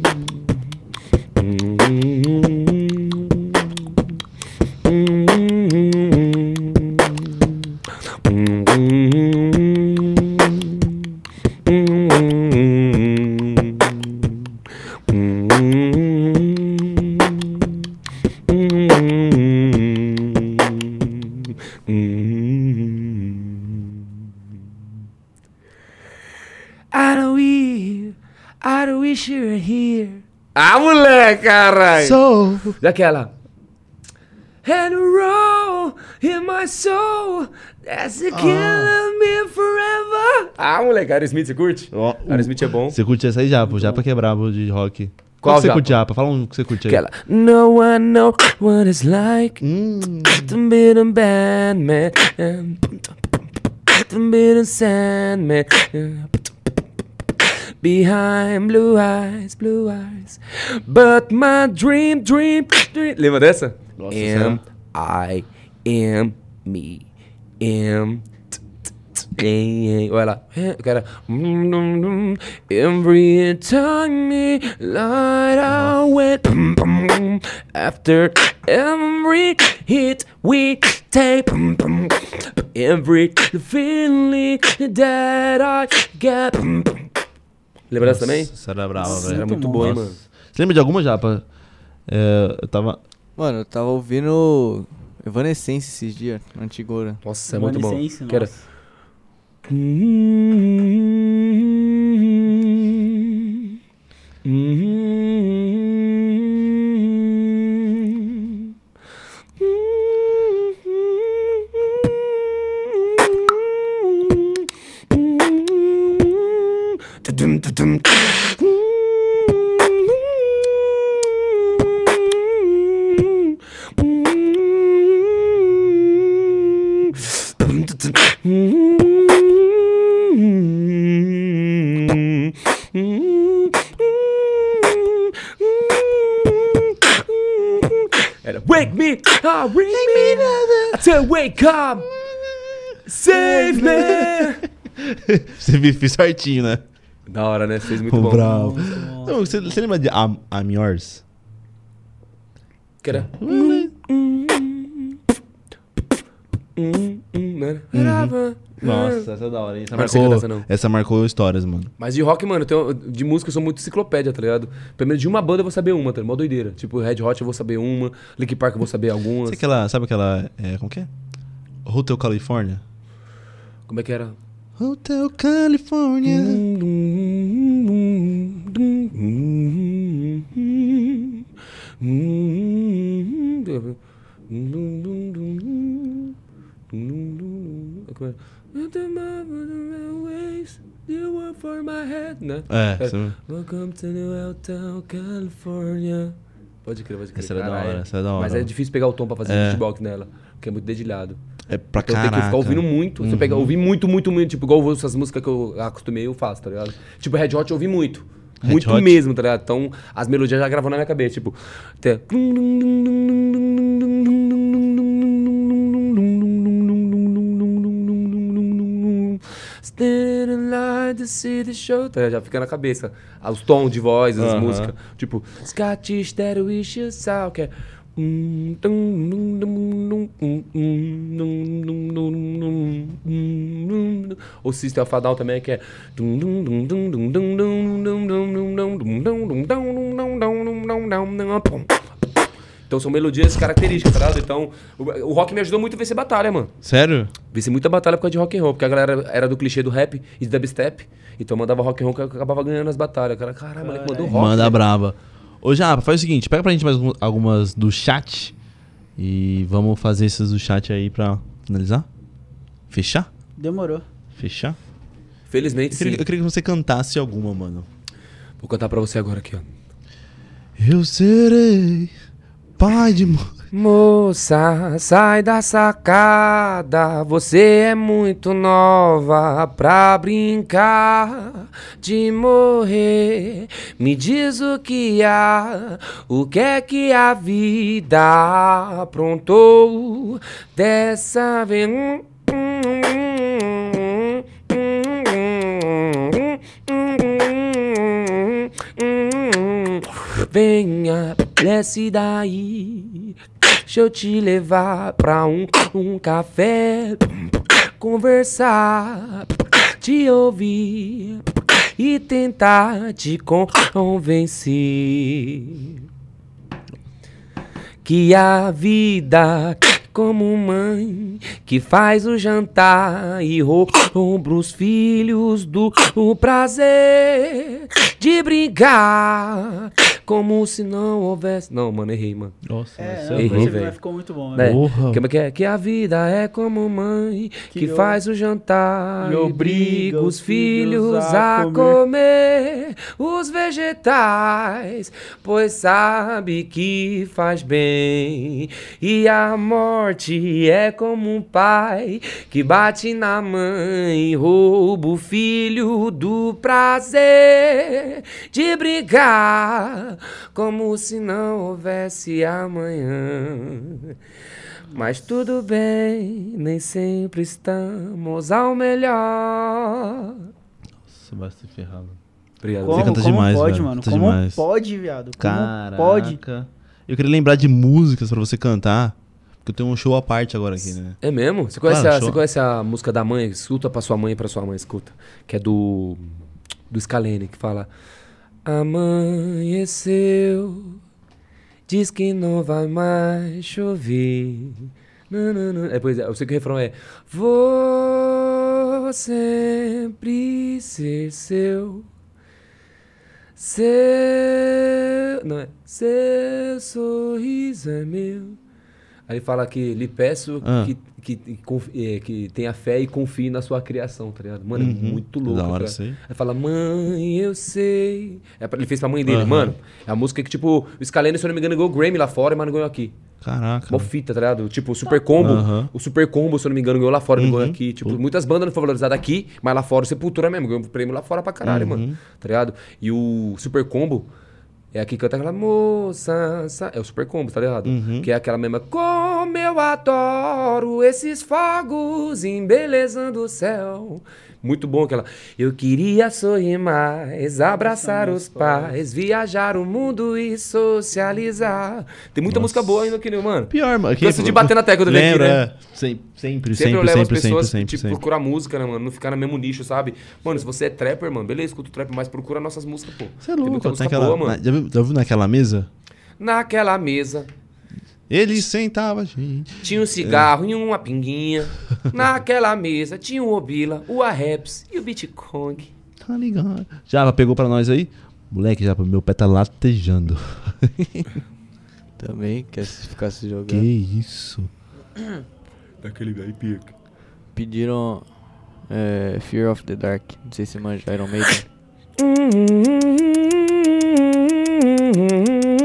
Ah, moleque, caralho! So. Daquela. And roll in my soul, that's the killing me forever. Ah, moleque, Aerosmith, você curte? Ó, Aerosmith é bom. Você curte essa aí, Japa? O Japa que é brabo de rock. Qual que você curte, Japa? Fala um que você curte aí. Aquela. No one know what it's like Hum. to be the bad man. To be the sandman. Behind blue eyes, blue eyes. But my dream, dream, dream. Lembra dessa? Nossa, am I am me. Am. Olha lá. Cara. Every time me light I went after every hit we take every feeling that I get. Lembra dessa também? Essa era brava, Nossa, velho. Era muito boa, hein, Nossa. mano. Você lembra de alguma, Japa? É, eu tava... Mano, eu tava ouvindo Evanescence esses dias, Antigora. Nossa, é muito bom. Evanescence, Que era- nossa. Era Me, ah, wake me, said wake up. Save me! Você vi- fez certinho, né? Da hora, né? Fez muito bom. Bravo. Não, você, você lembra de I'm, I'm Yours? Que era... Hum, hum, né? Nossa, essa é da hora, hein? Essa não marcou, essa, não. essa marcou histórias, mano. Mas de rock, mano, eu tenho- de música eu sou muito enciclopédia, tá ligado? Pelo menos de uma banda eu vou saber uma, tá ligado? Mó doideira. Tipo, Red Hot eu vou saber uma, Linkin Park eu vou saber algumas. Sabe aquela, sabe aquela, é, como que é? Hotel California? Como é que era? Hotel California. Né? É, mesmo. Welcome to the Hotel California. Pode crer, pode crer. Essa era da hora, essa era da hora. Mas é difícil pegar o tom pra fazer É. beatbox nela, porque é muito dedilhado. É pra então tem que ficar caraca. ouvindo muito. Você pega, Uhum. ouvir muito, muito, muito. Tipo, igual essas músicas que eu acostumei, eu faço, tá ligado? Tipo, Red Hot eu ouvi muito. Red muito Hot? mesmo, tá ligado? Então, as melodias já gravam na minha cabeça. Tipo, até. Standing like the city show. Tá, já fica na cabeça. Ah, Os tons de voz, as Aham. músicas. Tipo, Scottish that wish you saw, que é. O System of a também, que é. Então são melodias características, tá ligado? Então, o, o rock me ajudou muito a vencer batalha, mano. Sério? Venci muita batalha por causa de rock and roll, porque a galera era do clichê do rap e do dubstep. Então eu mandava rock and roll que eu acabava ganhando as batalhas. Cara, caralho, moleque mandou rock. Manda né? braba. Ô, Japa, faz o seguinte, pega pra gente mais algum- algumas do chat e vamos fazer essas do chat aí pra finalizar? Fechar? Demorou. Fechar? Felizmente, Eu queria, sim. eu queria que você cantasse alguma, mano. Vou cantar pra você agora aqui, ó. Eu serei pai de... mo- Moça, sai da sacada. Você é muito nova pra brincar de morrer. Me diz o que há, o que é que a vida aprontou dessa vez. Venha, desce daí. Deixa eu te levar pra um, um café. Conversar, te ouvir e tentar te convencer que a vida como mãe que faz o jantar e rouba os filhos do o prazer de brigar como se não houvesse não mano errei mano Nossa, É, não, é Errei, velho. ficou muito bom. né? né? Porra. É que é? Que a vida é como mãe que, Que faz o jantar e e obriga os filhos a comer. os vegetais, pois sabe que faz bem. E a morte é como um pai que bate na mãe, rouba o filho do prazer de brigar, como se não houvesse amanhã. Mas tudo bem, nem sempre estamos ao melhor. Nossa, vai se ferrado. Obrigado. Como, Você canta como demais, pode, velho. mano? Canta Como demais. pode, viado? Como Caraca. pode? Eu queria lembrar de músicas pra você cantar, porque eu tenho um show à parte agora aqui, né? É mesmo? Você conhece, Claro, a, show. você conhece a música da mãe? Escuta pra sua mãe e pra sua mãe, escuta. Que é do. Do Scalene, que fala. Amanheceu, diz que não vai mais chover. Nanana. É, pois é, eu sei que o refrão é. Vou sempre ser seu. Seu. Não é? Seu sorriso é meu. Aí fala que lhe peço Ah. que, que, que, é, que tenha fé e confie na sua criação, tá ligado? Mano, Uhum. é muito louco. Da hora tá isso aí. fala, mãe, eu sei. É pra- ele fez pra mãe dele, Aham. mano. É a música que, tipo, o Scalene, se eu não me engano, ganhou o Grammy lá fora, mas não ganhou aqui. Caraca. Mó fita, tá ligado? Tipo, o Super Combo. Aham. O Super Combo, se eu não me engano, ganhou lá fora, não ganhou Uhum. aqui. Tipo, muitas bandas não foram valorizadas aqui, mas lá fora o Sepultura mesmo, ganhou um prêmio lá fora pra caralho, Uhum. mano. Tá ligado? E o Super Combo É aqui que canta aquela moça. sa- É o super combo, tá ligado? Que é aquela mesma. Como eu adoro esses fogos embelezando o céu. Muito bom aquela. Eu queria sorrir mais, abraçar os pais, viajar o mundo e socializar. Tem muita música boa ainda aqui, né, mano? Pior, mano. Canso de bater na tecla do Lembra, aqui, né? é. Sempre, sempre, Sempre, sempre, eu levo as sempre, sempre, pessoas, sempre, tipo, sempre. procurar música, né, mano? Não ficar no mesmo nicho, sabe? Mano, se você é trapper, mano, beleza, escuta o trap, mas procura nossas músicas, pô. Você é louco, tem música aquela... boa, mano. na- já, viu, já viu naquela mesa? Naquela mesa, Ele sentava, gente. tinha um cigarro e uma pinguinha. Naquela mesa, tinha o Obila, o Arreps e o Bitcoin. Tá ligado. Já pegou pra nós aí? Moleque, já meu pé tá latejando. Também quer se ficar se jogando. que isso? Daquele daí, pica. Pediram é, Fear of the Dark. Não sei se manja Iron Maiden.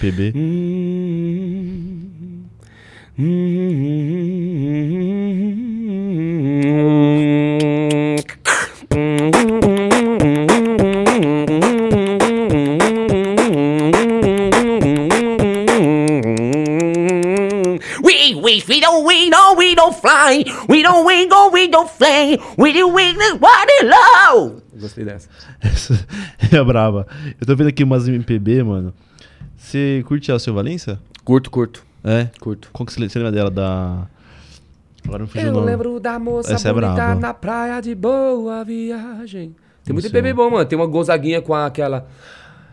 MPB? We, we, we don't, we don't, we don't fly. We don't, we go, we don't fly. We do, we do, what low. Gostei dessa. Essa é brava. Eu tô vendo aqui umas MPB, mano. Você curte a Seu Valença? Curto, curto. É? Curto. Qual que você, lembra dela? Da. Agora não fugiu o Eu nome. lembro da moça Essa é bonita braba. na praia de boa viagem. Tem muito. MPB bom, mano. Tem uma gozaguinha com aquela.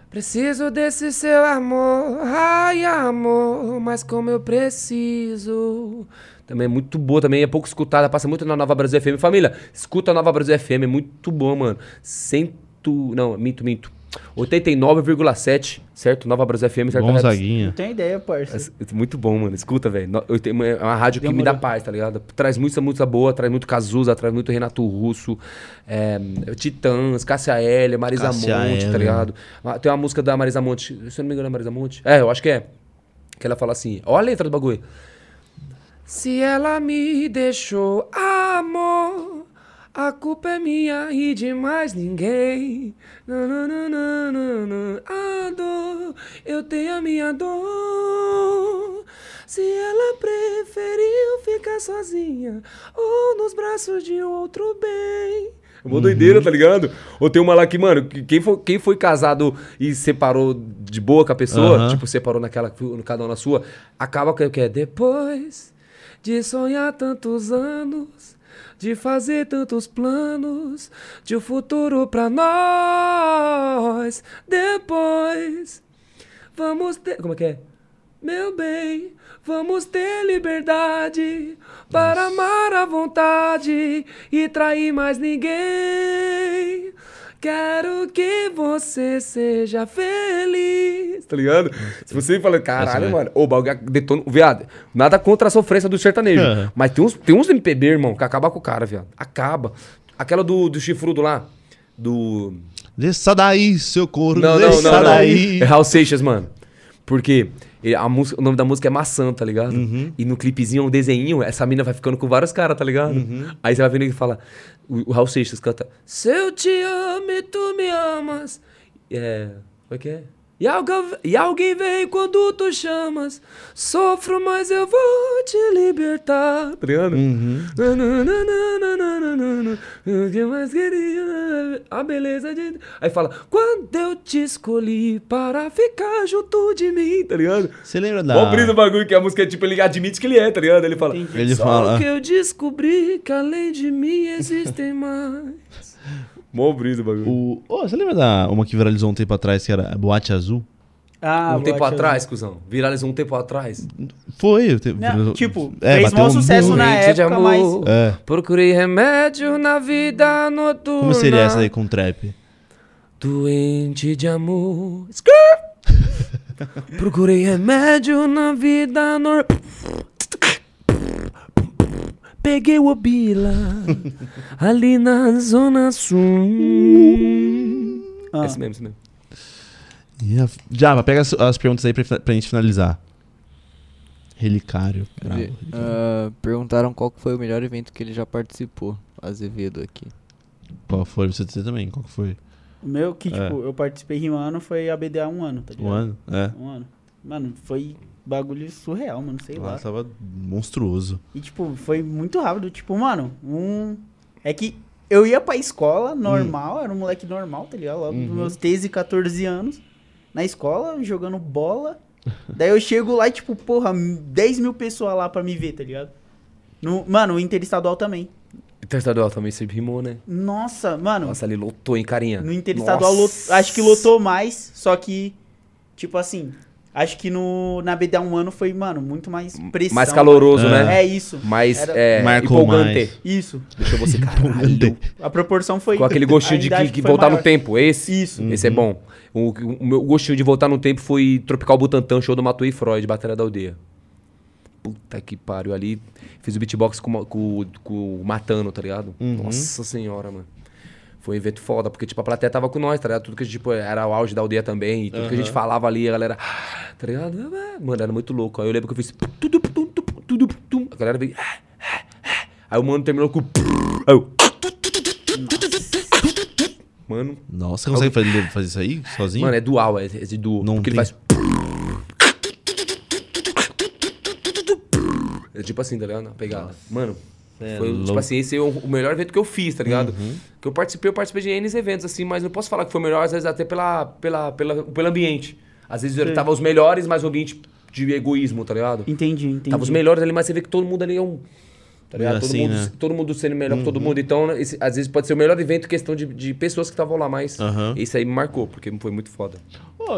Preciso desse seu amor, ai amor, mas como eu preciso. Também é muito boa, também é pouco escutada, passa muito na Nova Brasil FM. Família, escuta a Nova Brasil FM, é muito bom, mano. Cento. Não, minto, minto. 89,7, certo? Nova Brasil FM, certo? Gonzaguinha. Não tem ideia, parça. É muito bom, mano. Escuta, velho. É uma rádio que me Demorou. dá paz, tá ligado? Traz muita música boa, traz muito Cazuza, traz muito Renato Russo, é, Titãs, Cássia Hélia, Marisa Cássia Monte, tá Eller. ligado? Ah, Tem uma música da Marisa Monte, se eu não me engano é Marisa Monte. É, eu acho que é. Que ela fala assim, olha a letra do bagulho. Se ela me deixou amor, a culpa é minha e de mais ninguém. Nananana, A dor, eu tenho a minha dor. Se ela preferiu ficar sozinha ou nos braços de outro bem. É uma doideira, tá ligado? Ou tem uma lá que, mano, que- quem foi, quem foi casado e separou de boa com a pessoa, Aham. tipo, separou naquela, cada um na sua, acaba com o que é depois de sonhar tantos anos, de fazer tantos planos, de um futuro pra nós. Depois, vamos ter. Como é que é? Meu bem, vamos ter liberdade para amar à vontade e trair mais ninguém. Quero que você seja feliz. Tá ligado? Se você fala, caralho, mano, o bagulho detona. Viado, nada contra a sofrência do sertanejo. É. Mas tem uns, tem uns MPB, irmão, que acaba com o cara, viado. Acaba. Aquela do, do chifrudo lá. Do. Desça daí, seu couro. Não, não, não, não. É Raul Seixas, mano. Porque a música, o nome da música é Maçã, tá ligado? E no clipezinho, um desenho, essa mina vai ficando com vários caras, tá ligado? Aí você vai vendo ele fala. O, o Raul Seixas canta. Se eu te amo e tu me amas. É. Como é que é? E alguém, e alguém vem quando tu chamas. Sofro, mas eu vou te libertar. Tá ligado? Nananana, O que mais queria? A beleza de. Aí fala: Quando eu te escolhi para ficar junto de mim, tá ligado? Você lembra da. Brisa o bagulho que a música é tipo, ele admite que ele é, tá ligado? Ele fala: Ele Só fala- que eu descobri que além de mim existem mais. Mó brisa o bagulho. O... Ô, você lembra da uma que viralizou um tempo atrás, que era Boate Azul? Ah, um tempo Boate atrás, cuzão. Viralizou um tempo atrás. Foi. eu te- Não, tipo, É, fez bateu maior um sucesso na Doente de época, mas... amor. É. Procurei remédio na vida noturna. Como seria essa aí com trap? Doente de amor. Procurei remédio na vida normal. Peguei o Obila ali na Zona Sul. Ah. Esse mesmo, esse mesmo. A- Java, pega as, as perguntas aí pra, pra gente finalizar. Relicário. bravo. Ah, perguntaram qual foi o melhor evento que ele já participou. Azevedo aqui. Qual foi? Você dizer também, qual que foi? O meu, que, É. tipo, eu participei rimando foi a BDA um ano, tá ligado? Um ano? É. Um ano. Mano, foi bagulho surreal, mano, sei lá. Nossa, tava monstruoso. E, tipo, foi muito rápido. Tipo, mano, um. É que eu ia pra escola normal, era um moleque normal, tá ligado? Logo Uhum. nos meus 13, 14 anos. Na escola, jogando bola. Daí eu chego lá e, tipo, porra, 10 mil pessoas lá pra me ver, tá ligado? No, mano, o Interestadual também. Interestadual também se rimou, né? Nossa, mano, Nossa, ali lotou, hein, carinha? no Interestadual lot- acho que lotou mais, só que, tipo assim, acho que no, na BDA um ano foi, mano, muito mais pressão. Mais caloroso, É. né? É isso. Mais Era- é, Marcou empolgante. mais. Isso. Deixou você, caralho. A proporção foi. Com aquele gostinho de que, que voltar maior. no tempo. Esse? Isso. Esse é bom. O, o meu gostinho de voltar no tempo foi Tropical Butantan, show do Matuei Freud, Batalha da Aldeia. Puta que pariu. Ali fiz o beatbox com, o- com, com o Matano, tá ligado? Nossa senhora, mano. Foi um evento foda, porque, tipo, a plateia tava com nós, tá ligado? Tudo que, tipo, era o auge da aldeia também. E tudo que a gente falava ali, a galera... Tá ligado? Mano, era muito louco. Aí eu lembro que eu fiz... A galera veio... Aí o mano terminou com... Aí eu... Mano, Nossa, você consegue fazer, fazer isso aí sozinho? Mano, é dual, é, é de duo. Não porque tem- ele faz. É tipo assim, tá ligado? A pegada. Mano, é foi, tipo louco. Uhum. assim, esse é o, melhor evento que eu fiz, tá ligado? Que eu participei, eu participei de N eventos, assim, mas não posso falar que foi o melhor, às vezes até pela, pela, pela, pelo ambiente. Às vezes eu tava os melhores, mas o ambiente de egoísmo, tá ligado? Entendi, entendi. Tava os melhores ali, mas você vê que todo mundo ali é um. Tá ligado? Meio todo, assim, mundo, né? Uhum. todo mundo sendo melhor que todo mundo. Então, esse- às vezes pode ser o melhor evento questão de, de pessoas que estavam lá, mas Aham. esse aí me marcou, porque foi muito foda.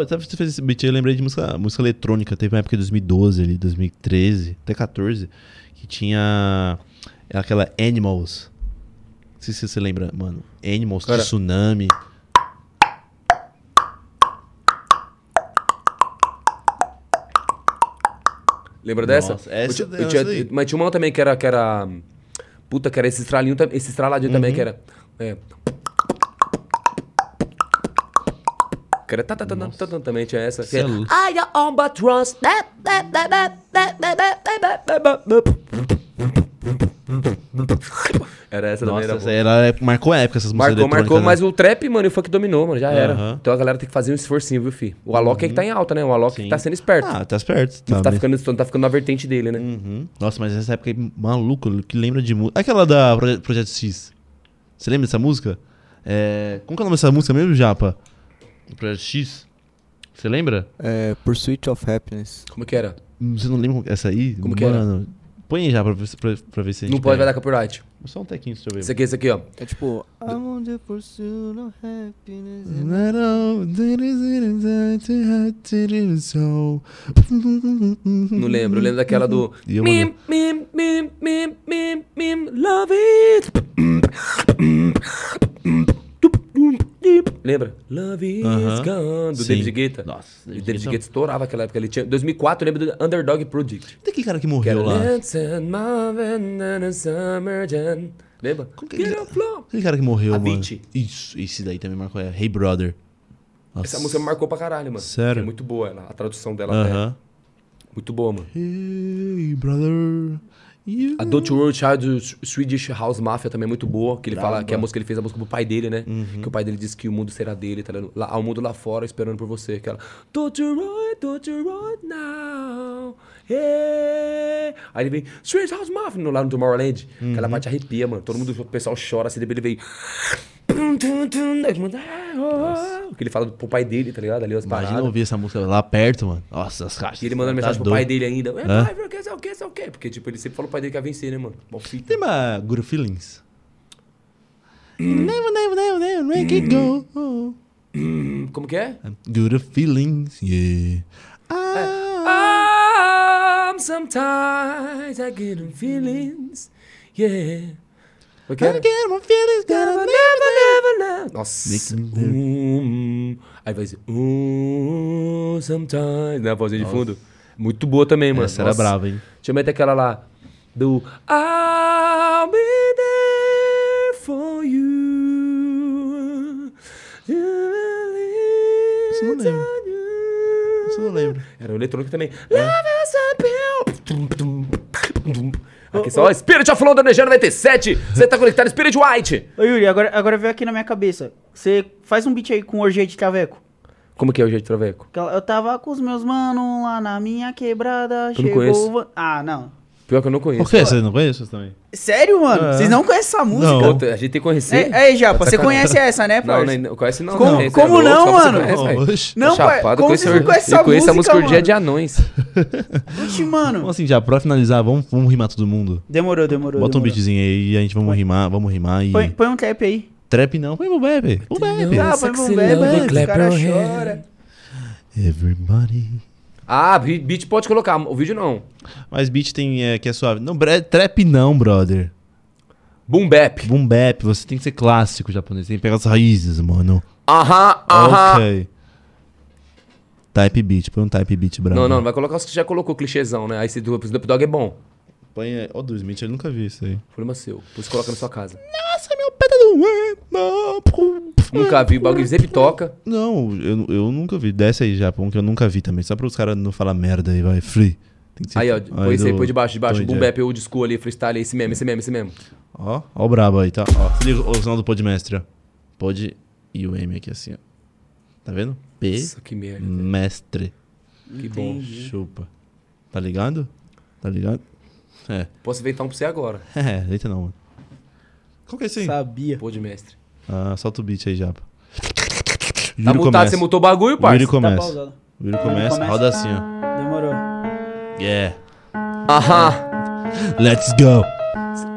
Tava- você fez esse beat eu lembrei de música, música eletrônica. Teve uma época de 2012 ali, 2013, até 14, que tinha aquela Animals. Não sei se você lembra, mano. Animals, Cara. Tsunami. Lembra dessa? Nossa, essa- eu, tinha- eu essa mas tinha uma também que era. Que era puta, que era esse estralinho, esse estraladinho também, Uhum. que era. É. Que era. tá, tá, tá, tá, tá, tá, também tinha essa. que é era-. I am albatross. Era essa também. Nossa, Era era, marcou a época essas músicas Marcou, marcou, eletrônicas, mas né? o trap, mano, e o funk dominou, mano, já era. Então a galera tem que fazer um esforcinho, viu, fi? O Alok é que tá em alta, né? O Alok que tá sendo esperto. Ah, tá esperto. tá bem. ficando, tá ficando na vertente dele, né? Uhum. Nossa, mas essa época aí, maluco, que lembra de música. Aquela da Proje- Projeto X. Você lembra dessa música? É... Como que é o nome dessa música mesmo, Japa? Projeto X? Você lembra? É, Pursuit of Happiness. Como que era? Hum, Você não lembra essa aí? Como que era? Mano, põe aí já pra, ver se- pra, pra ver se a gente Não pode, vai dar copyright. Só um tequinho, deixa eu ver. Esse aqui, esse aqui, ó. É tipo... I'm on the pursuit of happiness. Não lembro. Eu lembro daquela do. Mim, mim, mim, mim, mim, mim, love it. Lembra? Love is Aham. gone. Do Sim. David Guetta. Nossa, David David Guetta. Estourava aquela época. Ele tinha. 2004, eu lembro do Underdog Project. tem aquele cara que Que morreu lá. Let's and Marvin and a Summer Jam. Lembra? Como que Get ele- a flow. Aquele cara que morreu, mano. Avicii. Isso, esse daí também marcou. É Hey Brother. Nossa. Essa música me marcou pra caralho, mano. Sério? É muito boa ela. A tradução dela até. Aham. Muito boa, mano. Hey Brother. A Don't Worry Child do Swedish House Mafia também é muito boa. Que ele fala que a música ele fez a música pro pai dele, né? Uhum. Que o pai dele disse que o mundo será dele, tá ligado? Lá, há o mundo lá fora esperando por você. Aquela Don't you worry, don't you worry now. Yeah. Aí ele vem Swedish House no, lá no Tomorrowland. Aquela Uhum. parte arrepia, mano. Todo mundo, o pessoal chora assim, ele vem. "Ah, oh, oh." Que ele fala pro pai dele, tá ligado? Ali as Imagina paradas. ouvir essa música lá perto, mano. Nossa, as caixas. E ele mandando Tá mensagem pro pai dele ainda. É, pai, sei o que, sei o que. Porque, tipo, ele sempre falou pro pai dele que ia vencer, né, mano? Bom fita. Tem uma Good Feelings? Never, never, never, never make it go. Como que é? Good Feelings, yeah. Ah, Um, sometimes I get them feelings. Yeah. O que I era? get my feelings, gotta Never, never, never, never. Nossa. Um, Aí vai dizer. "Oh, sometimes. Né? A vozinha de fundo. Muito boa também, mano. Essa era Nossa. brava, hein? Deixa eu meter aquela lá. Do I'll be there for you. Isso não lembro. Isso eu não lembro. Era o eletrônico também. Aqui só, Spirit of London Energia 97. Você tá conectado, Spirit White. Ô Yuri, agora, agora veio aqui na minha cabeça. Você faz um beat aí com orgia de traveco. Como que é o jeito de traveco? Eu tava com os meus manos lá na minha quebrada. Não chegou conheço. o van- Ah, não. Pior que eu não conheço. Por que? Você não conhece também? Sério, mano? É. Vocês não conhecem essa música? Não. Puta, a gente tem que conhecer. É, aí, Japa, Tá você conhece essa, né, Não, parça? não, conhece não. Como- não, é louco, não, só você mano? conhece. Não, pai, chapado, como vocês não conhecem eu essa conheço a música, mano? de Anões. Oxi, mano. Então, assim, já pra finalizar, vamos, vamos rimar todo mundo. Demorou, demorou. Bota um demorou. beatzinho aí e a gente vamos rimar, vamos rimar e. Põe, põe um trap aí. Trap não, põe o bebe. O bebe. Ah, põe um bebê, os caras choram. Everybody. Ah, beat pode colocar, o vídeo não. Mas beat tem é, que é suave. Não, trap não, brother. Boom bap. Boom bap, você tem que ser clássico japonês, tem que pegar as raízes, mano. Aham, aham. Ok. Type beat, põe um type beat bravo. Não, não, vai colocar os que já colocou, clichêzão, né? Aí esse do Snoop Dogg é bom. Põe. Ó, do Smith, eu nunca vi isso aí. Problema seu. Depois coloca na sua casa. Nossa, meu pé tá doendo. Nunca vi, o bagulho sempre toca. Não, eu, eu nunca vi. Desce aí já, um que eu nunca vi também. Só para os caras não falar merda aí, vai. Free. Tem que ser- Aí, ó, põe esse aí, do põe de baixo, de baixo. Boom bap, old school ali, freestyle, esse mesmo, esse mesmo, esse mesmo. Ó, ó o brabo aí, tá? Ó, se liga o sinal do Podmestre, ó. Pod e o M aqui assim, ó. Tá vendo? P. Nossa, que merda. Mestre. Que bom. Chupa. Tá ligado? Tá ligado? É. Posso inventar um pra você agora. É, deita não, mano. Qual que é esse aí? Sabia. Pô de mestre. Ah, solta o beat aí, Japa. Tá mutado, você mutou o bagulho, O parça? Tá começa. pausado. O começa, começa. roda assim, ó. Demorou. Yeah. Aham, Let's go.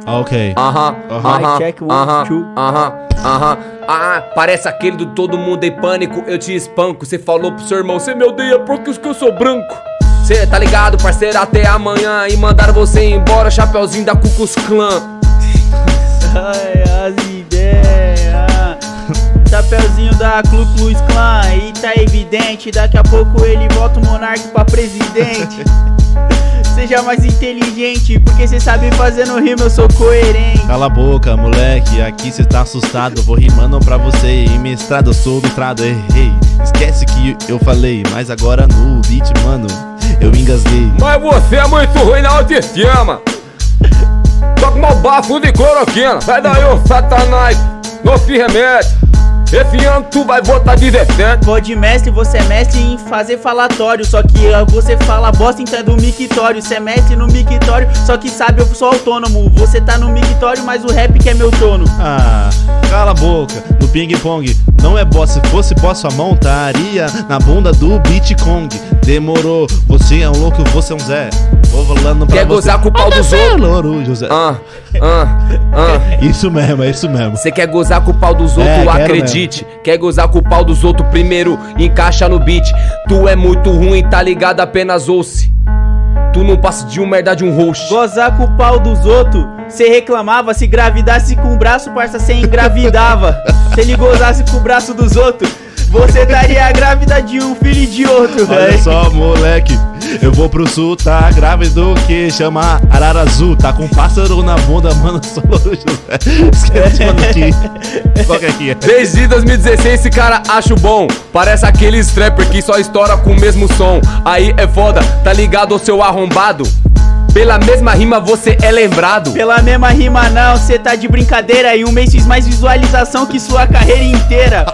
Ok. aham, Aham. aham, check, one, aham, two. aham, aham. Ah, parece aquele do Todo Mundo em Pânico, eu te espanco. Você falou pro seu irmão, você me odeia porque eu sou branco. Cê tá ligado, parceiro, até amanhã. E mandaram você embora, chapeuzinho da Cucus Clã. Ai, as ideias. Chapeuzinho da Clu Klux Klan. E tá evidente, daqui a pouco ele volta o monarca pra presidente. Seja mais inteligente, porque cê sabe fazer no rimo, eu sou coerente. Cala a boca, moleque, aqui cê tá assustado. Vou rimando pra você. E mestrado, eu sou mestrado, errei. Esquece que eu falei, mas agora no beat, mano, eu engasguei. Mas você é muito ruim na autoestima. Toca mal bafo de cloroquina. Sai daí, ô satanás. Não se remete. Esse ano tu vai votar 17. Pode mestre, você é mestre em fazer falatório. Só que você fala bosta, então é do mictório. Você é mestre no mictório, só que sabe, eu sou autônomo. Você tá no mictório, mas o rap que é meu trono. Ah, cala a boca, no ping-pong Não é boss, se fosse boss sua mão estaria na bunda do Bitcoin Demorou, você é um louco, você é um Zé Quer você gozar com o pau dos outros? Ah, ah, ah. Isso mesmo, é isso mesmo Você quer gozar com o pau dos outros, É, quero acredite. Quer gozar com o pau dos outros primeiro, encaixa no beat. Tu é muito ruim, tá ligado? Apenas ouça. Tu não passa de um merda de um host. Gozar com o pau dos outros, cê reclamava. Se gravidasse com o braço, parça, cê engravidava. se ele gozasse com o braço dos outros, você estaria grávida de um filho de outro, Olha velho. só, moleque, eu vou pro sul, tá grávido que chama Arara Azul Tá com pássaro na bunda, mano, José Esquece, mano, aqui Qual que é aqui? Desde 2016 esse cara acho bom. Parece aquele strapper que só estoura com o mesmo som. Aí é foda, tá ligado, seu arrombado? Pela mesma rima você é lembrado. Pela mesma rima não, cê tá de brincadeira E um mês fiz mais visualização que sua carreira inteira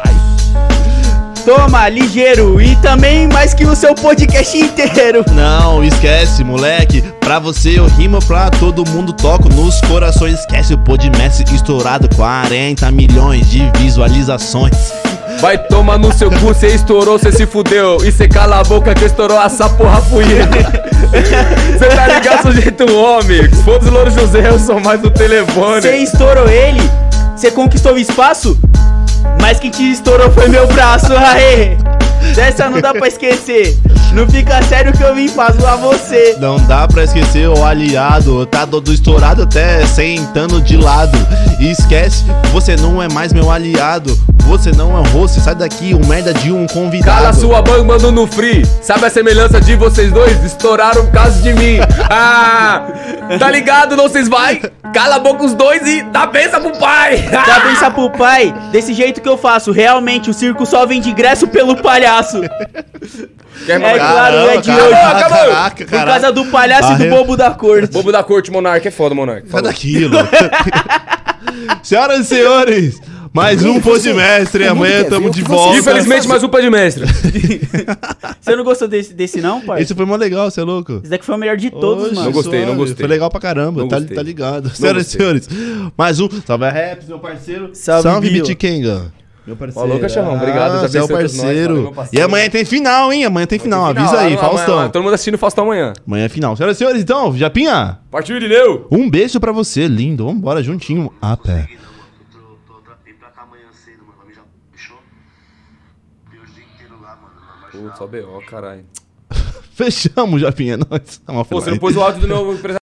Toma, ligeiro, e também mais que o seu podcast inteiro Não, esquece, moleque. Pra você eu rimo, pra todo mundo toco nos corações. Esquece o Podmestre estourado, 40 milhões de visualizações. Vai tomar no seu cu, cê estourou, cê se fudeu. E cê cala a boca que estourou essa porra fui eu. Cê tá ligado, sujeito homem? Foda-se, Louro José, eu sou mais do telefone. Cê estourou ele, cê conquistou o espaço Mas quem te estourou foi meu braço, aê Dessa não dá pra esquecer Não fica sério que eu vim pra zoar você. Não dá pra esquecer o aliado, tá todo estourado até sentando de lado. E esquece, você não é mais meu aliado. Você não é um host, sai daqui, um merda de um convidado. Cala sua boca, mando no free. Sabe a semelhança de vocês dois? Estouraram por causa de mim. Ah, tá ligado, não vocês vai? Cala a boca os dois e dá benção pro pai. Dá benção pro pai, desse jeito que eu faço. Realmente, o circo só vende ingresso pelo palhaço. Quer É claro, é de hoje. caraca, acabou. caraca, Por caraca. causa do palhaço e do bobo da corte. Bobo da corte, Monark. É foda, Monark. Sai Falou. daqui, louco. Senhoras e senhores, mais um Pô de Mestre. Amanhã tamo de volta. Infelizmente, mais um pé de mestre. Você não gostou desse, desse não, pai? Esse foi mó legal, você é louco? Esse daqui foi o melhor de todos, Oxe, mano. Não gostei, não suave. gostei. Foi legal pra caramba, Não tá, gostei. tá ligado. Senhoras e gostei. senhores, mais um. Salve a Raps, meu parceiro. Salve, Bio. Beat Kenga. Meu parceiro. Falou, cachorrão. Obrigado, Ah, você é o nós. parceiro. Valeu, meu parceiro. e amanhã tem final, hein? Amanhã tem final. Final, Avisa aí, amanhã, Faustão. amanhã, Todo mundo assistindo Faustão amanhã. Amanhã é final. Senhoras e senhores, então, Japinha, Partiu, Irineu. um beijo pra você, lindo. Vambora juntinho a pé. Putz, só B.O., caralho. Fechamos, Japinha. Nós. É uma Pô, você não pôs o áudio do meu empresário